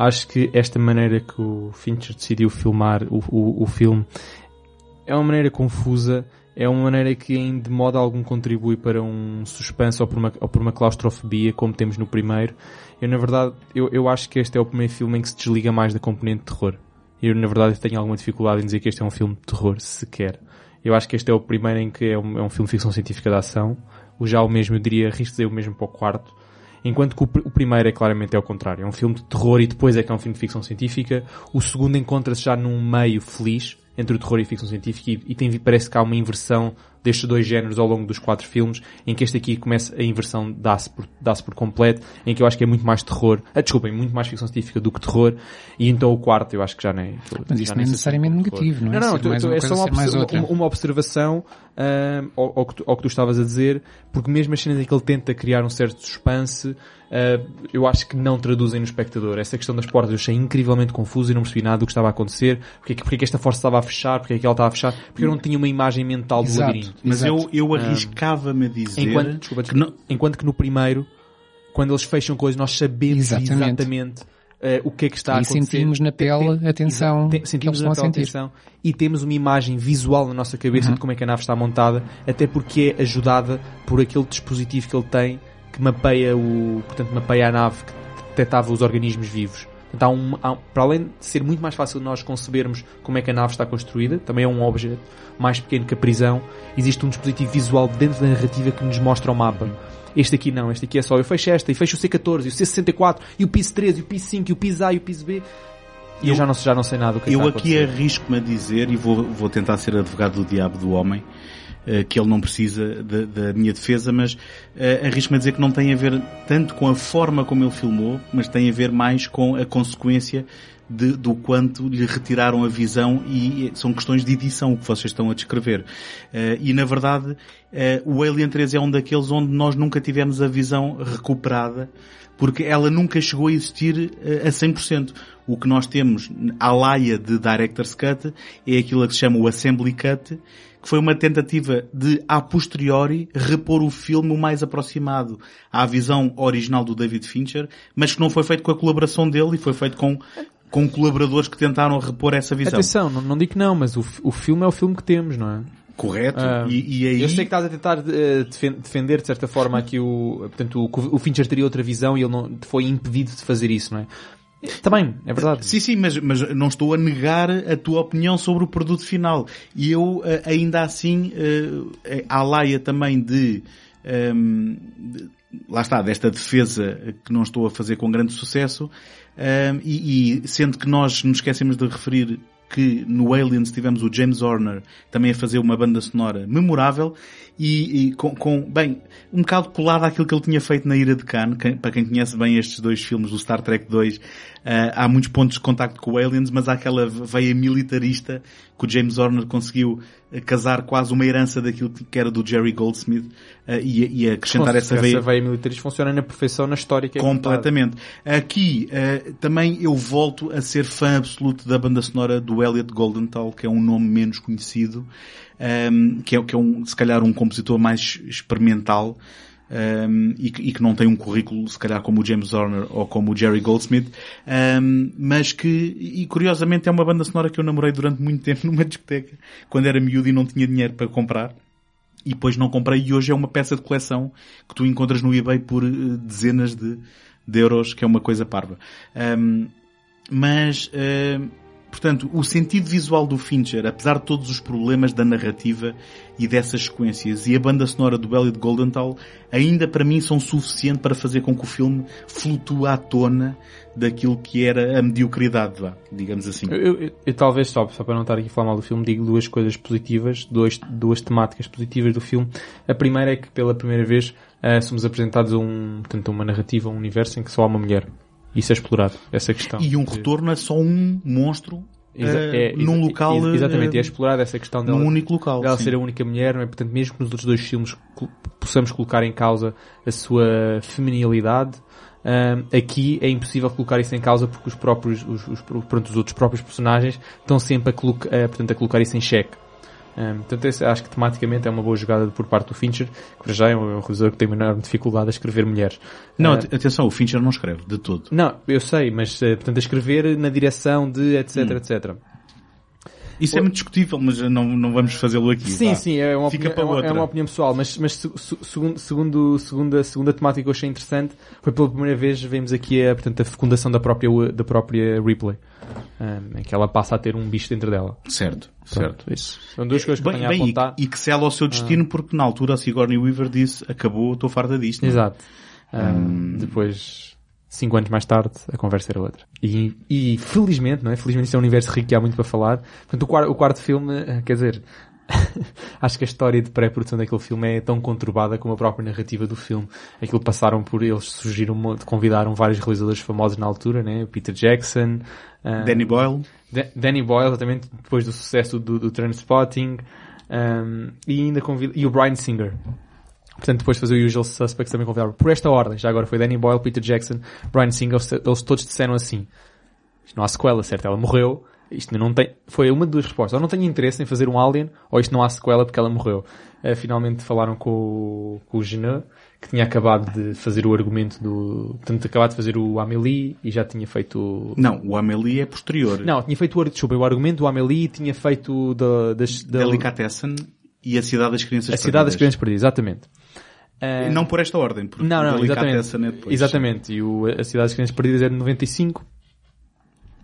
Speaker 2: Acho que esta maneira que o Fincher decidiu filmar o, o, o filme é uma maneira confusa, é uma maneira que em de modo algum contribui para um suspense ou por uma, ou uma claustrofobia, como temos no primeiro. Eu, na verdade, eu, eu acho que este é o primeiro filme em que se desliga mais da componente de terror. Eu, na verdade, tenho alguma dificuldade em dizer que este é um filme de terror, sequer. Eu acho que este é o primeiro em que é um, é um filme de ficção científica de ação. O já o mesmo, eu diria, arrisco dizer o mesmo para o quarto. Enquanto que o, o, primeiro é claramente é o contrário. É um filme de terror e depois é que é um filme de ficção científica. O segundo encontra-se já num meio feliz, entre o terror e a ficção científica e, e tem, parece que há uma inversão destes dois géneros ao longo dos quatro filmes, em que este aqui começa a inversão dá-se por, dá-se por completo, em que eu acho que é muito mais terror, ah, desculpem, muito mais ficção científica do que terror, e então o quarto eu acho que já nem...
Speaker 4: Mas isso não é necessariamente negativo, não é?
Speaker 2: Não, não,
Speaker 4: tu, tu,
Speaker 2: é só uma, uma, uma, observação uh, ao, ao, que tu, ao que tu estavas a dizer, porque mesmo as cenas em que ele tenta criar um certo suspense, uh, eu acho que não traduzem no espectador. Essa questão das portas eu achei incrivelmente confuso e não percebi nada do que estava a acontecer. Porque, porque é que esta força estava a fechar, porque é que ela estava a fechar, porque eu não tinha uma imagem mental do Exato. labirinto.
Speaker 3: Mas Exato. eu, eu arriscava-me a dizer...
Speaker 2: Enquanto, desculpa, desculpa, que, não... enquanto que no primeiro, quando eles fecham coisas, nós sabemos exatamente, exatamente uh, o que é que está e a acontecer.
Speaker 4: E sentimos na pele a tensão tem, sentimos na pele a tensão
Speaker 2: e temos uma imagem visual na nossa cabeça uhum. de como é que a nave está montada, até porque é ajudada por aquele dispositivo que ele tem que mapeia o, portanto, mapeia a nave que detectava os organismos vivos. Portanto, há um, há, para além de ser muito mais fácil nós concebermos como é que a nave está construída, também é um objeto mais pequeno que a prisão, existe um dispositivo visual dentro da narrativa que nos mostra o mapa. Este aqui não, este aqui é só eu fecho esta e fecho o C14 e o C64 e o PIS 13 e o PIS 5 e o PIS A e o PIS B. E eu, eu já, não, já não sei nada do que
Speaker 3: Eu aqui arrisco-me a dizer, e vou, vou tentar ser advogado do diabo do homem, uh, que ele não precisa de, da minha defesa, mas uh, arrisco-me a dizer que não tem a ver tanto com a forma como ele filmou, mas tem a ver mais com a consequência de, do quanto lhe retiraram a visão e são questões de edição que vocês estão a descrever. Uh, e na verdade, uh, o Alien 3 é um daqueles onde nós nunca tivemos a visão recuperada porque ela nunca chegou a existir uh, a 100%. O que nós temos à laia de Director's Cut é aquilo que se chama o Assembly Cut, que foi uma tentativa de, a posteriori, repor o filme o mais aproximado à visão original do David Fincher, mas que não foi feito com a colaboração dele e foi feito com com colaboradores que tentaram repor essa visão.
Speaker 2: Atenção, não, não digo que não, mas o, o filme é o filme que temos, não é?
Speaker 3: Correto. Uh, e, e, aí...
Speaker 2: Eu sei que estás a tentar uh, defender, de certa forma, aqui o, portanto, o, o Fincher teria outra visão e ele não, foi impedido de fazer isso, não é? Também, é verdade.
Speaker 3: Sim, sim, mas, mas não estou a negar a tua opinião sobre o produto final. E eu, uh, ainda assim, uh, à laia também de, um, de, lá está, desta defesa que não estou a fazer com grande sucesso, um, e, e, sendo que nós nos esquecemos de referir que no Aliens tivemos o James Horner também a fazer uma banda sonora memorável e, e com, com, bem, um bocado colado àquilo que ele tinha feito na Ira de Khan, para quem conhece bem estes dois filmes, do Star Trek 2, uh, há muitos pontos de contacto com o Aliens, mas há aquela veia militarista que o James Horner conseguiu casar quase uma herança daquilo que era do Jerry Goldsmith uh, e, e acrescentar essa veia.
Speaker 2: Essa veia militarista funciona na perfeição na história que é
Speaker 3: Completamente. Aqui, uh, também eu volto a ser fã absoluto da banda sonora do Elliot Goldenthal, que é um nome menos conhecido um, que, é, que é um, se calhar um compositor mais experimental, um, e, que, e, que, não tem um currículo, se calhar, como o James Horner ou como o Jerry Goldsmith, um, mas que, e curiosamente, é uma banda sonora que eu namorei durante muito tempo numa discoteca, quando era miúdo e não tinha dinheiro para comprar. E depois não comprei e hoje é uma peça de coleção que tu encontras no eBay por uh, dezenas de, de, euros, que é uma coisa parva. Um, mas, uh, Portanto, o sentido visual do Fincher, apesar de todos os problemas da narrativa e dessas sequências, e a banda sonora do de Goldenthal, ainda para mim são suficientes para fazer com que o filme flutue à tona daquilo que era a mediocridade, digamos assim.
Speaker 2: Eu, eu, eu, talvez, só, só para não estar aqui a falar mal do filme, digo duas coisas positivas, duas, duas temáticas positivas do filme. A primeira é que pela primeira vez uh, somos apresentados a um, portanto, uma narrativa, um universo em que só há uma mulher. Isso é explorado, essa questão.
Speaker 3: E um retorno a só um monstro Exa é, num local.
Speaker 2: exatamente, é explorada essa questão dela.
Speaker 3: Único local.
Speaker 2: Dela sim. ser a única mulher, não é? Portanto, mesmo que nos outros dois filmes possamos colocar em causa a sua feminilidade, um, aqui é impossível colocar isso em causa porque os próprios, os, os, pronto, os outros próprios personagens estão sempre a, colocar, a, portanto, a colocar isso em xeque. Um, portanto, esse, acho que tematicamente é uma boa jogada por parte do Fincher, que já é um, realizador que tem uma enorme dificuldade a escrever mulheres.
Speaker 3: Não, uh, atenção, o Fincher não escreve, de todo.
Speaker 2: Não, eu sei, mas, uh, portanto, a escrever na direção de etc, hum. etc.
Speaker 3: Isso é muito discutível, mas não, não vamos fazê-lo aqui.
Speaker 2: Sim, sim, é uma, Fica opinião, para é, é uma opinião pessoal, mas, mas segundo, segundo, segundo a segunda temática que eu achei interessante, foi pela primeira vez vemos aqui a, portanto, a fecundação da própria, da própria Ripley, um, em que ela passa a ter um bicho dentro dela.
Speaker 3: Certo, Pronto, certo.
Speaker 2: Isso. São duas coisas que bem, bem, a apontar.
Speaker 3: E, e que sela ao seu destino, ah. porque na altura a Sigourney Weaver disse, acabou, estou farta disto.
Speaker 2: Exato. Um, depois cinco anos mais tarde, a conversa era outra. E, e felizmente, não é? Felizmente isso é um universo rico que há muito para falar. Portanto, o quarto, o quarto filme, eh, quer dizer, acho que a história de pré-produção daquele filme é tão conturbada como a própria narrativa do filme. Aquilo passaram por, eles surgiram, convidaram vários realizadores famosos na altura, né? Peter Jackson,
Speaker 3: um, Danny Boyle.
Speaker 2: Danny Boyle, exatamente, depois do sucesso do, do Transpotting, um, e ainda convid e o Brian Singer. Portanto, depois de fazer o Usual Suspects também convidaram por esta ordem. Já agora foi Danny Boyle, Peter Jackson, Brian Singer, eles todos disseram assim. Isto não há sequela, certo? Ela morreu. Isto não tem, foi uma de duas respostas. Ou não tenho interesse em fazer um Alien, ou isto não há sequela porque ela morreu. Uh, finalmente falaram com, o, com o Genet, que tinha acabado de fazer o argumento do, portanto, acabado de fazer o Amélie e já tinha feito...
Speaker 3: Não, o Amélie é posterior.
Speaker 2: Não, tinha feito o, desculpa, o argumento do Amélie tinha feito da, das,
Speaker 3: da... Delicatessen e a Cidade das Crianças
Speaker 2: a Perdidas. A Cidade das Crianças Perdidas, exatamente.
Speaker 3: Uh, não por esta ordem, porque
Speaker 2: não, não, exatamente, é depois. Exatamente, e o, A Cidade das Crianças Perdidas é de 95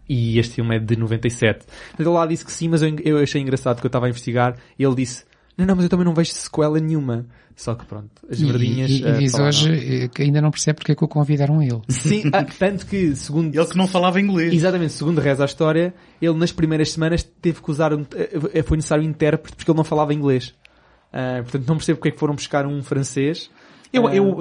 Speaker 2: e este filme é de 97. Ele lá disse que sim, mas eu, eu achei engraçado que eu estava a investigar e ele disse não, não, mas eu também não vejo sequela nenhuma. Só que pronto, as verdinhas...
Speaker 4: E, e, e eh, diz hoje eh, que ainda não percebe porque é que o convidaram a ele.
Speaker 2: Sim, ah, tanto que, segundo...
Speaker 3: Ele que não falava inglês.
Speaker 2: Exatamente, segundo reza a história, ele nas primeiras semanas teve que usar, um, foi necessário um intérprete porque ele não falava inglês. Uh, portanto, não percebo porque é que foram buscar um francês.
Speaker 3: Eu, uh... eu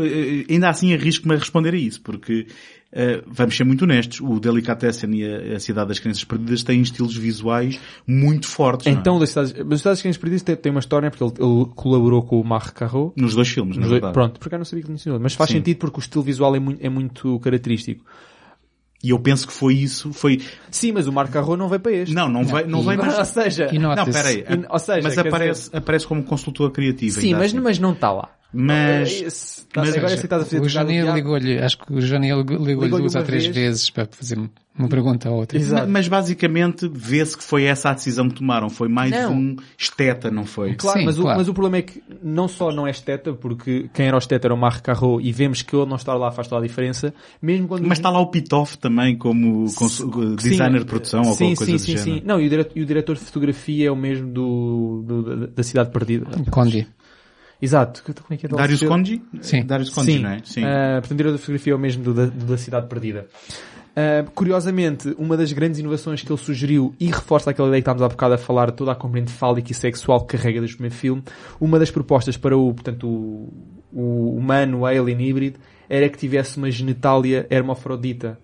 Speaker 3: ainda assim arrisco-me a responder a isso, porque Uh, vamos ser muito honestos, o Delicatessen e a, a, Cidade das Crianças Perdidas têm estilos visuais muito fortes.
Speaker 2: Então,
Speaker 3: é?
Speaker 2: a Cidade, das Crianças Perdidas tem, tem, uma história, porque ele, ele colaborou com o Marc Carreau.
Speaker 3: Nos dois filmes, na verdade.
Speaker 2: Pronto, porque eu não sabia que ele mencionou, mas faz Sim. sentido porque o estilo visual é muito, é muito característico.
Speaker 3: E eu penso que foi isso, foi...
Speaker 2: Sim, mas o Marco Carro não veio para este.
Speaker 3: Não, não, não vai, não vai
Speaker 2: mas... Ou seja...
Speaker 3: Não, peraí. Ou seja, mas aparece, dizer... aparece como consultor criativo.
Speaker 2: Sim, mas, assim. mas não está lá.
Speaker 3: Mas,
Speaker 2: mas agora é estás a fazer
Speaker 4: o Janil ligou-lhe, acho que o Janil ligou-lhe ligou duas ou três vez. vezes para fazer uma pergunta a outra.
Speaker 3: Exato. Mas basicamente vê-se que foi essa a decisão que tomaram. Foi mais não. um esteta, não foi?
Speaker 2: Claro, Sim, mas, claro. O, mas o problema é que não só não é esteta, porque quem era o esteta era o Marc Carro e vemos que ele não estar lá faz toda a diferença. Mesmo quando...
Speaker 3: Mas está lá o Pitoff também como designer de produção sim, ou qualquer coisa
Speaker 2: sim, sim, sim. Não, e o, diretor, e o diretor de fotografia é o mesmo do, do da Cidade Perdida.
Speaker 4: Condi.
Speaker 2: Exato. Como
Speaker 3: é que é Darius Conji?
Speaker 4: Sim.
Speaker 3: Darius Conji, Sim. não é?
Speaker 2: Sim. Uh, portanto, diretor de fotografia é o mesmo do da, do da Cidade Perdida. Uh, curiosamente, uma das grandes inovações que ele sugeriu e reforça aquela ideia que estávamos há bocado a falar, toda a componente fálica e sexual que carrega desde o primeiro filme, uma das propostas para o, portanto, o, o humano, o alien híbrido, era que tivesse uma genitália hermafrodita.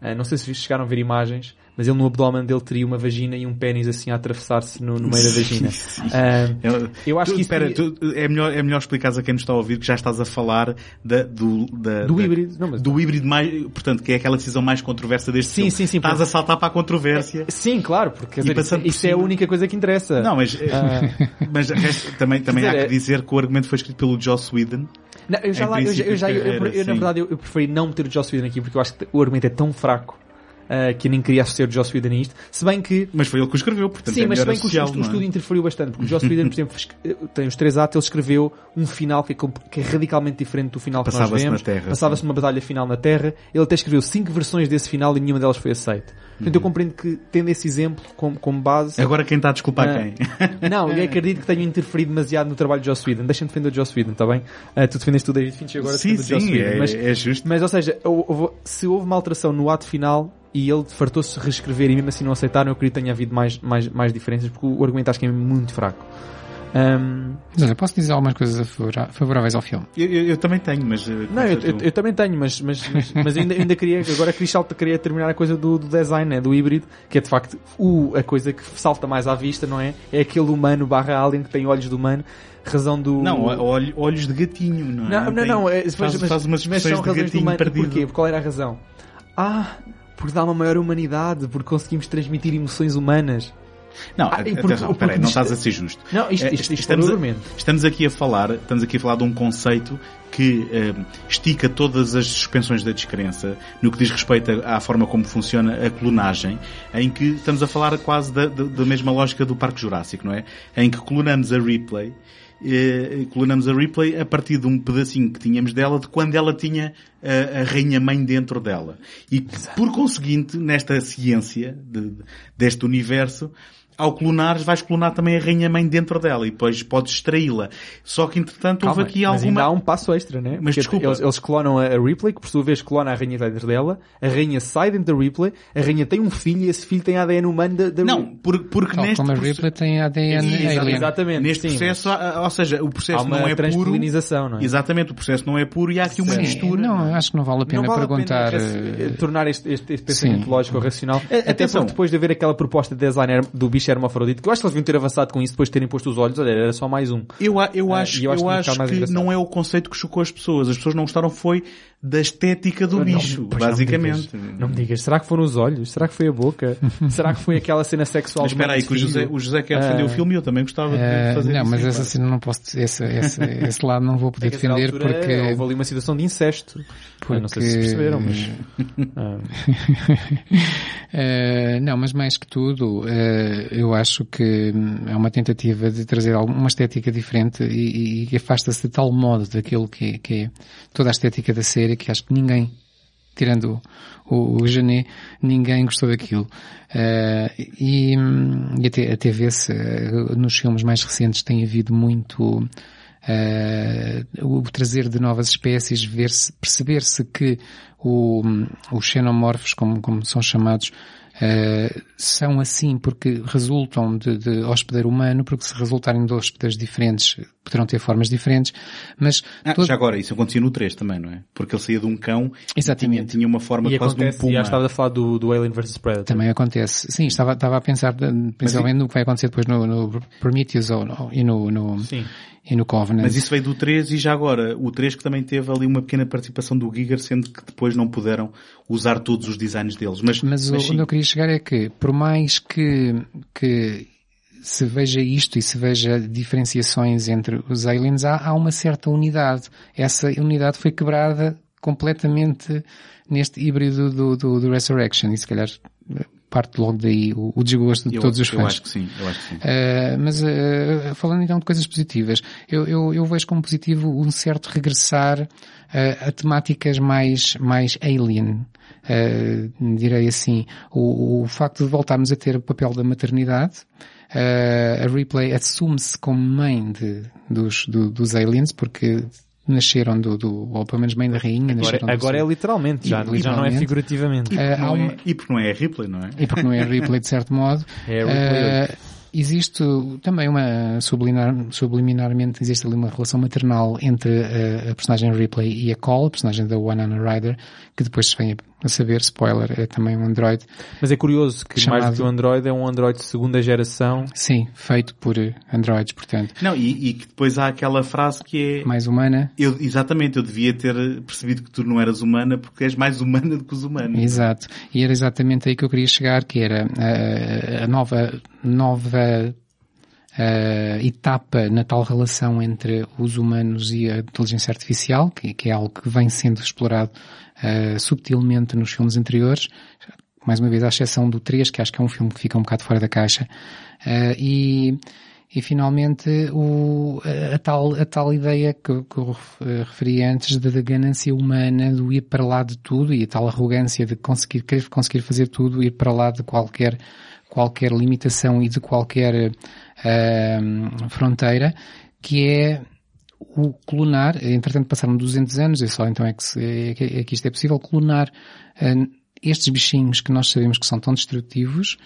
Speaker 2: Uh, não sei se chegaram a ver imagens, mas ele no abdômen dele teria uma vagina e um pênis assim a atravessar-se no, no, meio da vagina. Uh, eu acho
Speaker 3: tu,
Speaker 2: que
Speaker 3: isso espera, tu, é melhor é melhor explicares a quem nos está a ouvir que já estás a falar da, do da,
Speaker 2: do
Speaker 3: da,
Speaker 2: híbrido, não, mas...
Speaker 3: do híbrido mais, portanto, que é aquela decisão mais controversa deste
Speaker 2: sim,
Speaker 3: filme.
Speaker 2: Sim, sim,
Speaker 3: Estás
Speaker 2: porque...
Speaker 3: a saltar para a controvérsia.
Speaker 2: Sim, claro, porque dizer, isso, isso é a única coisa que interessa.
Speaker 3: Não, mas, uh... mas resta, também, também dizer, há que dizer que o argumento foi escrito pelo Joss Whedon.
Speaker 2: Não, eu já lá, eu, eu, já, eu, eu, eu na verdade, eu, eu preferi não meter o Joss Whedon aqui porque eu acho que o argumento é tão fraco uh, que nem queria associar o Joss Whedon a isto. Se bem que...
Speaker 3: Mas foi ele que o escreveu, portanto
Speaker 2: Sim,
Speaker 3: é
Speaker 2: mas se bem
Speaker 3: social,
Speaker 2: que o, o estudo interferiu bastante, porque o Joss Whedon, por exemplo, tem os três atos, ele escreveu um final que é, que é radicalmente diferente do final que nós vemos. Passava-se numa batalha final na Terra. Ele até escreveu cinco versões desse final e nenhuma delas foi aceita. Portanto, eu uhum. compreendo que, tendo esse exemplo como, como base...
Speaker 3: Agora quem está a desculpar uh,
Speaker 2: quem? Não, eu acredito que tenha interferido demasiado no trabalho de Joss Whedon. Deixa-me defender o Joss Whedon, está bem? Uh, tu defendeste o David Fincher, agora
Speaker 3: sim, sim,
Speaker 2: o Joss Whedon.
Speaker 3: É,
Speaker 2: mas,
Speaker 3: é justo.
Speaker 2: Mas, ou seja, se houve uma alteração no ato final, e ele fartou-se reescrever e mesmo assim não aceitaram, eu queria que tenha havido mais, mais, mais diferenças, porque o argumento acho que é muito fraco. Um...
Speaker 4: Mas olha, posso dizer algumas coisas favoráveis ao filme?
Speaker 3: Eu, eu, eu também tenho, mas... Uh,
Speaker 2: não, eu, eu, eu, também tenho, mas, mas, mas, mas ainda, ainda queria, agora queria, queria terminar a coisa do, do design, né, do híbrido, que é de facto o, a coisa que salta mais à vista, não é? É aquele humano barra alien que tem olhos de humano, razão do...
Speaker 3: Não, olhos de gatinho, não é?
Speaker 2: Não, não, não, é,
Speaker 3: faz, mas, faz umas
Speaker 2: mas são
Speaker 3: de
Speaker 2: razões
Speaker 3: do
Speaker 2: humano.
Speaker 3: perdido.
Speaker 2: Porquê? Qual era a razão? Ah, porque dá uma maior humanidade, porque conseguimos transmitir emoções humanas.
Speaker 3: Não, ah, porque, atenção, peraí, não estás a ser justo.
Speaker 2: Não, isto, isto, isto
Speaker 3: estamos,
Speaker 2: é
Speaker 3: a, estamos aqui a falar, estamos aqui a falar de um conceito que eh, estica todas as suspensões da descrença no que diz respeito à forma como funciona a clonagem, em que estamos a falar quase da, da, da mesma lógica do Parque Jurássico, não é? Em que clonamos a Ripley eh, clonamos a Ripley a partir de um pedacinho que tínhamos dela de quando ela tinha a, a rainha mãe dentro dela. E por conseguinte, nesta ciência de, deste universo, ao clonares, vais clonar também a rainha-mãe dentro dela e depois podes extraí-la. Só que entretanto
Speaker 2: Calma,
Speaker 3: houve aqui
Speaker 2: mas
Speaker 3: alguma...
Speaker 2: ainda há um passo extra, né?
Speaker 3: Mas
Speaker 2: Porque
Speaker 3: desculpa.
Speaker 2: Eles, eles clonam a Ripley, que por sua vez clona a rainha dentro dela, a rainha sai dentro da Ripley, a rainha tem um filho e esse filho tem ADN humano da, da
Speaker 3: Não, por, porque
Speaker 4: Tal
Speaker 3: neste...
Speaker 4: como a Ripley tem ADN
Speaker 3: Exatamente.
Speaker 4: alien.
Speaker 2: Exatamente.
Speaker 3: Neste
Speaker 2: sim,
Speaker 3: processo, ou seja, o processo
Speaker 2: não é
Speaker 3: puro...
Speaker 2: não é?
Speaker 3: Exatamente, o processo não é puro e há aqui uma
Speaker 4: Sim,
Speaker 3: mistura.
Speaker 4: Não, acho que não vale a pena
Speaker 2: não vale
Speaker 4: perguntar...
Speaker 2: A pena,
Speaker 4: uh...
Speaker 2: tornar este, este, este pensamento
Speaker 4: Sim.
Speaker 2: lógico ou racional.
Speaker 3: É,
Speaker 2: Até
Speaker 3: atenção.
Speaker 2: porque depois de haver aquela proposta de design do bicho hermafrodito, que eu acho que eles deviam ter avançado com isso depois de terem posto os olhos, olha, era só mais um.
Speaker 3: Eu, a- eu
Speaker 2: Ah,
Speaker 3: acho,
Speaker 2: eu
Speaker 3: eu
Speaker 2: acho que
Speaker 3: acho que
Speaker 2: engraçado.
Speaker 3: não é o conceito que chocou as pessoas. As pessoas não gostaram foi da estética do
Speaker 2: Não,
Speaker 3: bicho,
Speaker 2: pois não me
Speaker 3: basicamente.
Speaker 2: digas. Não me digas, será que foram os olhos? Será que foi a boca? será que foi aquela cena sexual
Speaker 3: Mas espera aí, que o José, o José quer defender
Speaker 2: Ah.
Speaker 3: o filme e eu também gostava de
Speaker 4: Eh,
Speaker 3: fazer
Speaker 4: não, mas
Speaker 3: sim,
Speaker 4: essa
Speaker 3: claro.
Speaker 4: cena não posso, esse, esse, esse lado não vou poder
Speaker 2: É
Speaker 4: defender
Speaker 2: altura
Speaker 4: porque,
Speaker 2: houve ali uma situação de incesto. Eu não sei se
Speaker 4: porque-
Speaker 2: perceberam, mas... Ah,
Speaker 4: Eh, não, mas mais que tudo, eh, eu acho que é uma tentativa de trazer alguma uma estética diferente e, e afasta-se de tal modo daquilo que, é- que é toda a estética da série que acho que ninguém, tirando o, o Janet, ninguém gostou daquilo. Eh, e, e até, até vê-se, eh, nos filmes mais recentes tem havido muito, eh, o trazer de novas espécies, ver-se, perceber-se que o, os xenomorfos, como, como são chamados, eh, são assim porque resultam de, de hospedeiro humano, porque se resultarem de hospedeiros diferentes, poderão ter formas diferentes, mas
Speaker 3: Ah,
Speaker 4: todo-
Speaker 3: Já agora, isso acontecia no 3 também, não é? Porque ele saía de um cão tinha,
Speaker 4: Exatamente.
Speaker 3: tinha uma forma
Speaker 2: e
Speaker 3: quase de um
Speaker 2: acontece,
Speaker 3: puma.
Speaker 2: já estava a falar do, do Alien vs Predator.
Speaker 4: Também acontece. Sim, estava, estava a pensar principalmente no que vai acontecer depois no, no Prometheus ou no, e no, no,
Speaker 2: Sim.
Speaker 4: e no Covenant.
Speaker 3: Mas isso veio do 3 e já agora, o 3 que também teve ali uma pequena participação do Giger, sendo que depois não puderam usar todos os designs deles. Mas,
Speaker 4: Mas o-
Speaker 3: sim.
Speaker 4: onde eu queria chegar é que, por mais que, que se veja isto e se veja diferenciações entre os aliens, há, há uma certa unidade. Essa unidade foi quebrada completamente neste híbrido do, do, do Resurrection e se calhar parte logo daí o, o desgosto de
Speaker 3: eu,
Speaker 4: todos os
Speaker 3: eu
Speaker 4: fãs.
Speaker 3: acho que sim, eu acho que sim.
Speaker 4: Uh, mas uh, falando então de coisas positivas, eu, eu, eu vejo como positivo um certo regressar uh, a temáticas mais, mais alien. Uh, direi assim, o, o facto de voltarmos a ter o papel da maternidade, uh, a Replay assume-se como mãe de, dos, do- dos aliens, porque nasceram do, do, ou pelo menos bem da rainha,
Speaker 2: agora,
Speaker 4: nasceram
Speaker 2: agora é literalmente, já,
Speaker 4: literalmente.
Speaker 2: já não é figurativamente.
Speaker 3: E porque,
Speaker 4: Uh,
Speaker 3: não é, e porque não é a Ripley, não é?
Speaker 4: e porque não é a Ripley de certo modo.
Speaker 2: É a Ripley
Speaker 4: Uh, existe também uma, subliminar, subliminarmente, existe ali uma relação maternal entre a, a personagem Ripley e a Cole, a personagem da Winona Ryder, que depois se vem a saber, spoiler, é também um android,
Speaker 2: Mas é curioso que mais do
Speaker 4: Chamado-
Speaker 2: que um Android é um Android de segunda geração.
Speaker 4: sim, feito por eh, androids, portanto,
Speaker 3: Não, e, e que depois há aquela frase que é...
Speaker 4: mais humana,
Speaker 3: Eu, exatamente, eu devia ter percebido que tu não eras humana porque és mais humana do que os humanos.
Speaker 4: Exato. E era exatamente aí que eu queria chegar, que era a, a nova, nova eh, etapa na tal relação entre os humanos e a inteligência artificial, que, que é algo que vem sendo explorado eh, subtilmente nos filmes anteriores, mais uma vez à exceção do 3, que acho que é um filme que fica um bocado fora da caixa, Eh, e, e finalmente o, a, tal, a tal ideia que, que eu eh, referi antes da, ganância humana, do ir para lá de tudo e a tal arrogância de conseguir, querer conseguir fazer tudo, ir para lá de qualquer, qualquer limitação e de qualquer eh, fronteira, que é o clonar, entretanto passaram 200 anos, e só então é que, se, é que, é isto é possível, clonar eh, estes bichinhos que nós sabemos que são tão destrutivos,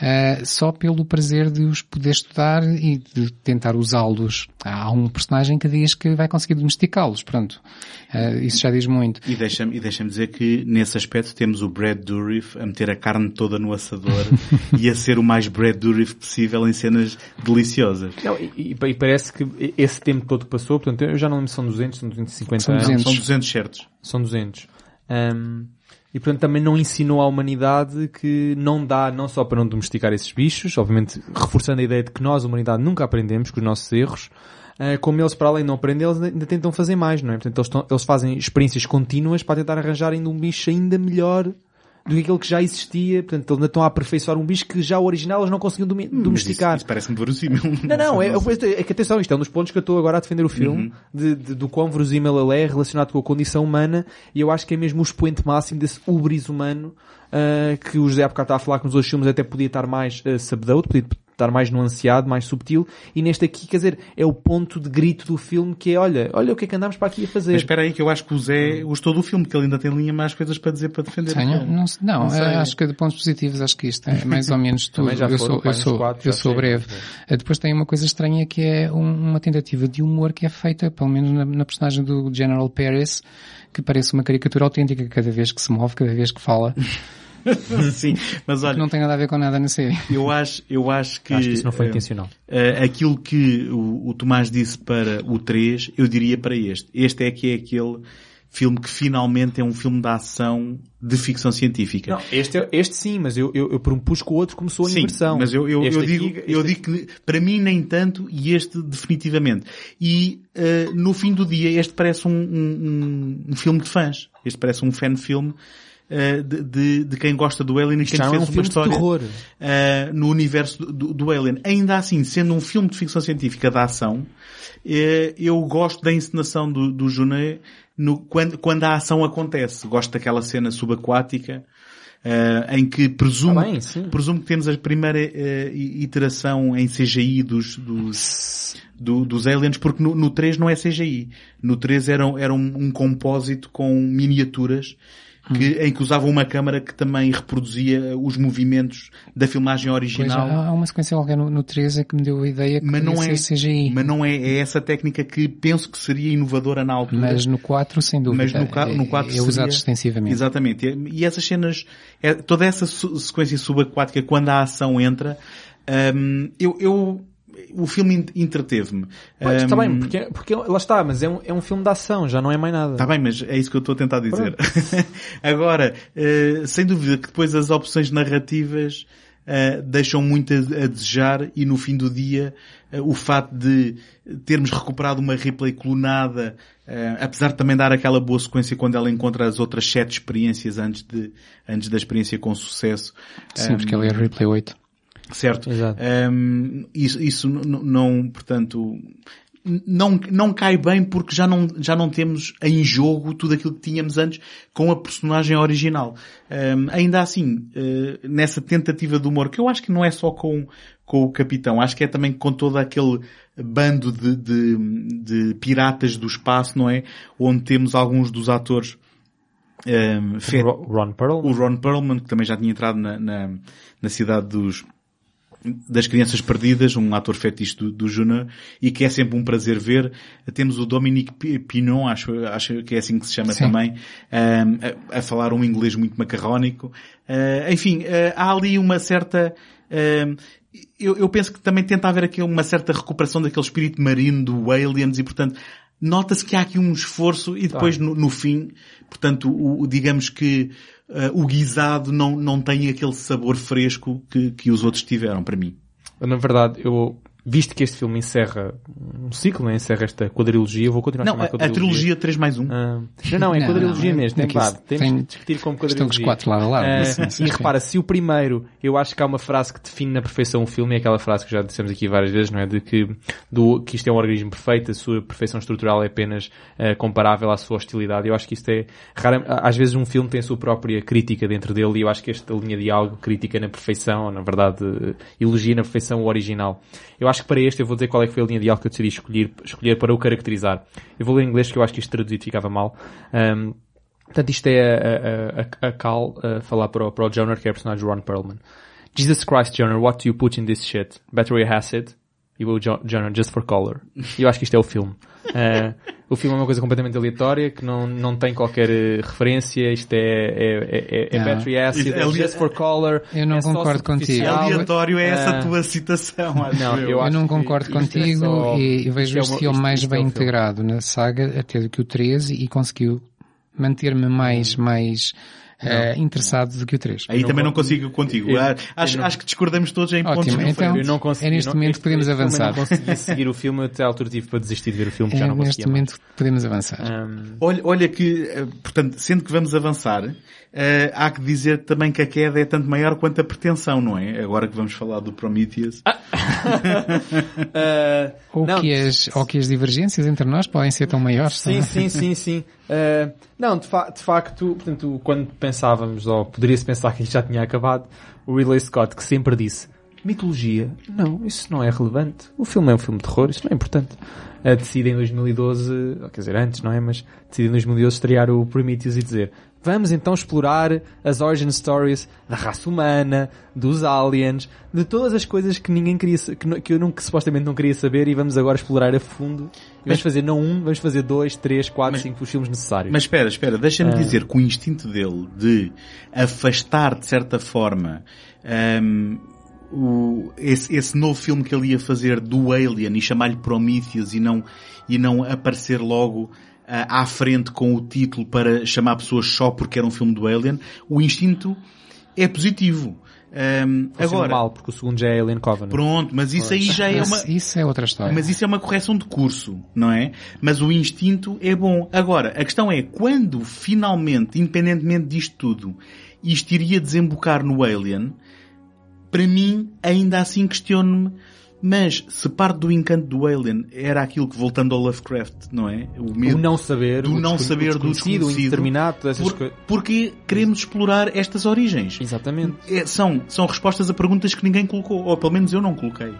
Speaker 4: eh, só pelo prazer de os poder estudar e de tentar usá-los. Há um personagem que diz que vai conseguir domesticá-los, pronto. Eh, isso já diz muito.
Speaker 3: E deixa-me e deixa dizer que nesse aspecto temos o Brad Dourif a meter a carne toda no assador e a ser o mais Brad Dourif possível em cenas deliciosas.
Speaker 2: Não, e, e- parece que esse tempo todo passou, portanto, eu já não lembro se são 200, são 250
Speaker 4: São
Speaker 2: anos.
Speaker 4: 200.
Speaker 3: São 200 certos.
Speaker 2: São 200. Um, e portanto também não ensinou à humanidade que não dá não só para não domesticar esses bichos, obviamente reforçando a ideia de que nós, a humanidade, nunca aprendemos com os nossos erros, uh, como eles para além de não aprender, eles ainda tentam fazer mais, não é? Portanto eles, estão- eles fazem experiências contínuas para tentar arranjar ainda um bicho ainda melhor do que aquele que já existia, portanto eles ainda estão a aperfeiçoar um bicho que já o original eles não conseguiam
Speaker 3: Mas
Speaker 2: domesticar.
Speaker 3: Isso, isso parece-me verossímil.
Speaker 2: Não, não, é, é, que atenção, isto é um dos pontos que eu estou agora a defender o filme, de, de- do quão verosímil ele é relacionado com a condição humana, e eu acho que é mesmo o expoente máximo desse ubris humano, ah, que o José há bocado está a falar que nos outros filmes até podia estar mais uh, subdued, podia estar mais nuanceado, mais subtil, e neste aqui, quer dizer, é o ponto de grito do filme que é, olha, olha o que é que andamos para aqui a fazer.
Speaker 3: Mas espera aí que eu acho que o Zé gostou do filme, que ele ainda tem linha mais coisas para dizer para defender
Speaker 4: Tenho? Não, não,
Speaker 3: Não sei.
Speaker 4: eh, acho que de pontos positivos, acho que isto é mais ou menos tudo. Eu
Speaker 2: foram,
Speaker 4: sou, eu sou,
Speaker 2: quatro,
Speaker 4: eu
Speaker 2: já
Speaker 4: sou breve. Eh, Depois tem uma coisa estranha que é um- uma tentativa de humor que é feita, pelo menos na, na personagem do General Paris, que parece uma caricatura autêntica cada vez que se move, cada vez que fala,
Speaker 3: Sim, mas olha,
Speaker 4: não tem nada a ver com nada na série.
Speaker 3: eu acho, eu acho que...
Speaker 2: Acho que isso não foi
Speaker 3: eh,
Speaker 2: intencional.
Speaker 3: Uh, aquilo que o, o Tomás disse para o 3, eu diria para este. Este é que é aquele filme que finalmente é um filme de ação de ficção científica.
Speaker 2: Não, este, é- este sim, mas eu, eu, eu propus que o outro começou a
Speaker 3: Sim,
Speaker 2: inversão.
Speaker 3: mas eu, eu, eu
Speaker 2: aqui-
Speaker 3: digo, eu digo que para mim nem tanto e este definitivamente. E uh, no fim do dia este parece um, um, um- um filme de fãs. Este parece um fan filme uh, de, de, de quem gosta do Alien e
Speaker 2: Isto
Speaker 3: quem
Speaker 2: não é
Speaker 3: fez
Speaker 2: um
Speaker 3: uma história uh, no universo do, do, Alien. Ainda assim, sendo um filme de ficção científica de ação, eh, eu gosto da encenação do, do Junet no, quando, quando a ação acontece. Gosto daquela cena subaquática eh, em que presumo,
Speaker 2: Ah, bem,
Speaker 3: presumo que temos a primeira eh, iteração em CGI dos, dos, do- dos aliens, porque no, no 3 não é CGI. No 3 era, era um, um compósito com miniaturas que, em que usavam uma câmara que também reproduzia os movimentos da filmagem
Speaker 4: Pois,
Speaker 3: original.
Speaker 4: há, há uma sequência qualquer no, no 13 que me deu a ideia que
Speaker 3: mas não é,
Speaker 4: CGI.
Speaker 3: mas não é, é essa técnica que penso que seria inovadora na altura.
Speaker 4: Mas no 4, sem dúvida,
Speaker 3: Mas no, no 4
Speaker 4: é, é usado extensivamente.
Speaker 3: Exatamente. E- E essas cenas, é- toda essa sequência subaquática, quando a ação entra, hum, eu, eu, o filme en- entreteve-me.
Speaker 2: Pois, está bem, porque, porque lá está, mas é um, é um filme de ação, já não é mais nada.
Speaker 3: Está bem, mas é isso que eu estou a tentar dizer. Agora, eh, sem dúvida que depois as opções narrativas eh, deixam muito a, a desejar e no fim do dia eh, o fato de termos recuperado uma replay clonada, apesar de também dar aquela boa sequência quando ela encontra as outras sete experiências antes de, antes da experiência com sucesso.
Speaker 4: Sim, porque ele é replay 8.
Speaker 3: Certo. Hum, isso, isso não, portanto, não, não cai bem porque já não, já não temos em jogo tudo aquilo que tínhamos antes com a personagem original. Hum, ainda assim, eh, nessa tentativa de humor, que eu acho que não é só com, com o capitão. Acho que é também com todo aquele bando de, de, de piratas do espaço, não é? Onde temos alguns dos atores um,
Speaker 2: Ron Perlman.
Speaker 3: o Ron Perlman, que também já tinha entrado na, na, na cidade dos, das crianças perdidas, um ator fetiche do, do Júnior, e que é sempre um prazer ver. Temos o Dominique Pi- Pinon, acho, acho que é assim que se chama
Speaker 4: Sim.
Speaker 3: também, um, a, a falar um inglês muito macarrónico. Uh, enfim, uh, há ali uma certa, eu, eu penso que também tenta haver aqui uma certa recuperação daquele espírito marino do Aliens e portanto, nota-se que há aqui um esforço e depois no, no fim, portanto, o, o- digamos que uh, o guisado não, não tem aquele sabor fresco que, que os outros tiveram para mim.
Speaker 2: Na verdade, eu, visto que este filme encerra um ciclo, né? encerra esta quadrilogia, vou continuar
Speaker 3: Não,
Speaker 2: a chamar
Speaker 3: a, a
Speaker 2: quadrilogia.
Speaker 3: trilogia 3 mais 1.
Speaker 2: Ah, não, não, é
Speaker 4: Não,
Speaker 2: quadrilogia
Speaker 4: não,
Speaker 2: mesmo,
Speaker 4: é
Speaker 2: tem
Speaker 4: que isso
Speaker 2: base. Temos
Speaker 4: tem-
Speaker 2: que discutir como
Speaker 4: estão
Speaker 2: quadrilogia.
Speaker 4: os quatro lado a lado,
Speaker 2: Ah,
Speaker 4: sim, sim,
Speaker 2: e
Speaker 4: sim.
Speaker 2: repara, se o primeiro, eu acho que há uma frase que define na perfeição o filme, é aquela frase que já dissemos aqui várias vezes, não é? De que, do, que isto é um organismo perfeito, a sua perfeição estrutural é apenas ah, comparável à sua hostilidade. Eu acho que isto é, rara, às vezes um filme tem a sua própria crítica dentro dele e eu acho que esta linha de algo crítica na perfeição, ou, na verdade, eh, elogia na perfeição o original. Eu acho que para este eu vou dizer qual é que foi a linha de algo que eu decidi escolher, escolher para o caracterizar. Eu vou ler em inglês que eu acho que isto traduzido ficava mal. Ahm, Portanto, isto é a, a, a Cal a falar para o, para o Jonah, que é o personagem Ron Perlman. Jesus Christ, Jonah, what do you put in this shit? Battery acid? E o Jo- Jonah, just for color. Eu acho que isto é o filme. Uh, o filme é uma coisa completamente aleatória, que não, não tem qualquer eh, referência. Isto é, é, é, é
Speaker 4: Não.
Speaker 2: battery acid,
Speaker 3: é
Speaker 2: é just for color.
Speaker 4: Eu não
Speaker 2: é
Speaker 4: concordo contigo.
Speaker 3: Aleatório é essa
Speaker 2: Ah,
Speaker 3: tua citação, acho
Speaker 2: não,
Speaker 3: eu.
Speaker 2: eu
Speaker 4: não
Speaker 2: acho que
Speaker 4: concordo
Speaker 2: isto é
Speaker 4: contigo
Speaker 2: só-
Speaker 4: e, vejo
Speaker 2: é
Speaker 4: este
Speaker 2: uma-
Speaker 4: filme
Speaker 2: isto-
Speaker 4: mais
Speaker 2: é
Speaker 4: bem
Speaker 2: filme.
Speaker 4: integrado na saga até do que o 13 e conseguiu manter-me mais, mais eh, interessado do que o 3.
Speaker 3: Aí
Speaker 2: não
Speaker 3: também não consigo contigo.
Speaker 2: Eu-
Speaker 3: Ah, acho,
Speaker 2: eu não-
Speaker 3: acho que discordamos todos em pontos
Speaker 4: Ótimo,
Speaker 3: diferentes.
Speaker 4: então-
Speaker 2: Eu não consegui,
Speaker 4: É neste
Speaker 2: não-
Speaker 4: momento que podemos
Speaker 2: este filme eu
Speaker 4: avançar.
Speaker 2: não consegui seguir o filme, até à altura tive para desistir de ver o filme, porque já
Speaker 4: É,
Speaker 2: não
Speaker 4: neste
Speaker 2: conseguia mais.
Speaker 4: momento podemos avançar.
Speaker 2: Um,
Speaker 3: Olha, olha que, eh, portanto, sendo que vamos avançar, eh, há que dizer também que a queda é tanto maior quanto a pretensão, não é? Agora que vamos falar do Prometheus.
Speaker 2: uh,
Speaker 4: ou,
Speaker 2: não,
Speaker 4: que as, ou que as divergências entre nós podem ser tão maiores.
Speaker 2: Sim,
Speaker 4: é?
Speaker 2: sim, sim, sim. Uh, não, de, fa- de facto, portanto, quando pensávamos, ou poderia-se pensar que isto já tinha acabado, o Ridley Scott, que sempre disse, mitologia, não, isso não é relevante. O filme é um filme de terror, isso não é importante. Uh, decide em 2012, ou quer dizer, antes, não é? Mas decide em 2012 estrear o Prometheus e dizer, vamos então explorar as origin stories da raça humana, dos aliens, de todas as coisas que ninguém queria, que, que eu nunca, supostamente não queria saber e vamos agora explorar a fundo. Vamos fazer não um, vamos fazer dois, três, quatro, cinco os filmes necessários.
Speaker 3: Mas espera, espera, deixa-me
Speaker 2: Ah.
Speaker 3: dizer que o instinto dele de afastar, de certa forma, ahm, o, esse, esse novo filme que ele ia fazer do Alien e chamar-lhe Prometheus e não, e não aparecer logo à frente com o título para chamar pessoas só porque era um filme do Alien, o instinto é positivo. Ahm,
Speaker 2: Funciona
Speaker 3: agora,
Speaker 2: mal, porque o segundo já é Alien Covenant.
Speaker 3: pronto, mas isso aí já é uma...
Speaker 4: Isso é outra história.
Speaker 3: Mas isso é uma correção de curso, não é? Mas o instinto é bom. Agora, a questão é quando finalmente, independentemente disto tudo, isto iria desembocar no Alien, para mim, ainda assim questiono-me, mas se parte do encanto do Alien era aquilo que, voltando ao Lovecraft, não é? O
Speaker 2: O não saber,
Speaker 3: do
Speaker 2: o
Speaker 3: não saber do
Speaker 2: desconhecido, indeterminado, essas
Speaker 3: por-
Speaker 2: coisas.
Speaker 3: porque queremos explorar estas origens.
Speaker 2: Exatamente.
Speaker 3: É, são, são respostas a perguntas que ninguém colocou, ou pelo menos eu não coloquei.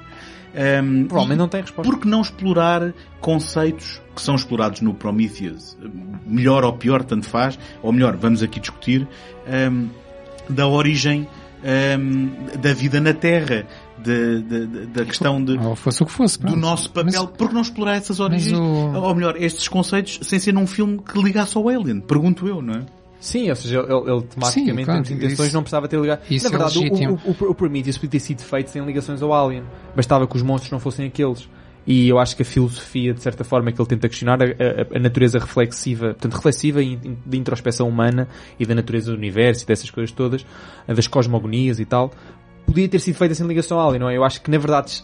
Speaker 3: Ahm,
Speaker 2: Provavelmente não tem resposta.
Speaker 3: por que não explorar conceitos que são explorados no Prometheus? Melhor ou pior, tanto faz. Ou melhor, vamos aqui discutir hum, da origem hum, da vida na Terra, de- de- de- da questão de,
Speaker 4: Ou fosse o que fosse.
Speaker 3: do nosso papel.
Speaker 4: Mas-
Speaker 3: por que não explorar essas origens?
Speaker 4: o-
Speaker 3: Ou melhor, estes conceitos sem ser num filme que ligasse ao Alien? Pergunto eu, não é?
Speaker 2: Sim, ou seja, ele, ele tematicamente,
Speaker 4: Sim, pronto,
Speaker 2: de intenções,
Speaker 4: isso-
Speaker 2: não precisava ter ligado.
Speaker 4: isso
Speaker 2: Na
Speaker 4: é
Speaker 2: verdade, o-
Speaker 4: legítimo.
Speaker 2: o, o, o Prometheus podia ter sido feito sem ligações ao Alien. Bastava que os monstros não fossem aqueles. E eu acho que a filosofia, de certa forma, que ele tenta questionar, a, a- a natureza reflexiva, portanto, reflexiva e de introspeção humana e da natureza do universo e dessas coisas todas, das cosmogonias e tal, podia ter sido feita sem ligação ao Alien, não é? Eu acho que, na verdade,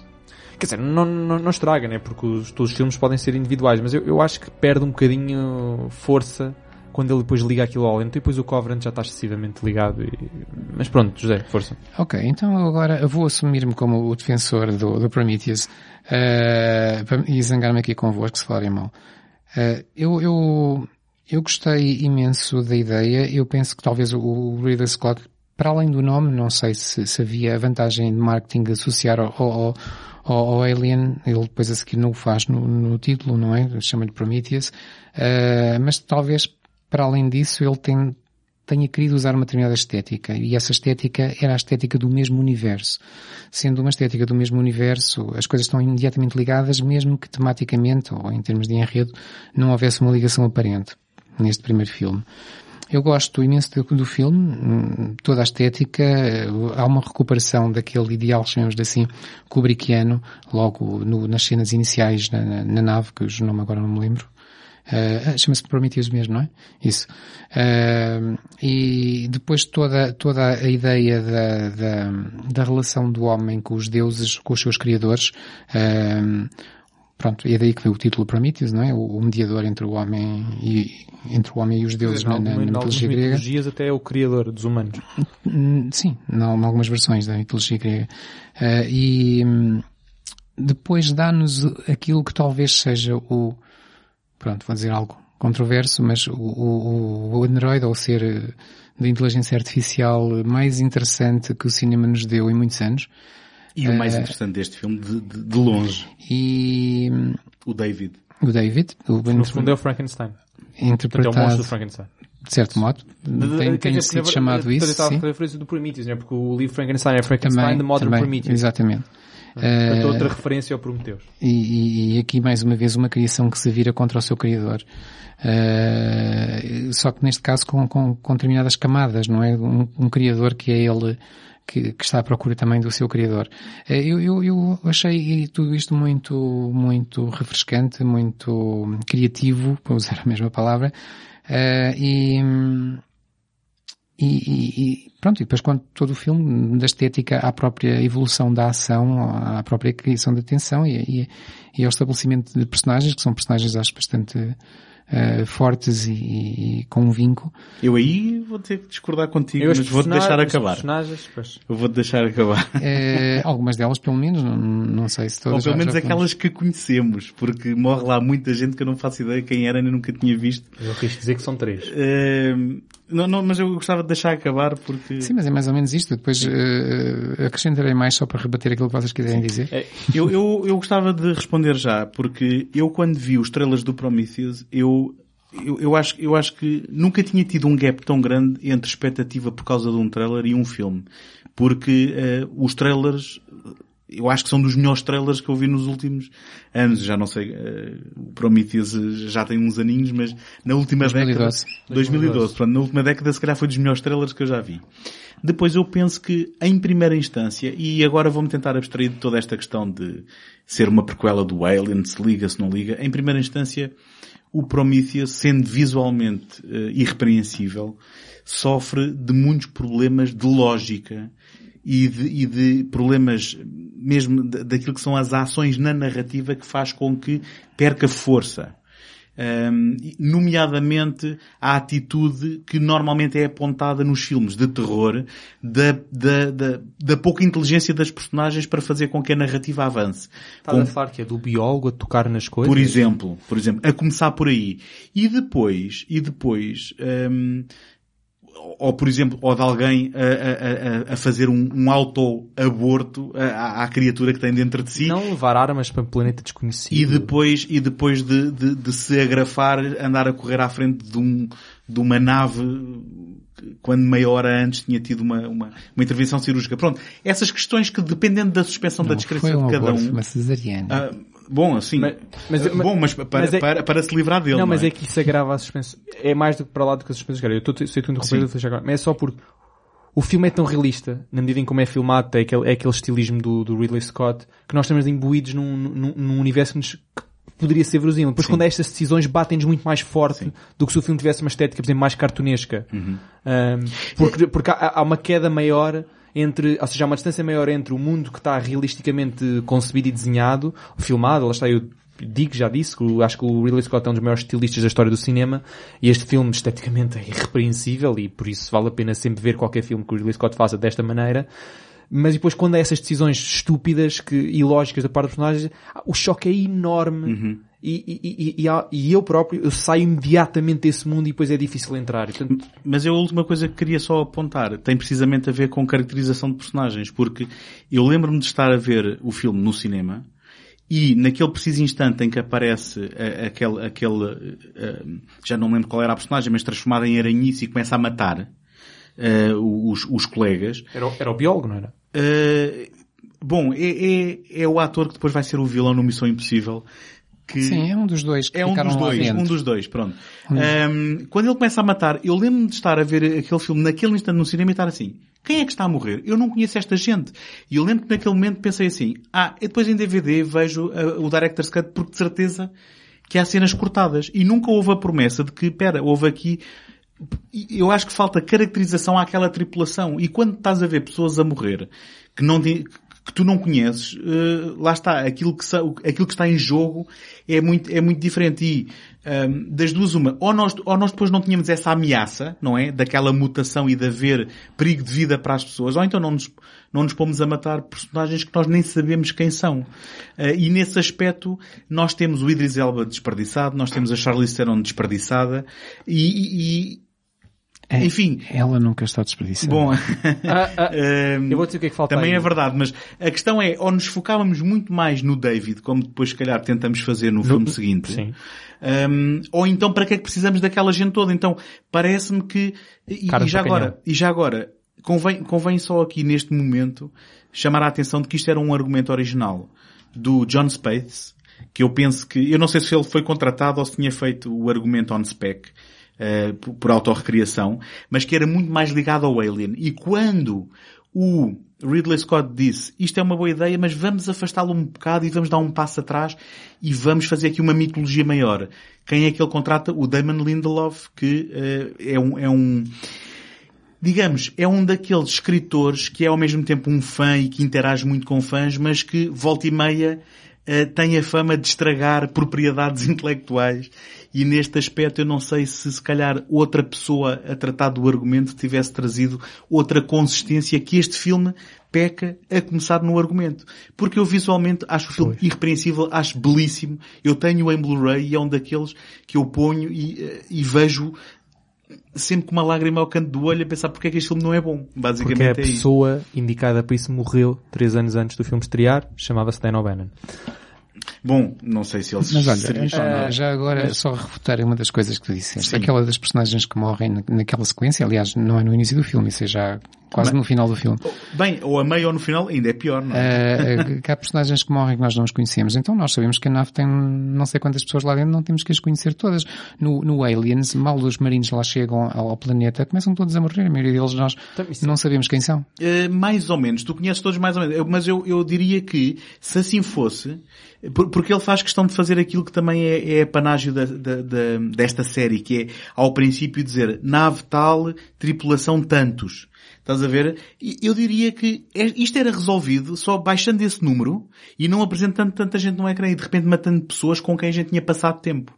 Speaker 2: Quer dizer, não, não, não estraga, né? Porque os, todos os filmes podem ser individuais, mas eu, eu acho que perde um bocadinho força quando ele depois liga aquilo ao Alien. Depois o Covenant já está excessivamente ligado. E... Mas pronto, José, força.
Speaker 4: Ok, então agora eu vou assumir-me como o defensor do, do Prometheus para- e zangar-me aqui convosco se falarem mal. Eh, eu, eu, eu gostei imenso da ideia. Eu penso que talvez o, o Ridley Scott para além do nome, não sei se, se havia vantagem de marketing associar ao, ao, ao, ao, Alien, ele depois a seguir não o faz no, no título, não é? Chama-lhe Prometheus, uh, mas talvez para além disso ele tem, tenha querido usar uma determinada estética e essa estética era a estética do mesmo universo. Sendo uma estética do mesmo universo, as coisas estão imediatamente ligadas, mesmo que tematicamente ou em termos de enredo não houvesse uma ligação aparente neste primeiro filme. Eu gosto imenso do, do filme, toda a estética, há uma recuperação daquele ideal, chamamos assim, kubrickiano, logo no, nas cenas iniciais na, na, na nave, que o nome agora não me lembro, Uh, Chama-se Prometheus mesmo, não é? Isso. Uh, e depois toda, toda a ideia da, da, da, relação do homem com os deuses, com os seus criadores, uh, pronto, e é daí que veio o título Prometheus, não é? O, mediador entre o homem e, entre o homem e os deuses na, na, na mitologia grega.
Speaker 2: mitologias até é o criador dos humanos.
Speaker 4: Hum, sim, em algumas versões da mitologia grega. e, hum, depois dá-nos aquilo que talvez seja o, pronto, vou dizer algo controverso, mas o, o, o Android, ou ser eh, de inteligência artificial mais interessante que o cinema nos deu em muitos anos.
Speaker 3: E o mais uh, interessante deste filme, de, de, de, longe.
Speaker 4: E...
Speaker 3: O David.
Speaker 4: O David. O
Speaker 2: no fundo é o Frankenstein.
Speaker 4: Interpretado...
Speaker 2: É o monstro do Frankenstein.
Speaker 4: De certo modo. Tem, tem sido chamado isso.
Speaker 2: Estava a referência do Prometheus, né? porque o livro Frankenstein é Frankenstein, também, The Modern também, Prometheus.
Speaker 4: Exatamente.
Speaker 2: Uh, outra referência ao Prometheus.
Speaker 4: E, e, aqui mais uma vez uma criação que se vira contra o seu criador. Uh, só que neste caso com, com, com determinadas camadas, não é? Um, um criador que é ele que, que, está à procura também do seu criador. Uh, eu, eu, eu achei tudo isto muito, muito refrescante, muito criativo, para usar a mesma palavra, e, e, e, pronto, e depois quando todo o filme, da estética à própria evolução da ação, à própria criação da tensão e, e, e ao estabelecimento de personagens, que são personagens acho bastante uh, fortes e, e, com um vinco.
Speaker 3: Eu aí vou ter que discordar contigo, mas vou-te deixar acabar. Eu vou-te deixar acabar.
Speaker 4: Uh, algumas delas, pelo menos, não, não sei se todas.
Speaker 3: Ou pelo menos aquelas que conhecemos, porque morre lá muita gente que eu não faço ideia quem era nem nunca tinha visto.
Speaker 2: Eu quis dizer que são três.
Speaker 3: Uh, não, não, mas eu gostava de deixar acabar porque...
Speaker 4: Sim, mas é mais ou menos isto. Depois uh, acrescentarei mais só para rebater aquilo que vocês quiserem dizer.
Speaker 3: É, eu, eu, eu gostava de responder já, porque eu quando vi os estrelas do Prometheus, eu eu, eu, acho, eu acho que nunca tinha tido um gap tão grande entre expectativa por causa de um trailer e um filme. Porque uh, os trailers, eu acho que são dos melhores trailers que eu vi nos últimos anos. Já não sei, uh, o Prometheus já tem uns aninhos, mas na última
Speaker 4: 2012.
Speaker 3: década... 2012. 2012. Pronto, na última década se calhar foi dos melhores trailers que eu já vi. Depois eu penso que, em primeira instância, e agora vou-me tentar abstrair de toda esta questão de ser uma prequela do Alien, se liga, se não liga, em primeira instância, o Prometheus, sendo visualmente uh, irrepreensível, sofre de muitos problemas de lógica e de, e de problemas mesmo daquilo que são as ações na narrativa que faz com que perca força um, nomeadamente a atitude que normalmente é apontada nos filmes de terror da, da, da, da pouca inteligência das personagens para fazer com que a narrativa avance.
Speaker 2: Está com... a falar que é do biólogo a tocar nas coisas?
Speaker 3: Por exemplo, por exemplo, a começar por aí. E depois, e depois, um, ou por exemplo, ou de alguém a, a, a fazer um, um auto-aborto à, à, criatura que tem dentro de si.
Speaker 2: Não levar armas para um planeta desconhecido.
Speaker 3: E depois, e depois de, de, de se agrafar, andar a correr à frente de, um, de uma nave quando meia hora antes tinha tido uma, uma, uma intervenção cirúrgica. Pronto, essas questões que dependendo da suspensão
Speaker 4: Não,
Speaker 3: da descrição um de cada um.
Speaker 4: Uma cesariana.
Speaker 3: Ah, bom, assim. Mas, mas, uh, bom, mas para, mas é, para, para, se livrar dele.
Speaker 2: Não,
Speaker 3: não
Speaker 2: mas
Speaker 3: é?
Speaker 2: é que isso agrava a suspensão. É mais do que para lá do que a suspensão. Eu estou, sei tu interromper, agora. Mas é só porque o filme é tão realista, na medida em como é filmado, é aquele, é aquele estilismo do, do Ridley Scott, que nós estamos imbuídos num, num, num universo que nos, poderia ser verosímil. Depois Sim. quando estas decisões batem-nos muito mais forte Sim. do que se o filme tivesse uma estética, por exemplo, mais cartunesca. Uhum. Um, porque, porque há, há, uma queda maior entre, ou seja, há uma distância maior entre o mundo que está realisticamente concebido e desenhado, filmado, lá está, eu digo, já disse, que acho que o Ridley Scott é um dos maiores estilistas da história do cinema e este filme esteticamente é irrepreensível e por isso vale a pena sempre ver qualquer filme que o Ridley Scott faça desta maneira mas depois quando há essas decisões estúpidas que, e lógicas da parte dos personagens, o choque é enorme. Uhum. E, e, e, e, eu próprio eu saio imediatamente desse mundo e depois é difícil entrar. Portanto...
Speaker 3: Mas eu a última coisa que queria só apontar tem precisamente a ver com caracterização de personagens, porque eu lembro-me de estar a ver o filme no cinema e naquele preciso instante em que aparece aquele, aquele já não lembro qual era a personagem, mas transformada em aranhice e começa a matar uh, os, os colegas.
Speaker 2: Era, era o biólogo, não era?
Speaker 3: Uh, bom, é, é, é o ator que depois vai ser o vilão no Missão Impossível. Que
Speaker 4: Sim, é um dos dois que
Speaker 3: É um dos dois, um dos dois, pronto. Hum. Um, quando ele começa a matar, eu lembro-me de estar a ver aquele filme naquele instante no cinema e estar assim, quem é que está a morrer? Eu não conheço esta gente. E eu lembro que naquele momento pensei assim, ah, depois em DVD vejo uh, o Director's Cut porque de certeza que há cenas cortadas. E nunca houve a promessa de que, pera, houve aqui eu acho que falta caracterização àquela tripulação. E quando estás a ver pessoas a morrer que não que tu não conheces, uh, lá está, aquilo que, aquilo que está em jogo é muito, é muito diferente. E um, das duas uma, ou nós, ou nós depois não tínhamos essa ameaça, não é? Daquela mutação e de haver perigo de vida para as pessoas, ou então não nos, não nos pomos a matar personagens que nós nem sabemos quem são. Uh, e nesse aspecto, nós temos o Idris Elba desperdiçado, nós temos a Charlize Theron desperdiçada, e, e
Speaker 4: é, Enfim. Ela nunca está desperdiçada.
Speaker 3: Bom, ah, ah,
Speaker 2: eu vou dizer o que é que falta
Speaker 3: Também
Speaker 2: aí.
Speaker 3: é verdade, mas a questão é, ou nos focávamos muito mais no David, como depois se calhar tentamos fazer no, no filme seguinte.
Speaker 2: Sim.
Speaker 3: Um, ou então para que é que precisamos daquela gente toda? Então, parece-me que, e, e já agora, e já agora, convém, convém só aqui neste momento chamar a atenção de que isto era um argumento original do John Spaeth, que eu penso que, eu não sei se ele foi contratado ou se tinha feito o argumento on spec, uh, por autorrecriação, mas que era muito mais ligado ao Alien. E quando o Ridley Scott disse isto é uma boa ideia, mas vamos afastá-lo um bocado e vamos dar um passo atrás e vamos fazer aqui uma mitologia maior. Quem é que ele contrata? O Damon Lindelof, que uh, é um, é um digamos, é um daqueles escritores que é ao mesmo tempo um fã e que interage muito com fãs, mas que volta e meia uh, tem a fama de estragar propriedades intelectuais e neste aspecto eu não sei se se calhar outra pessoa a tratar do argumento tivesse trazido outra consistência que este filme peca a começar no argumento. Porque eu visualmente acho o filme Foi. irrepreensível, acho belíssimo. Eu tenho em Blu-ray e é um daqueles que eu ponho e, eh, e vejo sempre com uma lágrima ao canto do olho a pensar porque é que este filme não é bom. Basicamente
Speaker 2: porque a
Speaker 3: é
Speaker 2: pessoa isso. indicada para isso morreu três anos antes do filme estrear, chamava-se Dan O'Bannon.
Speaker 3: Bom, não sei se eles
Speaker 4: Mas olha, já, já agora Mas... só refutar uma das coisas que tu disseste. Sim. Aquela das personagens que morrem naquela sequência, aliás, não é no início do filme, isso é já quase Bem, no final do filme.
Speaker 3: Bem, ou a meio ou no final ainda é pior, não
Speaker 4: é? Uh, que há personagens que morrem que nós não os conhecemos. Então nós sabemos que a nave tem não sei quantas pessoas lá dentro, não temos que as conhecer todas. No, no Aliens, mal os marinhos lá chegam ao, planeta, começam todos a morrer. A maioria deles nós então, não sabemos quem são.
Speaker 3: Uh, mais ou menos. Tu conheces todos mais ou menos. Mas eu, eu diria que, se assim fosse, porque ele faz questão de fazer aquilo que também é, é panágio da, da, da, desta série, que é, ao princípio, dizer nave tal, tripulação tantos. Estás a ver? Eu diria que é, isto era resolvido só baixando esse número e não apresentando tanta gente no ecrã e de repente matando pessoas com quem a gente tinha passado tempo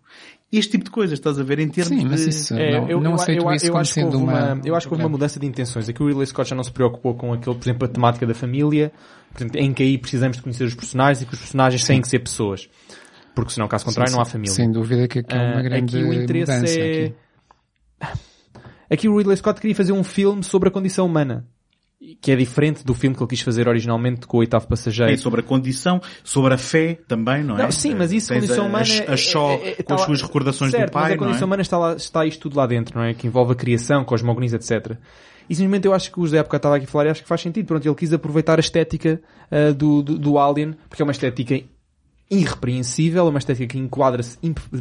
Speaker 3: este tipo de coisas, estás a ver, em termos
Speaker 4: Sim, mas
Speaker 3: isso,
Speaker 4: de... É, não, eu, não aceito eu, isso eu, acho sendo uma...
Speaker 2: Eu acho que houve uma mudança de intenções. Aqui o Ridley Scott já não se preocupou com aquele, por exemplo, a temática da família, exemplo, em que aí precisamos de conhecer os personagens e que os personagens sim. têm que ser pessoas. Porque senão, caso contrário, sim, não há família.
Speaker 4: Sem dúvida que aqui é uma ah, grande aqui o interesse é...
Speaker 2: Aqui. Aqui o Ridley Scott queria fazer um filme sobre a condição humana que é diferente do filme que ele quis fazer originalmente com o oitavo passageiro. É
Speaker 3: sobre a condição, sobre a fé também, não é? Não,
Speaker 2: sim, mas isso, a condição humana...
Speaker 3: A, a Shaw é, é, é, com as suas recordações certo, do pai, mas
Speaker 2: a condição humana está, lá, está isto tudo lá dentro, não é? Que envolve a criação, cosmogonias, etc. E simplesmente eu acho que o José época estava aqui a falar e acho que faz sentido. Pronto, ele quis aproveitar a estética uh, do, do, do Alien, porque é uma estética irrepreensível, é uma estética que enquadra-se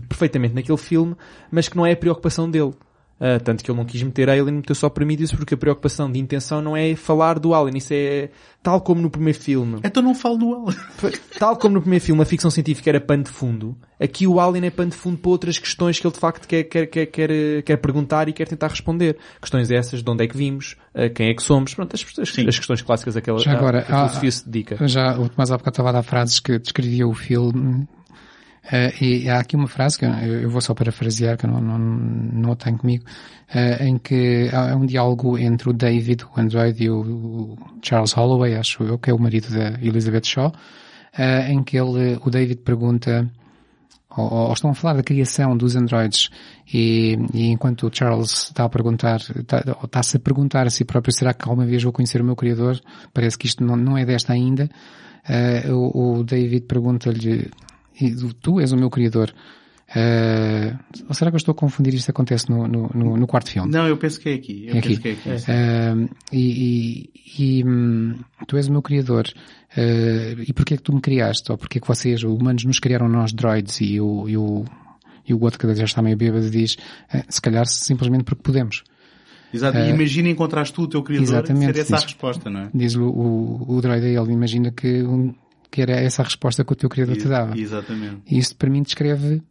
Speaker 2: perfeitamente naquele filme, mas que não é a preocupação dele. Uh, tanto que ele não quis meter Alien, meteu só Prometheus porque a preocupação de intenção não é falar do Alien. Isso é tal como no primeiro filme.
Speaker 3: Então não falo do Alien.
Speaker 2: Tal como no primeiro filme a ficção científica era pano de fundo, aqui o Alien é pano de fundo para outras questões que ele de facto quer, quer, quer, quer, quer perguntar e quer tentar responder. Questões essas de onde é que vimos, uh, quem é que somos, pronto, as, as, as questões clássicas daquela
Speaker 4: já agora,
Speaker 2: a, a filosofia se dedica.
Speaker 4: Já o Tomás há bocado estava a dar frases que descrevia o filme Uh, e há aqui uma frase que eu, eu vou só parafrasear, que eu não, não, não tenho comigo, uh, em que há um diálogo entre o David, o Android e o, o Charles Holloway, acho eu, que é o marido da Elizabeth Shaw, uh, em que ele, o David pergunta ou, ou estão a falar da criação dos androides e, e enquanto o Charles está a perguntar, está, está-se a perguntar a si próprio, será que alguma vez vou conhecer o meu criador? Parece que isto não, não é desta ainda. Uh, o, o David pergunta-lhe, tu és o meu criador. Uh, ou será que eu estou a confundir isto acontece no, no, no, quarto filme?
Speaker 3: Não, eu penso que é aqui. Eu
Speaker 4: é aqui.
Speaker 3: Que é aqui.
Speaker 4: Uh, e, e, e hum, tu és o meu criador. Uh, e porquê é que tu me criaste? Ou porquê é que vocês, humanos, nos criaram nós droids? E o, e o, e o outro que já está meio bêbado diz, se calhar simplesmente porque podemos.
Speaker 3: Exato. E imagina encontraste tu o teu criador exatamente, seria essa diz, a resposta, não é?
Speaker 4: Diz o, o, o droid a ele, imagina que, um, que era essa a resposta que o teu criador te dava.
Speaker 3: Exatamente.
Speaker 4: E isto para mim descreve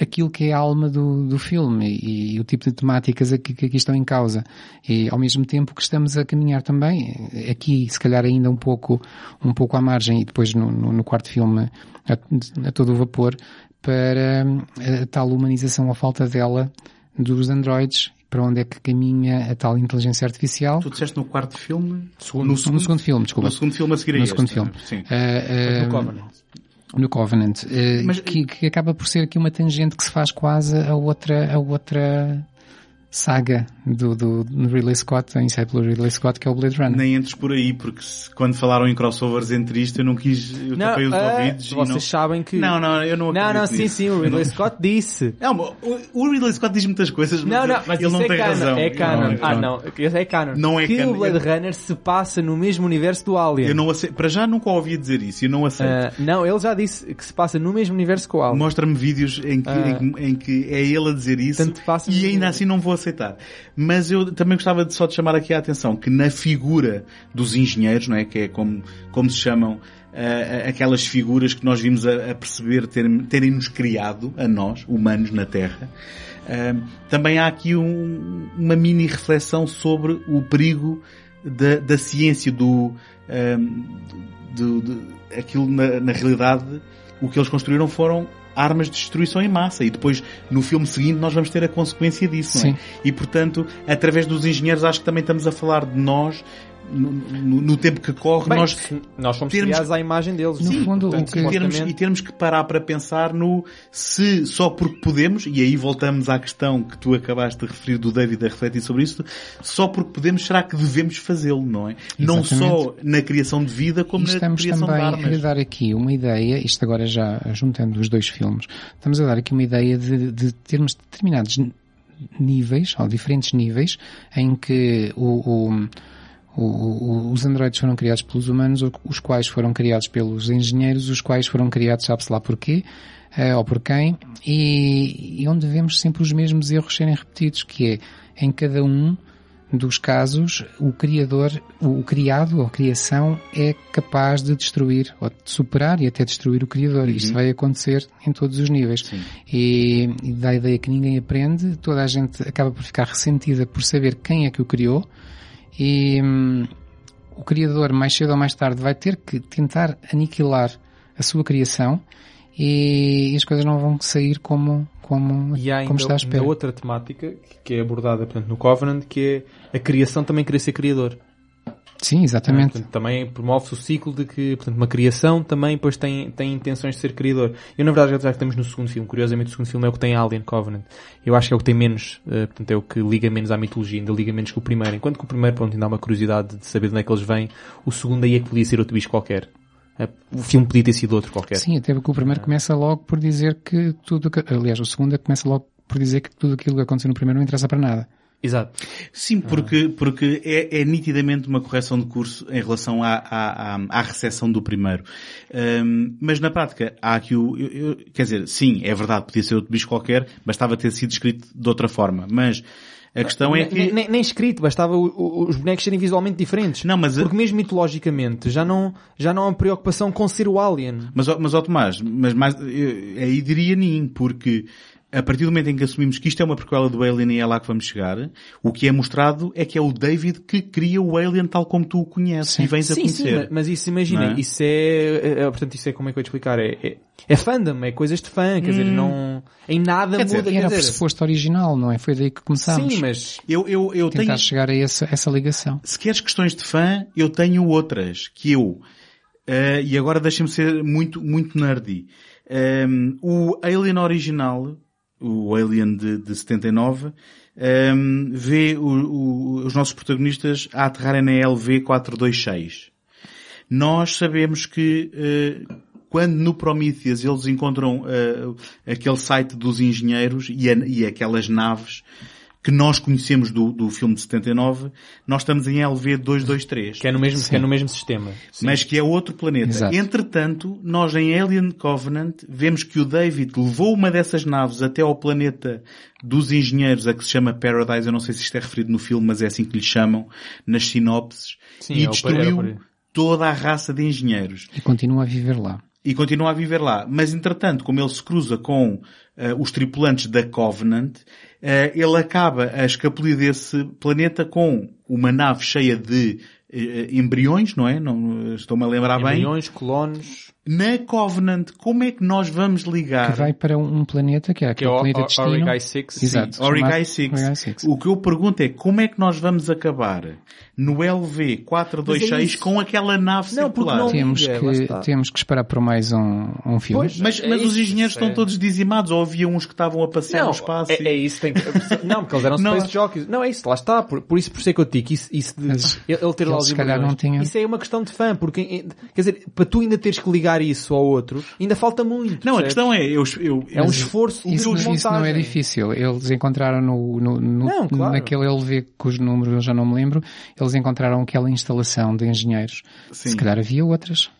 Speaker 4: aquilo que é a alma do, do filme e, e o tipo de temáticas aqui, que aqui estão em causa. E ao mesmo tempo que estamos a caminhar também, aqui se calhar ainda um pouco, um pouco à margem e depois no, no, no quarto filme a, a, todo o vapor, para a tal humanização ou falta dela dos androides para onde é que caminha a tal inteligência artificial.
Speaker 3: Tu disseste no quarto filme?
Speaker 4: Segundo, no, segundo, no segundo filme, desculpa.
Speaker 3: No segundo filme a seguir a
Speaker 4: No
Speaker 3: este,
Speaker 4: segundo filme.
Speaker 3: Sim.
Speaker 4: Uh, uh,
Speaker 2: no Covenant
Speaker 4: no Covenant, uh, Mas, que, que, acaba por ser aqui uma tangente que se faz quase a outra, a outra saga do, do, do Ridley Scott, iniciado pelo Ridley Scott, que é o Blade Runner.
Speaker 3: Nem entres por aí, porque se, quando falaram em crossovers entre isto, eu não quis, eu
Speaker 2: não,
Speaker 3: tapei os
Speaker 2: uh,
Speaker 3: ouvidos.
Speaker 2: Vocês
Speaker 3: não...
Speaker 2: sabem que...
Speaker 3: Não, não, eu não
Speaker 2: Não, não, sim, sim, o Ridley Scott disse.
Speaker 3: Não, o, o Ridley Scott diz muitas coisas, mas,
Speaker 2: não, não, mas
Speaker 3: ele não
Speaker 2: é
Speaker 3: tem
Speaker 2: canon,
Speaker 3: razão.
Speaker 2: É canon.
Speaker 3: Não,
Speaker 2: ah, não, é canon.
Speaker 3: Não é
Speaker 2: que
Speaker 3: canon.
Speaker 2: o Blade Runner se passa no mesmo universo do Alien.
Speaker 3: Eu não aceito, para já nunca ouvi dizer isso, eu não aceito.
Speaker 2: Uh, não, ele já disse que se passa no mesmo universo que o Alien.
Speaker 3: Mostra-me vídeos em que,
Speaker 2: Ah.
Speaker 3: em, que- em que é ele a dizer isso e ainda assim não vou aceitar. Mas eu também gostava de só de chamar aqui a atenção que na figura dos engenheiros, não é? Que é como, como se chamam ah, aquelas figuras que nós vimos a, a perceber terem- terem-nos criado, a nós, humanos na Terra, ah, também há aqui um- uma mini reflexão sobre o perigo da, da ciência, do, do, do- aquilo na, na realidade, o que eles construíram foram armas de destruição em massa e depois no filme seguinte nós vamos ter a consequência disso, não é?
Speaker 4: Sim.
Speaker 3: E portanto, através dos engenheiros acho que também estamos a falar de nós no, no- no tempo que corre,
Speaker 2: Bem,
Speaker 3: nós
Speaker 2: nós somos
Speaker 3: termos-
Speaker 2: criados à imagem deles.
Speaker 4: No
Speaker 2: Sim,
Speaker 4: fundo,
Speaker 2: portanto,
Speaker 4: o que-
Speaker 3: e termos, e termos que parar para pensar no se só porque podemos, e aí voltamos à questão que tu acabaste de referir do David a refletir sobre isso, só porque podemos, será que devemos fazê-lo, não é? Não só na criação de vida, como na
Speaker 4: estamos
Speaker 3: criação de
Speaker 4: também a
Speaker 3: armas.
Speaker 4: dar aqui uma ideia, isto agora já juntando os dois filmes, estamos a dar aqui uma ideia de, de termos determinados níveis, ou diferentes níveis, em que o, o- o- o- os androides foram criados pelos humanos, os quais foram criados pelos engenheiros, os quais foram criados, sabe-se lá porquê, eh, ou por quem, e, e onde vemos sempre os mesmos erros serem repetidos, que é, em cada um dos casos, o criador, o criado ou a criação é capaz de destruir, ou de superar e até destruir o criador. Isto vai acontecer em todos os níveis. E, e dá a ideia que ninguém aprende, toda a gente acaba por ficar ressentida por saber quem é que o criou e hum, o criador mais cedo ou mais tarde vai ter que tentar aniquilar a sua criação e, as coisas não vão sair como, como,
Speaker 2: E há
Speaker 4: como
Speaker 2: ainda,
Speaker 4: está à espera.
Speaker 2: outra temática que é abordada portanto, no Covenant, que é a criação também querer ser criador.
Speaker 4: Sim, exatamente.
Speaker 2: Portanto, também promove-se o ciclo de que portanto, uma criação também depois tem, tem intenções de ser criador. Eu, na verdade, já que estamos no segundo filme, curiosamente, o segundo filme é o que tem Alien Covenant. Eu acho que é o que tem menos, eh, portanto, é o que liga menos à mitologia, ainda liga menos que o primeiro. Enquanto que o primeiro, pronto, ainda há uma curiosidade de saber de onde é que eles vêm, o segundo aí é que podia ser outro bicho qualquer. Eh, O filme podia ter sido outro qualquer.
Speaker 4: Sim, até porque o primeiro começa logo por dizer que tudo, aliás, o segundo começa logo por dizer que tudo aquilo que aconteceu no primeiro não interessa para nada.
Speaker 2: Exato.
Speaker 3: Sim, porque, porque é, é nitidamente uma correção de curso em relação à, à, à, à recepção do primeiro. Hum, mas na prática, há aqui o, eu- eu- quer dizer, sim, é verdade, podia ser outro bicho qualquer, bastava ter sido escrito de outra forma. Mas a questão é
Speaker 2: Nem-
Speaker 3: que...
Speaker 2: nem, nem escrito, bastava o- o- os bonecos serem visualmente diferentes.
Speaker 3: Não, mas,
Speaker 2: Porque mesmo mitologicamente já não, já não há uma preocupação com ser o Alien.
Speaker 3: mas, mas ó Tomás, mas mais, eu- aí diria nim, porque a partir do momento em que assumimos que isto é uma prequela do Alien e é lá que vamos chegar, o que é mostrado é que é o David que cria o Alien tal como tu o conheces
Speaker 4: Sim.
Speaker 3: e vens a
Speaker 2: Sim, sim,
Speaker 3: conhecer.
Speaker 2: mas- mas isso imagina,
Speaker 3: é?
Speaker 2: isso é, é, é, portanto isso é como é que eu ia te explicar, é, é, é fandom, é coisas de fã, quer dizer, não, em nada
Speaker 3: Quer dizer,
Speaker 2: muda,
Speaker 4: Era
Speaker 2: quer
Speaker 4: o
Speaker 2: dizer,
Speaker 4: pressuposto original, não é? Foi daí que começámos.
Speaker 2: sim, mas
Speaker 3: Eu, eu, eu
Speaker 4: Tentar
Speaker 3: tenho,
Speaker 4: chegar a essa, essa ligação.
Speaker 3: se queres questões de fã, eu tenho outras, que eu Uh, e agora deixem-me ser muito, muito nerdy. Um, o Alien original, o Alien de, de 79, um, vê o, o, os nossos protagonistas a aterrarem na LV-426. Nós sabemos que uh, quando no Prometheus eles encontram uh, aquele site dos engenheiros e, a, e aquelas naves que nós conhecemos do, do filme de 79, nós estamos em LV-223.
Speaker 2: Que é no mesmo, que é no mesmo sistema.
Speaker 3: Sim. Mas que é outro planeta.
Speaker 4: Exato.
Speaker 3: Entretanto, nós em Alien Covenant vemos que o David levou uma dessas naves até ao planeta dos engenheiros, a que se chama Paradise. Eu não sei se isto é referido no filme, mas é assim que lhe chamam, nas sinopses.
Speaker 2: Sim,
Speaker 3: e
Speaker 2: é
Speaker 3: destruiu toda a raça de engenheiros
Speaker 4: E continua a viver lá.
Speaker 3: e continua a viver lá. Mas entretanto, como ele se cruza com eh, os tripulantes da Covenant, ele acaba a escapulir desse planeta com uma nave cheia de eh, embriões, não é? Não, estou-me a lembrar bem.
Speaker 2: Embriões,
Speaker 3: Na Covenant, como é que nós vamos ligar?
Speaker 4: Que vai para um planeta que é
Speaker 2: que é o
Speaker 4: planeta destino.
Speaker 2: Origai 6.
Speaker 4: Exato.
Speaker 3: Origai
Speaker 4: chamado
Speaker 3: 6.
Speaker 4: Origai 6.
Speaker 3: O que eu pergunto é como é que nós vamos acabar no
Speaker 2: Mas é
Speaker 3: LV-426
Speaker 2: isso.
Speaker 3: com aquela nave
Speaker 2: Não, porque
Speaker 3: circular?
Speaker 2: não-
Speaker 4: Temos
Speaker 2: lá
Speaker 4: que, temos que esperar por mais um, um filme.
Speaker 2: Pois.
Speaker 3: Mas,
Speaker 2: É
Speaker 3: mas os
Speaker 2: isso,
Speaker 3: engenheiros estão
Speaker 2: é.
Speaker 3: todos dizimados, ou havia uns que estavam a passear
Speaker 2: Não,
Speaker 3: no espaço.
Speaker 2: é,
Speaker 3: e-
Speaker 2: é isso, tem que... Não, porque eles eram
Speaker 3: Não.
Speaker 2: Space Jockeys. Não, é isso, lá está. Por, por isso, por isso é que eu que isso, isso de,
Speaker 4: Mas
Speaker 2: ele ter lá os
Speaker 4: se calhar não tinham.
Speaker 2: Isso é uma questão de fã, porque, quer dizer, para tu ainda teres que ligar isso ao outro, ainda falta muito.
Speaker 3: Não, a questão é, eu, eu,
Speaker 2: É um esforço
Speaker 4: Isso,
Speaker 2: de
Speaker 4: isso não é difícil. Eles encontraram no, no, no-
Speaker 2: Não, claro.
Speaker 4: naquele LV cujo número eu já não me lembro, eles encontraram aquela instalação de engenheiros.
Speaker 3: Sim.
Speaker 4: Se calhar havia outras.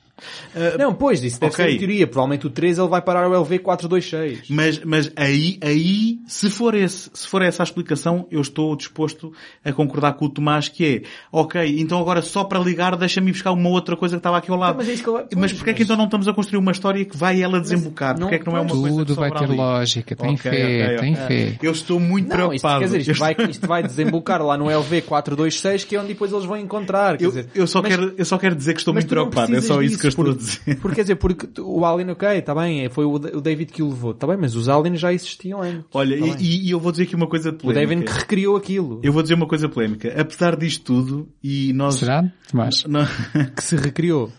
Speaker 2: Não, pois, isso deve
Speaker 3: Ok.
Speaker 2: ser em teoria. Provavelmente o 3 ele vai parar o LV426.
Speaker 3: Mas, mas aí, aí, se for esse, se for essa a explicação, eu estou disposto a concordar com o Tomás que é, ok, então agora só para ligar deixa-me buscar uma outra coisa que estava aqui ao lado.
Speaker 2: Não, mas é isso que eu-
Speaker 3: Mas
Speaker 2: pois,
Speaker 3: porquê é que
Speaker 2: mas-
Speaker 3: então não estamos a construir uma história que vai ela desembocar?
Speaker 2: não-
Speaker 3: Porquê é que não é uma
Speaker 2: pois,
Speaker 3: coisa que
Speaker 4: Tudo vai ter
Speaker 3: ali?
Speaker 4: lógica. Tem
Speaker 3: Ok,
Speaker 4: fé,
Speaker 3: ok,
Speaker 4: tem fé.
Speaker 3: Eu estou muito
Speaker 2: Não, isto,
Speaker 3: preocupado.
Speaker 2: quer dizer, isto vai, isto vai desembocar lá no LV426, que é onde depois eles vão encontrar. Quer
Speaker 3: Eu,
Speaker 2: dizer,
Speaker 3: eu, só
Speaker 2: mas-
Speaker 3: quero, eu só quero dizer que estou
Speaker 2: mas
Speaker 3: muito preocupado. É só isso a
Speaker 2: porque-
Speaker 3: dizer.
Speaker 2: Porque quer dizer, porque o Alien, ok, está bem, foi o, o David que o levou, está bem, mas os Aliens já existiam antes.
Speaker 3: Olha,
Speaker 2: tá
Speaker 3: e, e eu vou dizer aqui uma coisa
Speaker 2: o
Speaker 3: polémica.
Speaker 2: David que recriou aquilo,
Speaker 3: Eu vou dizer uma coisa polémica. Apesar disto tudo, e nós...
Speaker 4: Será, Tomás?
Speaker 3: Não-
Speaker 2: que se recriou.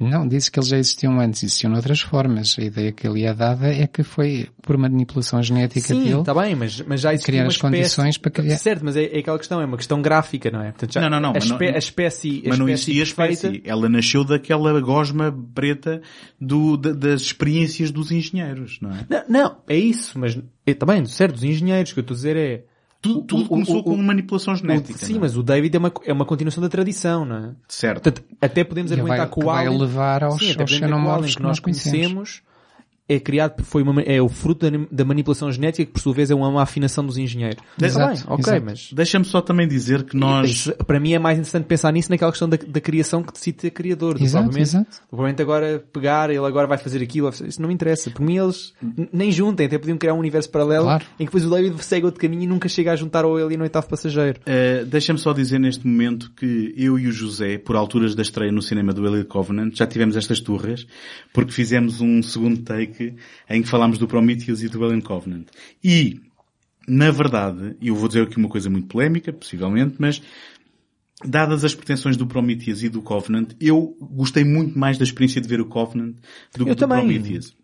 Speaker 4: Não, disse que eles já existiam antes, existiam noutras formas. A ideia que ali é dada é que foi por manipulação genética
Speaker 2: Sim,
Speaker 4: dele.
Speaker 2: está bem, mas, mas já existia
Speaker 4: criar
Speaker 2: uma
Speaker 4: as
Speaker 2: espécie...
Speaker 4: condições para criar-
Speaker 2: Certo, mas é, é aquela questão, é uma questão gráfica, não é? Portanto, já,
Speaker 3: Não, não, não,
Speaker 2: A, espé-
Speaker 3: não-
Speaker 2: a espécie, a
Speaker 3: Mas não
Speaker 2: espécie
Speaker 3: existia
Speaker 2: perfeita-
Speaker 3: espécie. Ela nasceu daquela gosma preta do, da- das experiências dos engenheiros, não é?
Speaker 2: Não, não, é isso, mas é, também, certo, os engenheiros que eu estou a dizer é...
Speaker 3: Tudo, tudo
Speaker 2: o-
Speaker 3: começou
Speaker 2: o-
Speaker 3: com
Speaker 2: o-
Speaker 3: manipulação
Speaker 2: o-
Speaker 3: genética.
Speaker 2: sim,
Speaker 3: é?
Speaker 2: mas o David é uma, é uma continuação da tradição, não é?
Speaker 3: Certo.
Speaker 2: Portanto, até podemos
Speaker 4: E
Speaker 2: argumentar
Speaker 4: vai-
Speaker 2: que o
Speaker 4: que vai
Speaker 2: Alien...
Speaker 4: levar aos-
Speaker 2: sim,
Speaker 4: aos
Speaker 2: que
Speaker 4: xenomorfos
Speaker 2: Alien
Speaker 4: que nós
Speaker 2: conhecemos é criado, foi uma, é o fruto da, da manipulação genética que por sua vez é uma afinação dos engenheiros.
Speaker 4: Exato,
Speaker 2: Tá bem, ok,
Speaker 4: exato.
Speaker 2: mas...
Speaker 3: Deixa-me só também dizer que nós...
Speaker 2: Isso, para mim é mais interessante pensar nisso naquela questão da, da criação que decide ser criador. do
Speaker 4: Exato,
Speaker 2: provavelmente,
Speaker 4: exato.
Speaker 2: provavelmente agora pegar, ele agora vai fazer aquilo, isso não me interessa. Por mim eles nem juntem, até podiam criar um universo paralelo
Speaker 4: Claro.
Speaker 2: em que depois o David segue outro caminho e nunca chega a juntar ao ele no oitavo passageiro.
Speaker 3: Uh, Deixa-me só dizer neste momento que eu e o José, por alturas da estreia no cinema do Alien Covenant, já tivemos estas turras, porque fizemos um segundo take em que falámos do Prometheus e do Alien Covenant. E, na verdade, eu vou dizer aqui uma coisa muito polémica, possivelmente, mas dadas as pretensões do Prometheus e do Covenant, eu gostei muito mais da experiência de ver o Covenant do que
Speaker 2: Eu
Speaker 3: do
Speaker 2: também.
Speaker 3: Prometheus.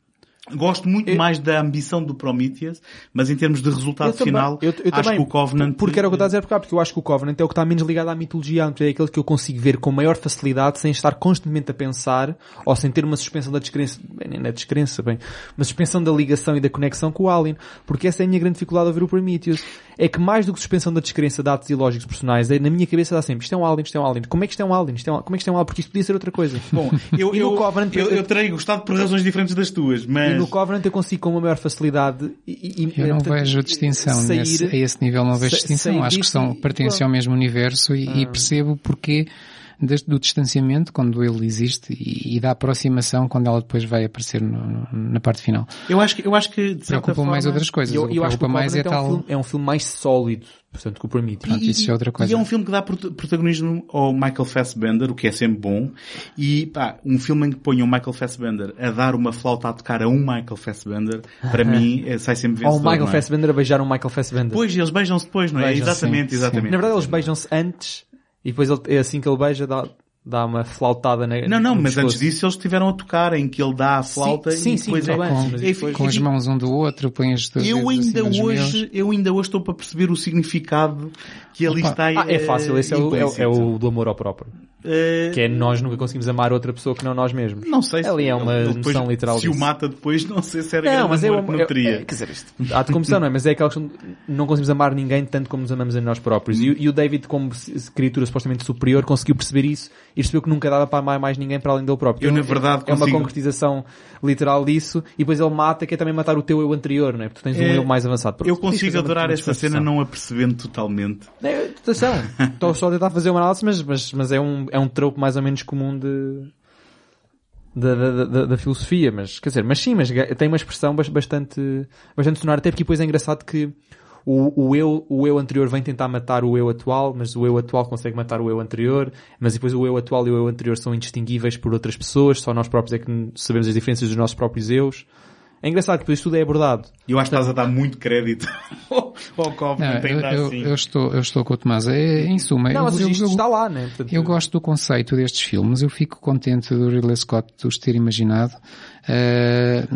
Speaker 3: Gosto muito
Speaker 2: Eu-
Speaker 3: mais da ambição do Prometheus, mas em termos de resultado
Speaker 2: Eu também-
Speaker 3: final,
Speaker 2: eu- eu
Speaker 3: acho
Speaker 2: também,
Speaker 3: que o Covenant...
Speaker 2: Porque era o que eu estava a dizer por cá, porque eu acho que o Covenant é o que está menos ligado à mitologia, é aquele que eu consigo ver com maior facilidade sem estar constantemente a pensar ou sem ter uma suspensão da descrença, bem, nem na descrença, bem, uma suspensão da ligação e da conexão com o Alien, porque essa é a minha grande dificuldade a ver o Prometheus. É que mais do que suspensão da descrença de atos ilógicos personais, é, na minha cabeça dá sempre, isto é um Alien, isto é um Alien, como é que isto é um Alien, isto é um, como é que isto é um Alien, porque isto podia ser outra coisa.
Speaker 3: Bom, eu, eu,
Speaker 2: Covenant-
Speaker 3: eu, eu terei gostado por razões diferentes das tuas, mas...
Speaker 2: E no Covenant eu consigo com uma maior facilidade e, e-
Speaker 4: Eu não
Speaker 2: portanto,
Speaker 4: vejo distinção
Speaker 2: sair-
Speaker 4: nesse, a esse nível, não vejo distinção. Acho que são, pertencem ao mesmo universo e, e percebo porque do distanciamento, quando ele existe, e, e da aproximação quando ela depois vai aparecer no- no- na parte final.
Speaker 3: Eu acho que, eu acho que, de certa
Speaker 4: Preocupa
Speaker 3: forma...
Speaker 4: mais outras coisas.
Speaker 2: Eu, eu acho que
Speaker 4: mais é
Speaker 2: é, um
Speaker 4: tal...
Speaker 2: filme, é um filme mais sólido, portanto, que o Prometheus.
Speaker 4: Pronto, isso é outra coisa.
Speaker 3: E é um filme que dá prot- protagonismo ao Michael Fassbender, o que é sempre bom. E, pá, um filme em que ponham o Michael Fassbender a dar uma flauta a tocar a um Michael Fassbender, para mim, é- sai sempre
Speaker 2: Ou
Speaker 3: vencedor.
Speaker 2: o Michael
Speaker 3: é? Pois, eles beijam-se depois, não é? Exatamente,
Speaker 4: sim,
Speaker 3: exatamente.
Speaker 2: Na verdade, eles beijam-se antes e depois ele, é assim que ele beija, dá, dá uma flautada na
Speaker 3: Não, não, mas
Speaker 2: pescoço.
Speaker 3: antes disso eles estiveram a tocar, em que ele dá a flauta
Speaker 2: sim,
Speaker 3: e
Speaker 2: sim,
Speaker 3: depois
Speaker 2: tá
Speaker 3: é...
Speaker 4: com-
Speaker 2: foi-
Speaker 4: Com as mãos um do outro, põe as duas
Speaker 3: Eu ainda hoje, eu ainda hoje estou para perceber o significado que ali
Speaker 4: Opa.
Speaker 3: está
Speaker 2: Ah, é fácil, esse é o, é, o- é o do amor ao próprio.
Speaker 3: Eh,
Speaker 2: Que é nós nunca conseguimos amar outra pessoa que não nós mesmos.
Speaker 3: Não sei se
Speaker 2: Ali é uma
Speaker 3: depois,
Speaker 2: noção literal
Speaker 3: Se o
Speaker 2: disso.
Speaker 3: mata depois, não sei se era
Speaker 2: Não,
Speaker 3: grande
Speaker 2: mas é,
Speaker 3: amor
Speaker 2: uma-
Speaker 3: que não
Speaker 2: é-
Speaker 3: teria.
Speaker 2: é- quer dizer, isto, há de confusão, não é? Mas é aquela questão de não conseguimos amar ninguém tanto como nos amamos a nós próprios. E, o- e o David, como criatura supostamente superior, conseguiu perceber isso e percebeu que nunca dava para amar mais ninguém para além dele próprio.
Speaker 3: Eu,
Speaker 2: Então,
Speaker 3: na verdade,
Speaker 2: é uma
Speaker 3: consigo-
Speaker 2: concretização literal disso e depois ele mata, que é também matar o teu eu anterior, não é? Porque tu tens um eu mais avançado.
Speaker 3: Eu
Speaker 2: Pronto,
Speaker 3: consigo
Speaker 2: é uma-
Speaker 3: adorar
Speaker 2: uma
Speaker 3: esta cena não a percebendo totalmente.
Speaker 2: É, atenção, estou só a tentar fazer uma análise, mas, mas, mas é, um, é um tropo mais ou menos comum de, da, da, da, filosofia, mas quer dizer, mas sim, mas tem uma expressão bas- bastante, bastante sonora, até porque depois é engraçado que o, o, eu, o eu anterior vem tentar matar o eu atual, mas o eu atual consegue matar o eu anterior, mas depois o eu atual e o eu anterior são indistinguíveis por outras pessoas, só nós próprios é que sabemos as diferenças dos nossos próprios eus. É engraçado que depois tudo é abordado.
Speaker 3: E eu acho que estás a dar muito crédito ao Covenant,
Speaker 4: Não, eu,
Speaker 3: ainda
Speaker 4: eu-
Speaker 3: assim.
Speaker 4: eu estou, eu estou com o Tomás. É, em suma,
Speaker 2: Não,
Speaker 4: eu,
Speaker 2: mas
Speaker 4: eu-
Speaker 2: isto
Speaker 4: eu-
Speaker 2: está lá, né? Portanto,
Speaker 4: Eu gosto do conceito destes filmes, eu fico contente do Ridley Scott de os ter imaginado, eh,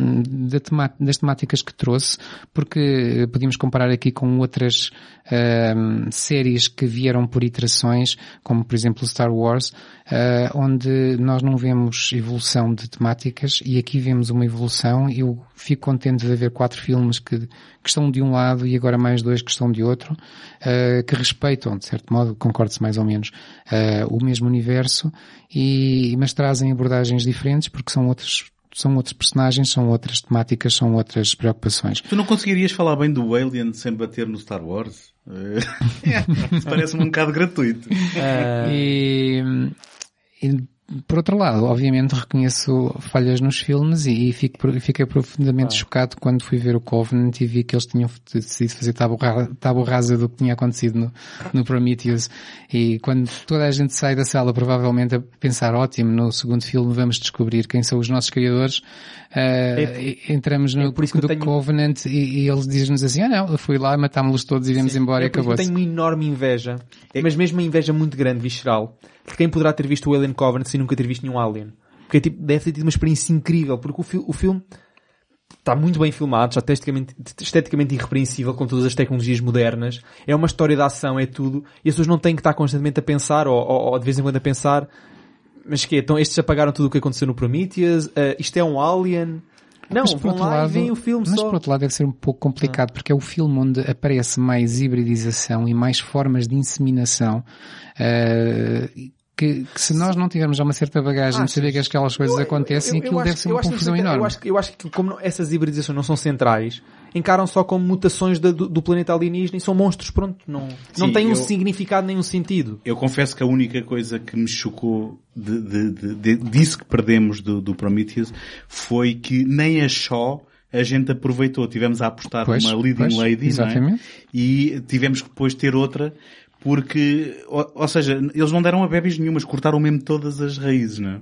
Speaker 4: das temáticas que trouxe, porque podíamos comparar aqui com outras eh, séries que vieram por iterações, como por exemplo Star Wars, eh, onde nós não vemos evolução de temáticas e aqui vemos uma evolução. Eu fico contente de haver quatro filmes que, que estão de um lado e agora mais dois que estão de outro, eh, que respeitam, de certo modo, concordo-se mais ou menos, eh, o mesmo universo, e, mas trazem abordagens diferentes porque são outros, são outros personagens, são outras temáticas, são outras preocupações.
Speaker 3: Tu não conseguirias falar bem do Alien sem bater no Star Wars? Parece-me um bocado gratuito.
Speaker 2: Ah,
Speaker 4: E, e, por outro lado, obviamente reconheço falhas nos filmes e, e fico, fiquei profundamente chocado quando fui ver o Covenant e vi que eles tinham decidido fazer tábua rasa do que tinha acontecido no, no Prometheus. E quando toda a gente sai da sala provavelmente a pensar, ótimo, no segundo filme vamos descobrir quem são os nossos criadores, eh, e- entramos no
Speaker 2: é por isso
Speaker 4: do
Speaker 2: tenho-
Speaker 4: Covenant e, e eles dizem-nos assim, ah não, eu fui lá, matámos-los todos e viemos embora e
Speaker 2: É isso que eu
Speaker 4: acabou-se.
Speaker 2: tenho uma enorme inveja, mas mesmo uma inveja muito grande, visceral, quem poderá ter visto o Alien Covenant sem nunca ter visto nenhum Alien. Porque tipo, deve ter tido uma experiência incrível, porque o, fi- o filme está muito bem filmado, está esteticamente, esteticamente irrepreensível com todas as tecnologias modernas, é uma história de ação, é tudo, e as pessoas não têm que estar constantemente a pensar, ou, ou- ou de vez em quando a pensar, mas que então estes apagaram tudo o que aconteceu no Prometheus, Ah, isto é um Alien... Não,
Speaker 4: Mas, por outro
Speaker 2: lá
Speaker 4: lado,
Speaker 2: e veem o filme
Speaker 4: mas
Speaker 2: só.
Speaker 4: por outro lado deve ser um pouco complicado porque é o filme onde aparece mais hibridização e mais formas de inseminação eh, que, que se nós não tivermos já uma certa bagagem
Speaker 2: Ah,
Speaker 4: de saber que aquelas coisas
Speaker 2: Eu-
Speaker 4: acontecem,
Speaker 2: eu- eu
Speaker 4: aquilo
Speaker 2: acho-
Speaker 4: deve ser uma
Speaker 2: que
Speaker 4: confusão
Speaker 2: não sei-
Speaker 4: enorme.
Speaker 2: Eu acho, que- eu acho que como não- essas hibridizações não são centrais, encaram só como mutações da- do, do planeta alienígena e são monstros, pronto, não, não
Speaker 3: Sim,
Speaker 2: têm um significado nem um sentido.
Speaker 3: Eu confesso que a única coisa que me chocou de, de, de, de- disso que perdemos do, do Prometheus foi que nem a Shaw a gente aproveitou. Tivemos a apostar
Speaker 4: Pois,
Speaker 3: numa leading
Speaker 4: pois,
Speaker 3: lady, não é? E tivemos que depois ter outra porque, ou, ou seja, eles não deram a bebes nenhumas, cortaram mesmo todas as raízes, não é?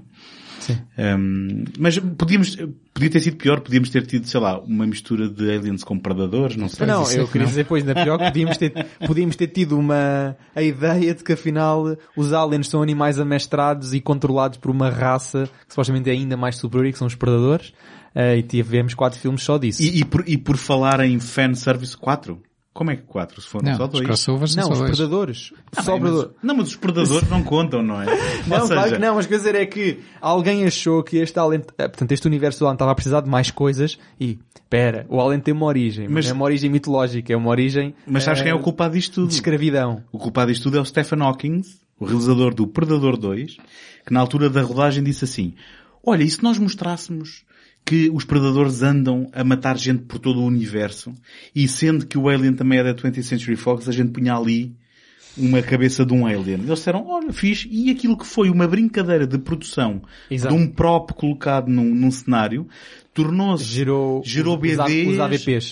Speaker 2: Sim.
Speaker 3: Um, mas podíamos, podia ter sido pior, podíamos ter tido, sei lá, uma mistura de aliens com predadores, não sei.
Speaker 2: não,
Speaker 4: é
Speaker 2: eu
Speaker 4: que
Speaker 2: queria
Speaker 4: não.
Speaker 2: dizer, pois, ainda pior podíamos ter, podíamos ter tido uma, a ideia de que afinal os aliens são animais amestrados e controlados por uma raça que supostamente é ainda mais superior e que são os predadores. Eh, e tivemos quatro filmes só disso.
Speaker 3: E, e por, e por falar em fanservice 4, como é que 4? Se foram
Speaker 4: Não,
Speaker 3: só
Speaker 4: os
Speaker 3: dois.
Speaker 4: crossovers são
Speaker 2: não,
Speaker 4: só
Speaker 2: os
Speaker 4: dois.
Speaker 2: predadores.
Speaker 3: Ah,
Speaker 2: só
Speaker 3: bem, mas-
Speaker 2: predador.
Speaker 3: não, mas os predadores não contam, não é?
Speaker 2: Não,
Speaker 3: Ou
Speaker 2: claro
Speaker 3: seja,
Speaker 2: que não, mas quer dizer é que alguém achou que este Alien, eh, portanto, este universo do Alien estava a precisar de mais coisas e, pera, o Alien tem uma origem, mas é uma origem mitológica, é uma origem
Speaker 3: mas sabes
Speaker 2: eh,
Speaker 3: quem é o culpado disto tudo?
Speaker 2: de escravidão.
Speaker 3: O culpado disto tudo é o Stephen Hawking, o realizador do Predador 2, que na altura da rodagem disse assim, olha, e se nós mostrássemos que os predadores andam a matar gente por todo o universo, e sendo que o Alien também é da 20th Century Fox, a gente punha ali uma cabeça de um alien. Eles disseram, olha, fixe, e aquilo que foi uma brincadeira de produção
Speaker 2: Exato.
Speaker 3: de um prop colocado num, num cenário, tornou-se
Speaker 2: Gerou,
Speaker 3: gerou BDs,
Speaker 2: os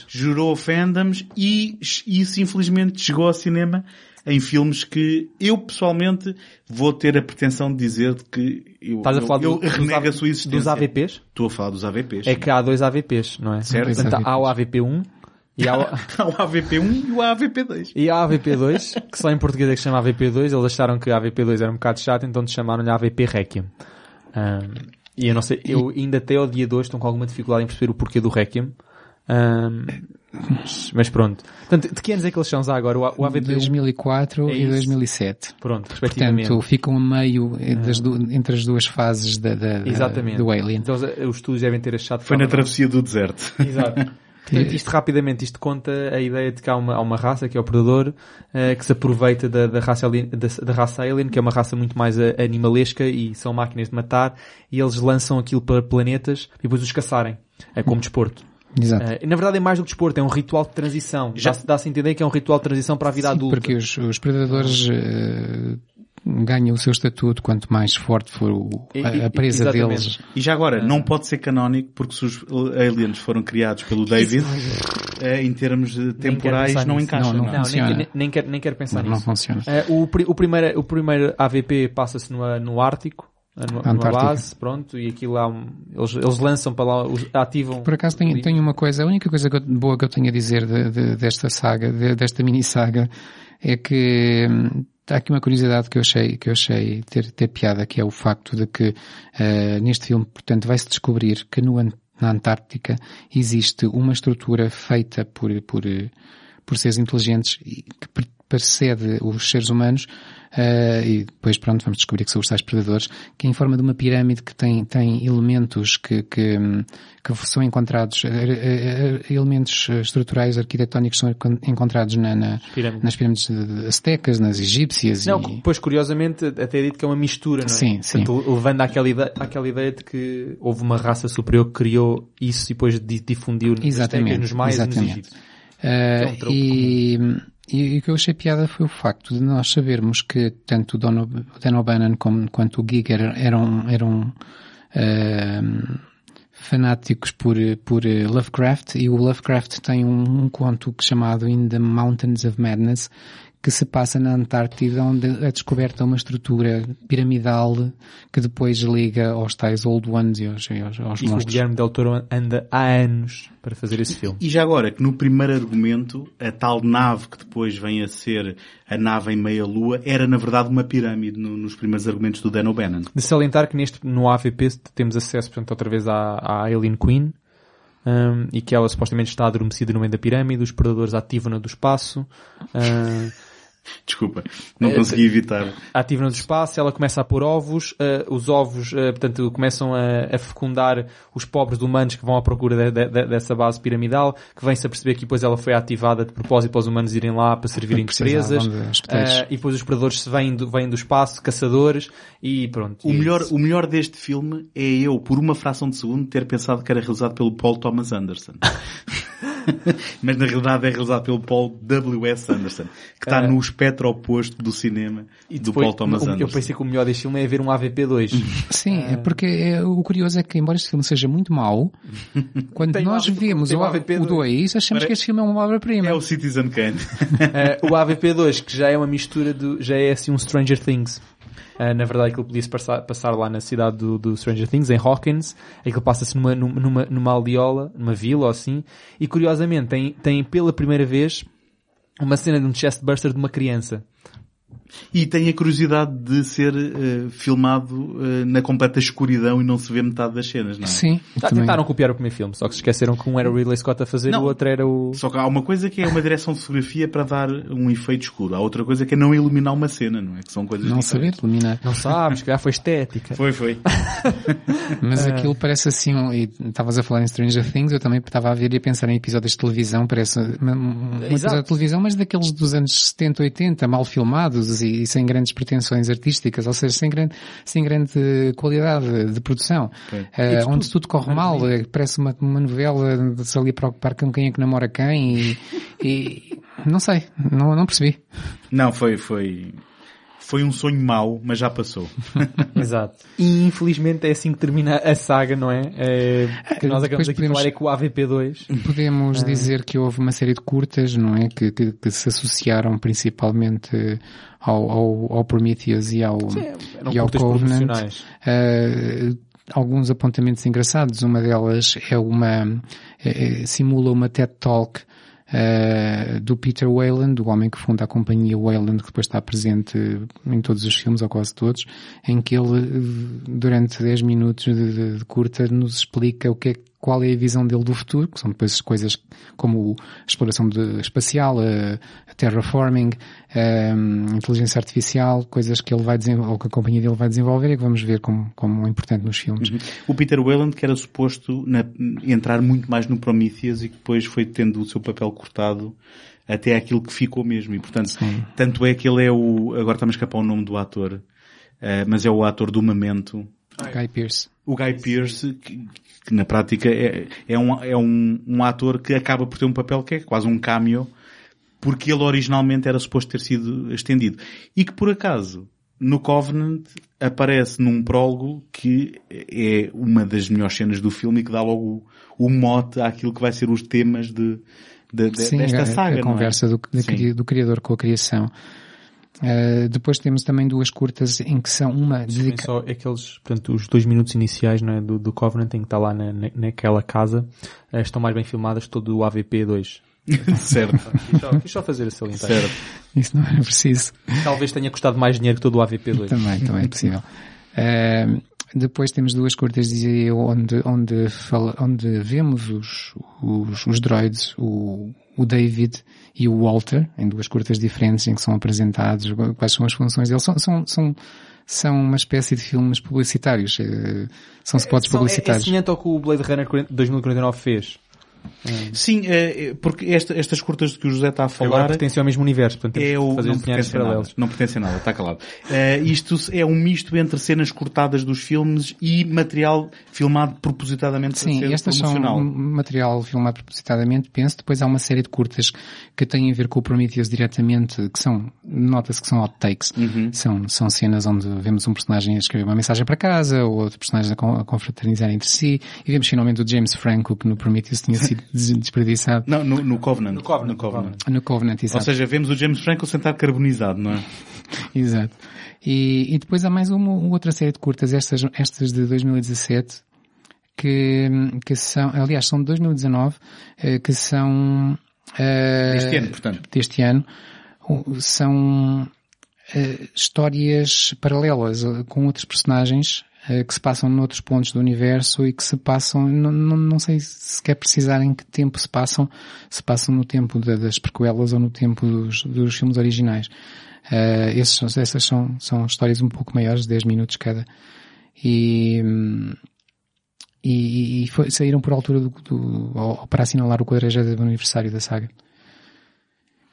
Speaker 3: gerou fandoms e isso infelizmente chegou ao cinema em filmes que eu pessoalmente vou ter a pretensão de dizer que eu,
Speaker 2: Estás a falar
Speaker 3: eu
Speaker 2: do-
Speaker 3: renego a sua existência.
Speaker 2: dos AVPs?
Speaker 3: Estou a falar dos AVPs.
Speaker 2: É que há dois AVPs, não é?
Speaker 3: Certo.
Speaker 2: Portanto, há o AVP1 E há, o-
Speaker 3: Há o AVP1 e o AVP2.
Speaker 2: e há a AVP2, que só em português é que se chama AVP2, eles acharam que a AVP2 era um bocado chato, então chamaram-lhe AVP Requiem. Ahm, e eu não sei, eu ainda até ao dia 2 estou com alguma dificuldade em perceber o porquê do Requiem. Ahm, mas, pronto. Portanto, de que anos é que eles são já agora? O, o AVP1?
Speaker 4: 2004
Speaker 2: É
Speaker 4: e
Speaker 2: isso.
Speaker 4: 2007.
Speaker 2: Pronto, respectivamente.
Speaker 4: Portanto, ficam a meio du- entre as duas fases da, da- da-
Speaker 2: Exatamente.
Speaker 4: do Alien.
Speaker 2: Então os, os estudos devem ter achado que
Speaker 3: Foi na travessia do deserto.
Speaker 2: Exato. Portanto, isto rapidamente, isto conta a ideia de que há uma, há uma raça, que é o predador, eh, que se aproveita da, da, raça alien, da, da raça alien, que é uma raça muito mais eh, animalesca e são máquinas de matar, e eles lançam aquilo para planetas e depois os caçarem. É como desporto.
Speaker 4: Exato.
Speaker 2: Eh, e na verdade é mais do que desporto, é um ritual de transição.
Speaker 3: Já-
Speaker 2: Dá-se dá-se a entender que é um ritual de transição para a vida
Speaker 4: Sim,
Speaker 2: adulta.
Speaker 4: porque os, os predadores eh, ganham o seu estatuto quanto mais forte for o- a, a presa
Speaker 2: exatamente.
Speaker 4: deles.
Speaker 3: E já agora, não pode ser canónico porque se os aliens foram criados pelo David, eh, em termos eh, temporais não encaixa.
Speaker 4: Não,
Speaker 3: não é?
Speaker 2: Não, nem,
Speaker 4: funciona.
Speaker 2: nem, nem quero, nem quero pensar
Speaker 4: Não, não
Speaker 2: nisso.
Speaker 4: funciona.
Speaker 2: Eh, o, pri- o, primeiro, o primeiro AVP passa-se numa- no Ártico, eh, numa, numa base, pronto, e aquilo há um, eles, eles lançam para lá, os- ativam.
Speaker 4: Por acaso tenho, tenho uma coisa, a única coisa que eu- boa que eu tenho a dizer de- de- desta saga, de- desta mini saga, é que hum, há aqui uma curiosidade que eu achei, que eu achei ter, ter piada, que é o facto de que eh, neste filme, portanto, vai-se descobrir que no, na Antártica existe uma estrutura feita por, por, por seres inteligentes que pre- precede os seres humanos eh, e depois pronto vamos descobrir que são os tais predadores que é em forma de uma pirâmide que tem, tem elementos que, que, que são encontrados eh, eh, elementos estruturais arquitetónicos são encon- encontrados na, na- nas pirâmides de- de astecas, nas egípcias
Speaker 2: Não,
Speaker 4: e...
Speaker 2: pois curiosamente até é dito que é uma mistura, não é?
Speaker 4: Sim, sim.
Speaker 2: Portanto, levando àquela ideia, àquela ideia de que houve uma raça superior que criou isso e depois di- difundiu
Speaker 4: Exatamente,
Speaker 2: nos maias e nos
Speaker 4: exatamente.
Speaker 2: egípcios.
Speaker 4: Eh,
Speaker 2: é um troco
Speaker 4: e, e o que eu achei piada foi o facto de nós sabermos que tanto o Dan, O'Bannon como, quanto o Giger eram, eram eh, fanáticos por, por eh, Lovecraft. E o Lovecraft tem um, um conto chamado In the Mountains of Madness que se passa na Antártida onde é descoberta uma estrutura piramidal que depois liga aos tais Old Ones e aos, aos, aos
Speaker 2: E o
Speaker 4: monstros.
Speaker 2: Guilherme Del Toro anda há anos para fazer esse filme.
Speaker 3: E já agora, que no primeiro argumento, a tal nave que depois vem a ser a nave em meia-lua, era na verdade uma pirâmide no- nos primeiros argumentos do Dan O'Bannon.
Speaker 2: De salientar que neste, no AVP temos acesso, portanto, outra vez à, à Alien Queen, hum, e que ela supostamente está adormecida no meio da pirâmide, os predadores ativam-na do espaço, hum,
Speaker 3: Desculpa, não
Speaker 2: É,
Speaker 3: consegui evitar.
Speaker 2: ativam-na do espaço, ela começa a pôr ovos, eh, os ovos, eh, portanto, começam a, a fecundar os pobres humanos que vão à procura de- de- de- dessa base piramidal, que vem-se a perceber que depois ela foi ativada de propósito para os humanos irem lá para servirem de presas, eh, e depois os predadores se vêm do, vêm do espaço, caçadores, e pronto.
Speaker 3: O
Speaker 2: E é
Speaker 3: melhor,
Speaker 2: isso.
Speaker 3: o melhor deste filme é eu, por uma fração de segundo, ter pensado que era realizado pelo Paul Thomas Anderson. Mas na realidade é realizado pelo Paul W.S. Anderson, que está
Speaker 2: É.
Speaker 3: no espectro oposto do cinema
Speaker 2: E
Speaker 3: do
Speaker 2: depois,
Speaker 3: Paul Thomas Anderson.
Speaker 2: Eu pensei que o melhor deste filme é ver um AVP2.
Speaker 4: Sim, é porque é, o curioso é que, embora este filme seja muito mau, quando nós
Speaker 2: AVP
Speaker 4: vemos o,
Speaker 2: um
Speaker 4: A-
Speaker 2: AVP
Speaker 4: o 2, achamos
Speaker 3: Pare-
Speaker 4: que este filme é uma obra-prima.
Speaker 3: É o Citizen Kane.
Speaker 2: Eh, o AVP2, que já é uma mistura do, já é assim um Stranger Things. Eh, na verdade, aquilo podia-se passar, passar lá na cidade do, do Stranger Things, em Hawkins. Aquilo passa-se numa, numa, numa aldeola, numa vila ou assim. E curiosamente, tem, tem pela primeira vez uma cena de um chestburster de uma criança.
Speaker 3: E tem a curiosidade de ser eh, filmado eh, na completa escuridão e não se vê metade das cenas, não é?
Speaker 4: Sim,
Speaker 2: Ah,
Speaker 4: também.
Speaker 2: tentaram copiar o primeiro filme, só que se esqueceram que um era o Ridley Scott a fazer,
Speaker 3: Não.
Speaker 2: o outro era o...
Speaker 3: Só que há uma coisa que é uma direção de fotografia para dar um efeito escuro. Há outra coisa que é não iluminar uma cena, não é? Que são coisas
Speaker 4: Não saber
Speaker 3: diferentes.
Speaker 4: iluminar.
Speaker 2: Não sabes, que já foi estética.
Speaker 3: Foi, foi.
Speaker 4: Mas
Speaker 2: É.
Speaker 4: aquilo parece assim, e estavas a falar em Stranger Things, eu também estava a ver e a pensar em episódios de televisão, parece uma, um episódio de televisão, mas daqueles dos anos 70, 80, mal filmados e, e sem grandes pretensões artísticas, ou seja, sem grande, sem grande qualidade de produção.
Speaker 3: Ok.
Speaker 2: E tu-
Speaker 4: onde tudo corre mal, eh, parece uma, uma novela de se ali preocupar com quem é que namora quem e, e não sei, não, não percebi.
Speaker 3: Não, foi, foi, foi um sonho mau, mas já passou.
Speaker 2: Exato. E infelizmente é assim que termina a saga, não é? é que nós acabamos aqui
Speaker 4: podemos-
Speaker 2: de falar é com o AVP2.
Speaker 4: Podemos
Speaker 2: Ah.
Speaker 4: dizer que houve uma série de curtas, não é? Que, que, que se associaram principalmente ao, ao, ao Prometheus e ao,
Speaker 2: Eram
Speaker 4: e ao Covenant. Uh, alguns apontamentos engraçados. Uma delas é uma, é- é- simula uma TED Talk uh, do Peter Wayland, o homem que funda a companhia Wayland, que depois está presente em todos os filmes, ou quase todos, em que ele, durante 10 minutos de, de, de curta, nos explica o que é qual é a visão dele do futuro, que são depois coisas como a exploração de, espacial, a, a terraforming, a, inteligência artificial, coisas que ele vai desenvolver, ou que a companhia dele vai desenvolver e que vamos ver como, como importante nos filmes.
Speaker 3: Uhum. O Peter Wayland que era suposto na, entrar muito mais no Prometheus e que depois foi tendo o seu papel cortado até aquilo que ficou mesmo. E portanto, Sim. tanto é que ele é o, agora está-me a escapar o nome do ator, uh, mas é o ator do Memento.
Speaker 4: Guy Pearce.
Speaker 3: O Guy Pearce, que, que na prática é, é, um, é um, um ator que acaba por ter um papel que é quase um cameo, porque ele originalmente era suposto ter sido estendido. E que por acaso, no Covenant, aparece num prólogo que é uma das melhores cenas do filme e que dá logo o, o mote àquilo que vai ser os temas de, de, de
Speaker 4: Sim,
Speaker 3: desta
Speaker 4: a,
Speaker 3: saga.
Speaker 4: A conversa
Speaker 3: é?
Speaker 4: do, do, do criador com a criação. Uh, depois temos também duas curtas em que são uma
Speaker 2: dedica... só aqueles, portanto, os dois minutos iniciais é, do, do Covenant em que está lá na, na, naquela casa uh, estão mais bem filmadas todo o AVP 2.
Speaker 3: certo.
Speaker 2: Quis só, quis só fazer a salientar.
Speaker 3: Certo.
Speaker 4: Isso não era preciso.
Speaker 2: Talvez tenha custado mais dinheiro que todo o AVP 2.
Speaker 4: Também, também é possível. Uh, depois temos duas curtas, dizia eu, onde, onde, fala, onde vemos os, os, os droids, o, o David e o Walter, em duas curtas diferentes em que são apresentados quais são as funções deles. São, são, são, são uma espécie de filmes publicitários. Eh, são spots publicitários.
Speaker 2: É, é semelhante ao que o Blade Runner 2049 fez.
Speaker 3: Sim, é, porque esta, estas curtas de que o José está a falar...
Speaker 2: Agora pertencem ao mesmo universo, portanto
Speaker 3: é o,
Speaker 2: fazer
Speaker 3: não pertence paralelos. Nada, não pertence a nada, está calado. Uh, isto é um misto entre cenas cortadas dos filmes e material filmado propositadamente
Speaker 4: Sim,
Speaker 3: para ser
Speaker 4: estas
Speaker 3: promocional.
Speaker 4: são material filmado propositadamente, penso. Depois há uma série de curtas que têm a ver com o Prometheus diretamente, que são, nota-se que são outtakes.
Speaker 3: Uhum.
Speaker 4: São, são cenas onde vemos um personagem a escrever uma mensagem para casa, ou outro personagem a confraternizar entre si, e vemos finalmente o James Franco, que no Prometheus tinha sido desperdiçado.
Speaker 3: Não, no, no Covenant.
Speaker 2: No Covenant.
Speaker 3: No Covenant.
Speaker 4: No Covenant, exato.
Speaker 3: Ou seja, vemos o James Franco sentar carbonizado, não é?
Speaker 4: exato. E, e depois há mais uma, outra série de curtas, estas, estas de 2017, que, que são, aliás, são de 2019, eh, que são... Uh,
Speaker 3: deste ano, portanto.
Speaker 4: Deste ano. São uh, histórias paralelas com outros personagens que se passam noutros pontos do universo e que se passam, não, não, não sei se quer precisar em que tempo se passam, se passam no tempo de, das prequelas ou no tempo dos, dos filmes originais. Uh, esses, essas são, são histórias um pouco maiores, de 10 minutos cada. E, e, e foi, saíram por altura do, do, para assinalar o 40 aniversário da saga.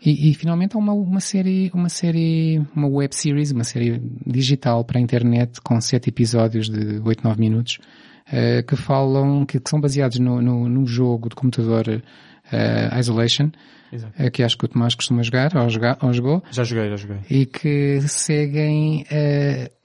Speaker 4: E, e, finalmente há uma, uma série, uma série, uma web series, uma série digital para a internet com sete episódios de 8, 9 minutos, uh, que falam, que, que, são baseados no, no, no jogo de computador uh, Isolation, uh, que acho que o Tomás costuma jogar, ou, jogar, ou jogou.
Speaker 2: Já joguei, já joguei.
Speaker 4: E que seguem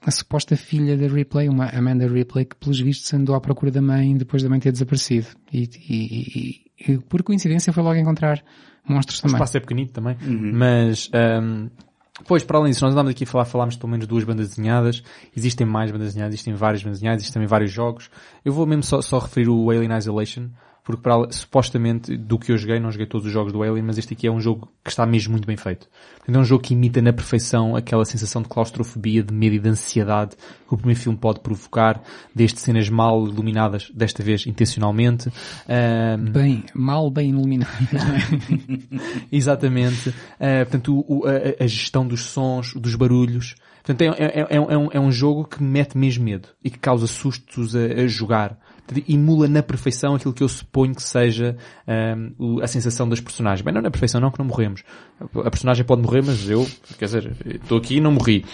Speaker 4: a suposta filha da Ripley, uma Amanda Ripley, que pelos vistos andou à procura da mãe depois da mãe ter desaparecido. E, e, e, e por coincidência foi logo encontrar monstros também.
Speaker 2: O espaço é pequenito também. Uhum. Mas, um, pois, para além disso, nós andámos aqui a falar, falámos pelo menos duas bandas desenhadas. Existem mais bandas desenhadas, existem várias bandas desenhadas, existem também vários jogos. Eu vou mesmo só, só referir o Alien Isolation, porque para, supostamente do que eu joguei, não joguei todos os jogos do Alien, mas este aqui é um jogo que está mesmo muito bem feito. É um jogo que imita na perfeição aquela sensação de claustrofobia, de medo e de ansiedade que o primeiro filme pode provocar, desde cenas mal iluminadas, desta vez intencionalmente. Um...
Speaker 4: Bem, mal bem iluminadas.
Speaker 2: Exatamente. Uh, portanto, o, a, a, gestão dos sons, dos barulhos. Portanto, é, é, é, é, um, é um jogo que mete mesmo medo e que causa sustos a, a jogar emula na perfeição aquilo que eu suponho que seja um, a sensação das personagens. Bem, não na perfeição não que não morremos. A personagem pode morrer, mas eu, quer dizer, estou aqui e não morri.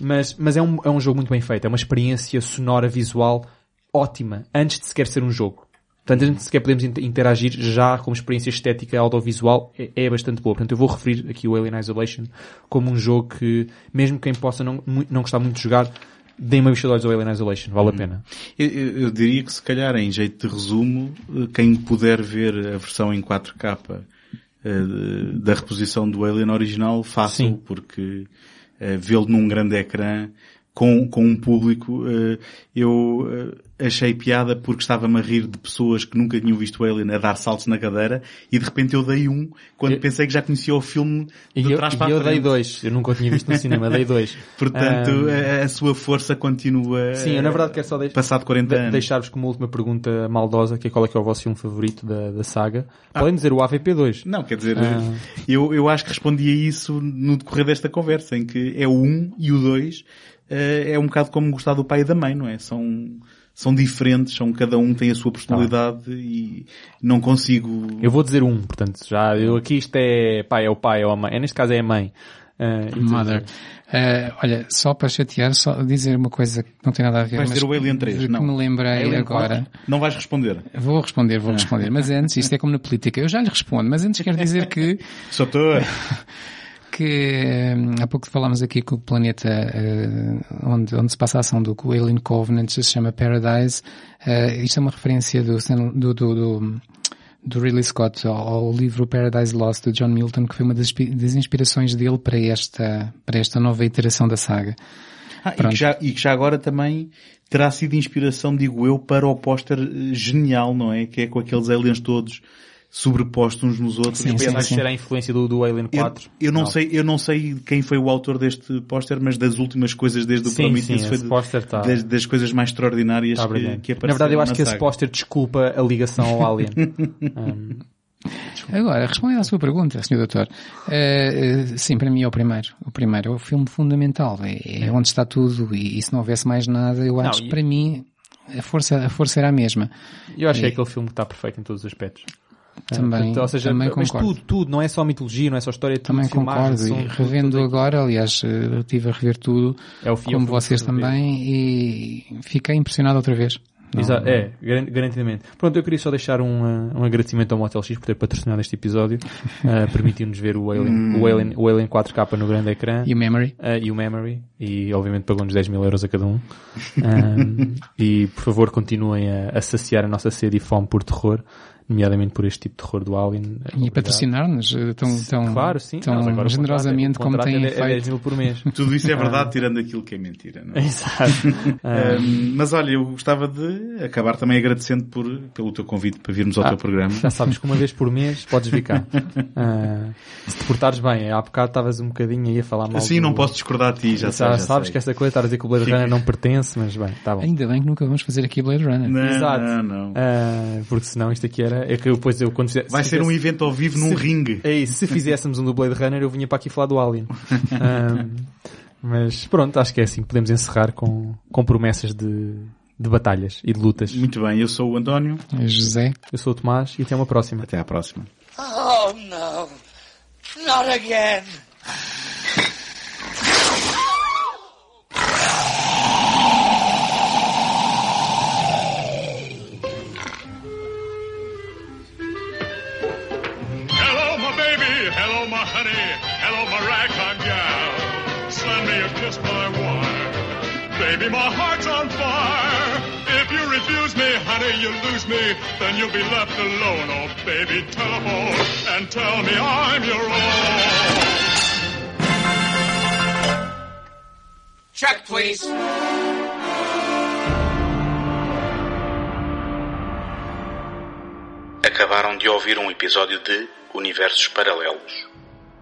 Speaker 2: Mas, mas é um, é um jogo muito bem feito. É uma experiência sonora, visual ótima, antes de sequer ser um jogo. Portanto, antes de sequer podemos interagir já com experiência estética audiovisual é, é, bastante boa. Portanto, eu vou referir aqui o Alien Isolation como um jogo que, mesmo quem possa não, não gostar muito de jogar, deem uma vista de ao Alien Isolation, vale a pena.
Speaker 3: Eu, eu, eu, diria que se calhar em jeito de resumo, quem puder ver a versão em 4K uh, da reposição do Alien original, faça porque uh, vê-lo num grande ecrã com, com um público, uh, eu achei piada porque estava-me a rir de pessoas que nunca tinham visto o Alien a dar saltos na cadeira e de repente eu dei um quando
Speaker 2: Eu-
Speaker 3: pensei que já conhecia o filme
Speaker 2: E
Speaker 3: de
Speaker 2: eu,
Speaker 3: trás
Speaker 2: e
Speaker 3: para a
Speaker 2: eu dei dois. Eu nunca o tinha visto no cinema, dei dois.
Speaker 3: Portanto,
Speaker 2: Ah,
Speaker 3: a, a sua força continua
Speaker 2: Sim, eu na verdade quero só deixar,
Speaker 3: passado 40
Speaker 2: de-
Speaker 3: anos.
Speaker 2: deixar-vos como última pergunta maldosa, que é qual é que é o vosso filme favorito da, da saga.
Speaker 3: Ah.
Speaker 2: Podem dizer o AVP2.
Speaker 3: Não, quer dizer,
Speaker 2: Ah.
Speaker 3: eu, eu acho que respondi a isso no decorrer desta conversa, em que é o 1 e o 2 é um bocado como gostar do pai e da mãe, não é? São, são diferentes, são, cada um tem a sua personalidade e não consigo...
Speaker 2: Eu vou dizer um, portanto, já, eu aqui isto é pai, é o pai, é a mãe. É, neste caso é a mãe. Tu-
Speaker 4: Mother. Eh, olha, só para chatear, só dizer uma coisa que não tem nada a ver,
Speaker 3: Vais dizer o Alien 3,
Speaker 4: que
Speaker 3: não.
Speaker 4: me lembrei
Speaker 3: Alien
Speaker 4: agora.
Speaker 3: 4? Não vais responder.
Speaker 4: Vou responder, vou responder. Mas antes, isto é como na política. Eu já lhe respondo, mas antes quero dizer que
Speaker 3: Só estou...
Speaker 4: que hum, há pouco falámos aqui que o planeta eh, onde, onde se passa a ação do Alien Covenant se chama Paradise. Eh, isto é uma referência do, do, do, do, do Ridley Scott ao, livro Paradise Lost de John Milton, que foi uma das, das inspirações dele para esta, para esta nova iteração da saga.
Speaker 3: Ah, e, que já, e que já agora também terá sido inspiração, digo eu, para o póster eh, genial, não é? Que é com aqueles aliens todos sobrepostos uns nos outros.
Speaker 4: Sim,
Speaker 3: Eu
Speaker 4: sim,
Speaker 3: penso-
Speaker 2: Vai ser a influência do, do Alien
Speaker 3: Eu,
Speaker 2: 4.
Speaker 3: eu não sei, eu não sei quem foi o autor deste póster, mas das últimas coisas desde o
Speaker 2: Sim,
Speaker 3: Prometheus
Speaker 2: sim,
Speaker 3: foi
Speaker 2: esse
Speaker 3: de-
Speaker 2: póster tá-
Speaker 3: das, das coisas mais extraordinárias
Speaker 2: Tá
Speaker 3: que, que
Speaker 2: Na
Speaker 3: apareceram
Speaker 2: verdade, eu acho
Speaker 3: na
Speaker 2: que esse
Speaker 3: saga.
Speaker 2: póster desculpa a ligação ao Alien. Um,
Speaker 4: Agora, respondendo à sua pergunta, Sr. Doutor, eh, sim, para mim é o primeiro. O primeiro é o filme fundamental. É, é onde está tudo e, e se não houvesse mais nada, eu
Speaker 2: Não,
Speaker 4: acho
Speaker 2: e-
Speaker 4: que para mim a força, a força era a mesma.
Speaker 2: eu acho que é aquele filme que está perfeito em todos os aspectos.
Speaker 4: Também,
Speaker 2: Portanto, ou seja,
Speaker 4: também
Speaker 2: mas
Speaker 4: concordo.
Speaker 2: tudo, tudo, não é só mitologia, não é só história, é tudo
Speaker 4: Também concordo. E revendo
Speaker 2: tudo
Speaker 4: agora, aliás, eh, estive a rever tudo,
Speaker 2: É o fim, é o
Speaker 4: como vocês também, e fiquei impressionado outra vez. Não-
Speaker 2: Exato, é, garan- garantidamente. Pronto, eu queria só deixar um, uh, um agradecimento ao Motel X por ter patrocinado este episódio, uh, permitiu-nos ver o Alien, o, Alien, o Alien 4K no grande ecrã.
Speaker 4: E o Memory?
Speaker 2: uh, e o Memory, e obviamente pagou-nos 10 mil euros a cada um. Um, e por favor continuem a, a saciar a nossa sede e fome por terror, nomeadamente por este tipo de terror do Alien.
Speaker 4: E
Speaker 2: Obrigado.
Speaker 4: patrocinar-nos eh, tão, tão,
Speaker 2: Claro, sim.
Speaker 4: tão
Speaker 2: Nós agora
Speaker 4: generosamente
Speaker 2: contrato é-
Speaker 4: como têm
Speaker 2: é, de- é 10
Speaker 4: feito.
Speaker 2: mil por mês.
Speaker 3: Tudo isso é verdade, tirando aquilo que é mentira. Não é?
Speaker 2: Exato. Um,
Speaker 3: Um, mas olha, eu gostava de acabar também agradecendo por, pelo teu convite para virmos ao
Speaker 2: Ah,
Speaker 3: teu programa.
Speaker 2: Já sabes que uma vez por mês podes vir cá. Ah, se te portares bem, há bocado estavas um bocadinho aí a falar mal.
Speaker 3: Assim
Speaker 2: do-
Speaker 3: não posso discordar de ti, já,
Speaker 2: Já,
Speaker 3: sei, já
Speaker 2: sabes
Speaker 3: sei.
Speaker 2: que essa coisa, estar a dizer que o Blade
Speaker 3: Fica-
Speaker 2: Runner não pertence, mas bem, tá bom.
Speaker 4: Ainda bem que nunca vamos fazer aqui Blade Runner.
Speaker 3: Não,
Speaker 2: Exato.
Speaker 3: não, não.
Speaker 2: Ah, porque senão isto aqui era. É que eu, depois eu quando fizer,
Speaker 3: Vai
Speaker 2: se
Speaker 3: ser um
Speaker 2: fizesse-
Speaker 3: evento ao vivo num
Speaker 2: se-
Speaker 3: ringue.
Speaker 2: É isso, se fizéssemos um do Blade Runner eu vinha para aqui falar do Alien. Ah, mas pronto, acho que é assim que podemos encerrar com, com promessas de, de batalhas e de lutas.
Speaker 3: Muito bem, eu sou o António.
Speaker 4: José,
Speaker 2: Eu sou o Tomás e até uma próxima.
Speaker 3: Até à próxima.
Speaker 5: Oh no, not again.
Speaker 6: Honey. Hello, my ragtime gal. Send me a kiss, my wine. Baby, my heart's on fire. If you refuse me, honey, you lose me. Then you'll be left alone. Oh, baby, telephone and tell me I'm your own.
Speaker 5: Check, please.
Speaker 1: Acabaram de ouvir um episódio de Universos Paralelos,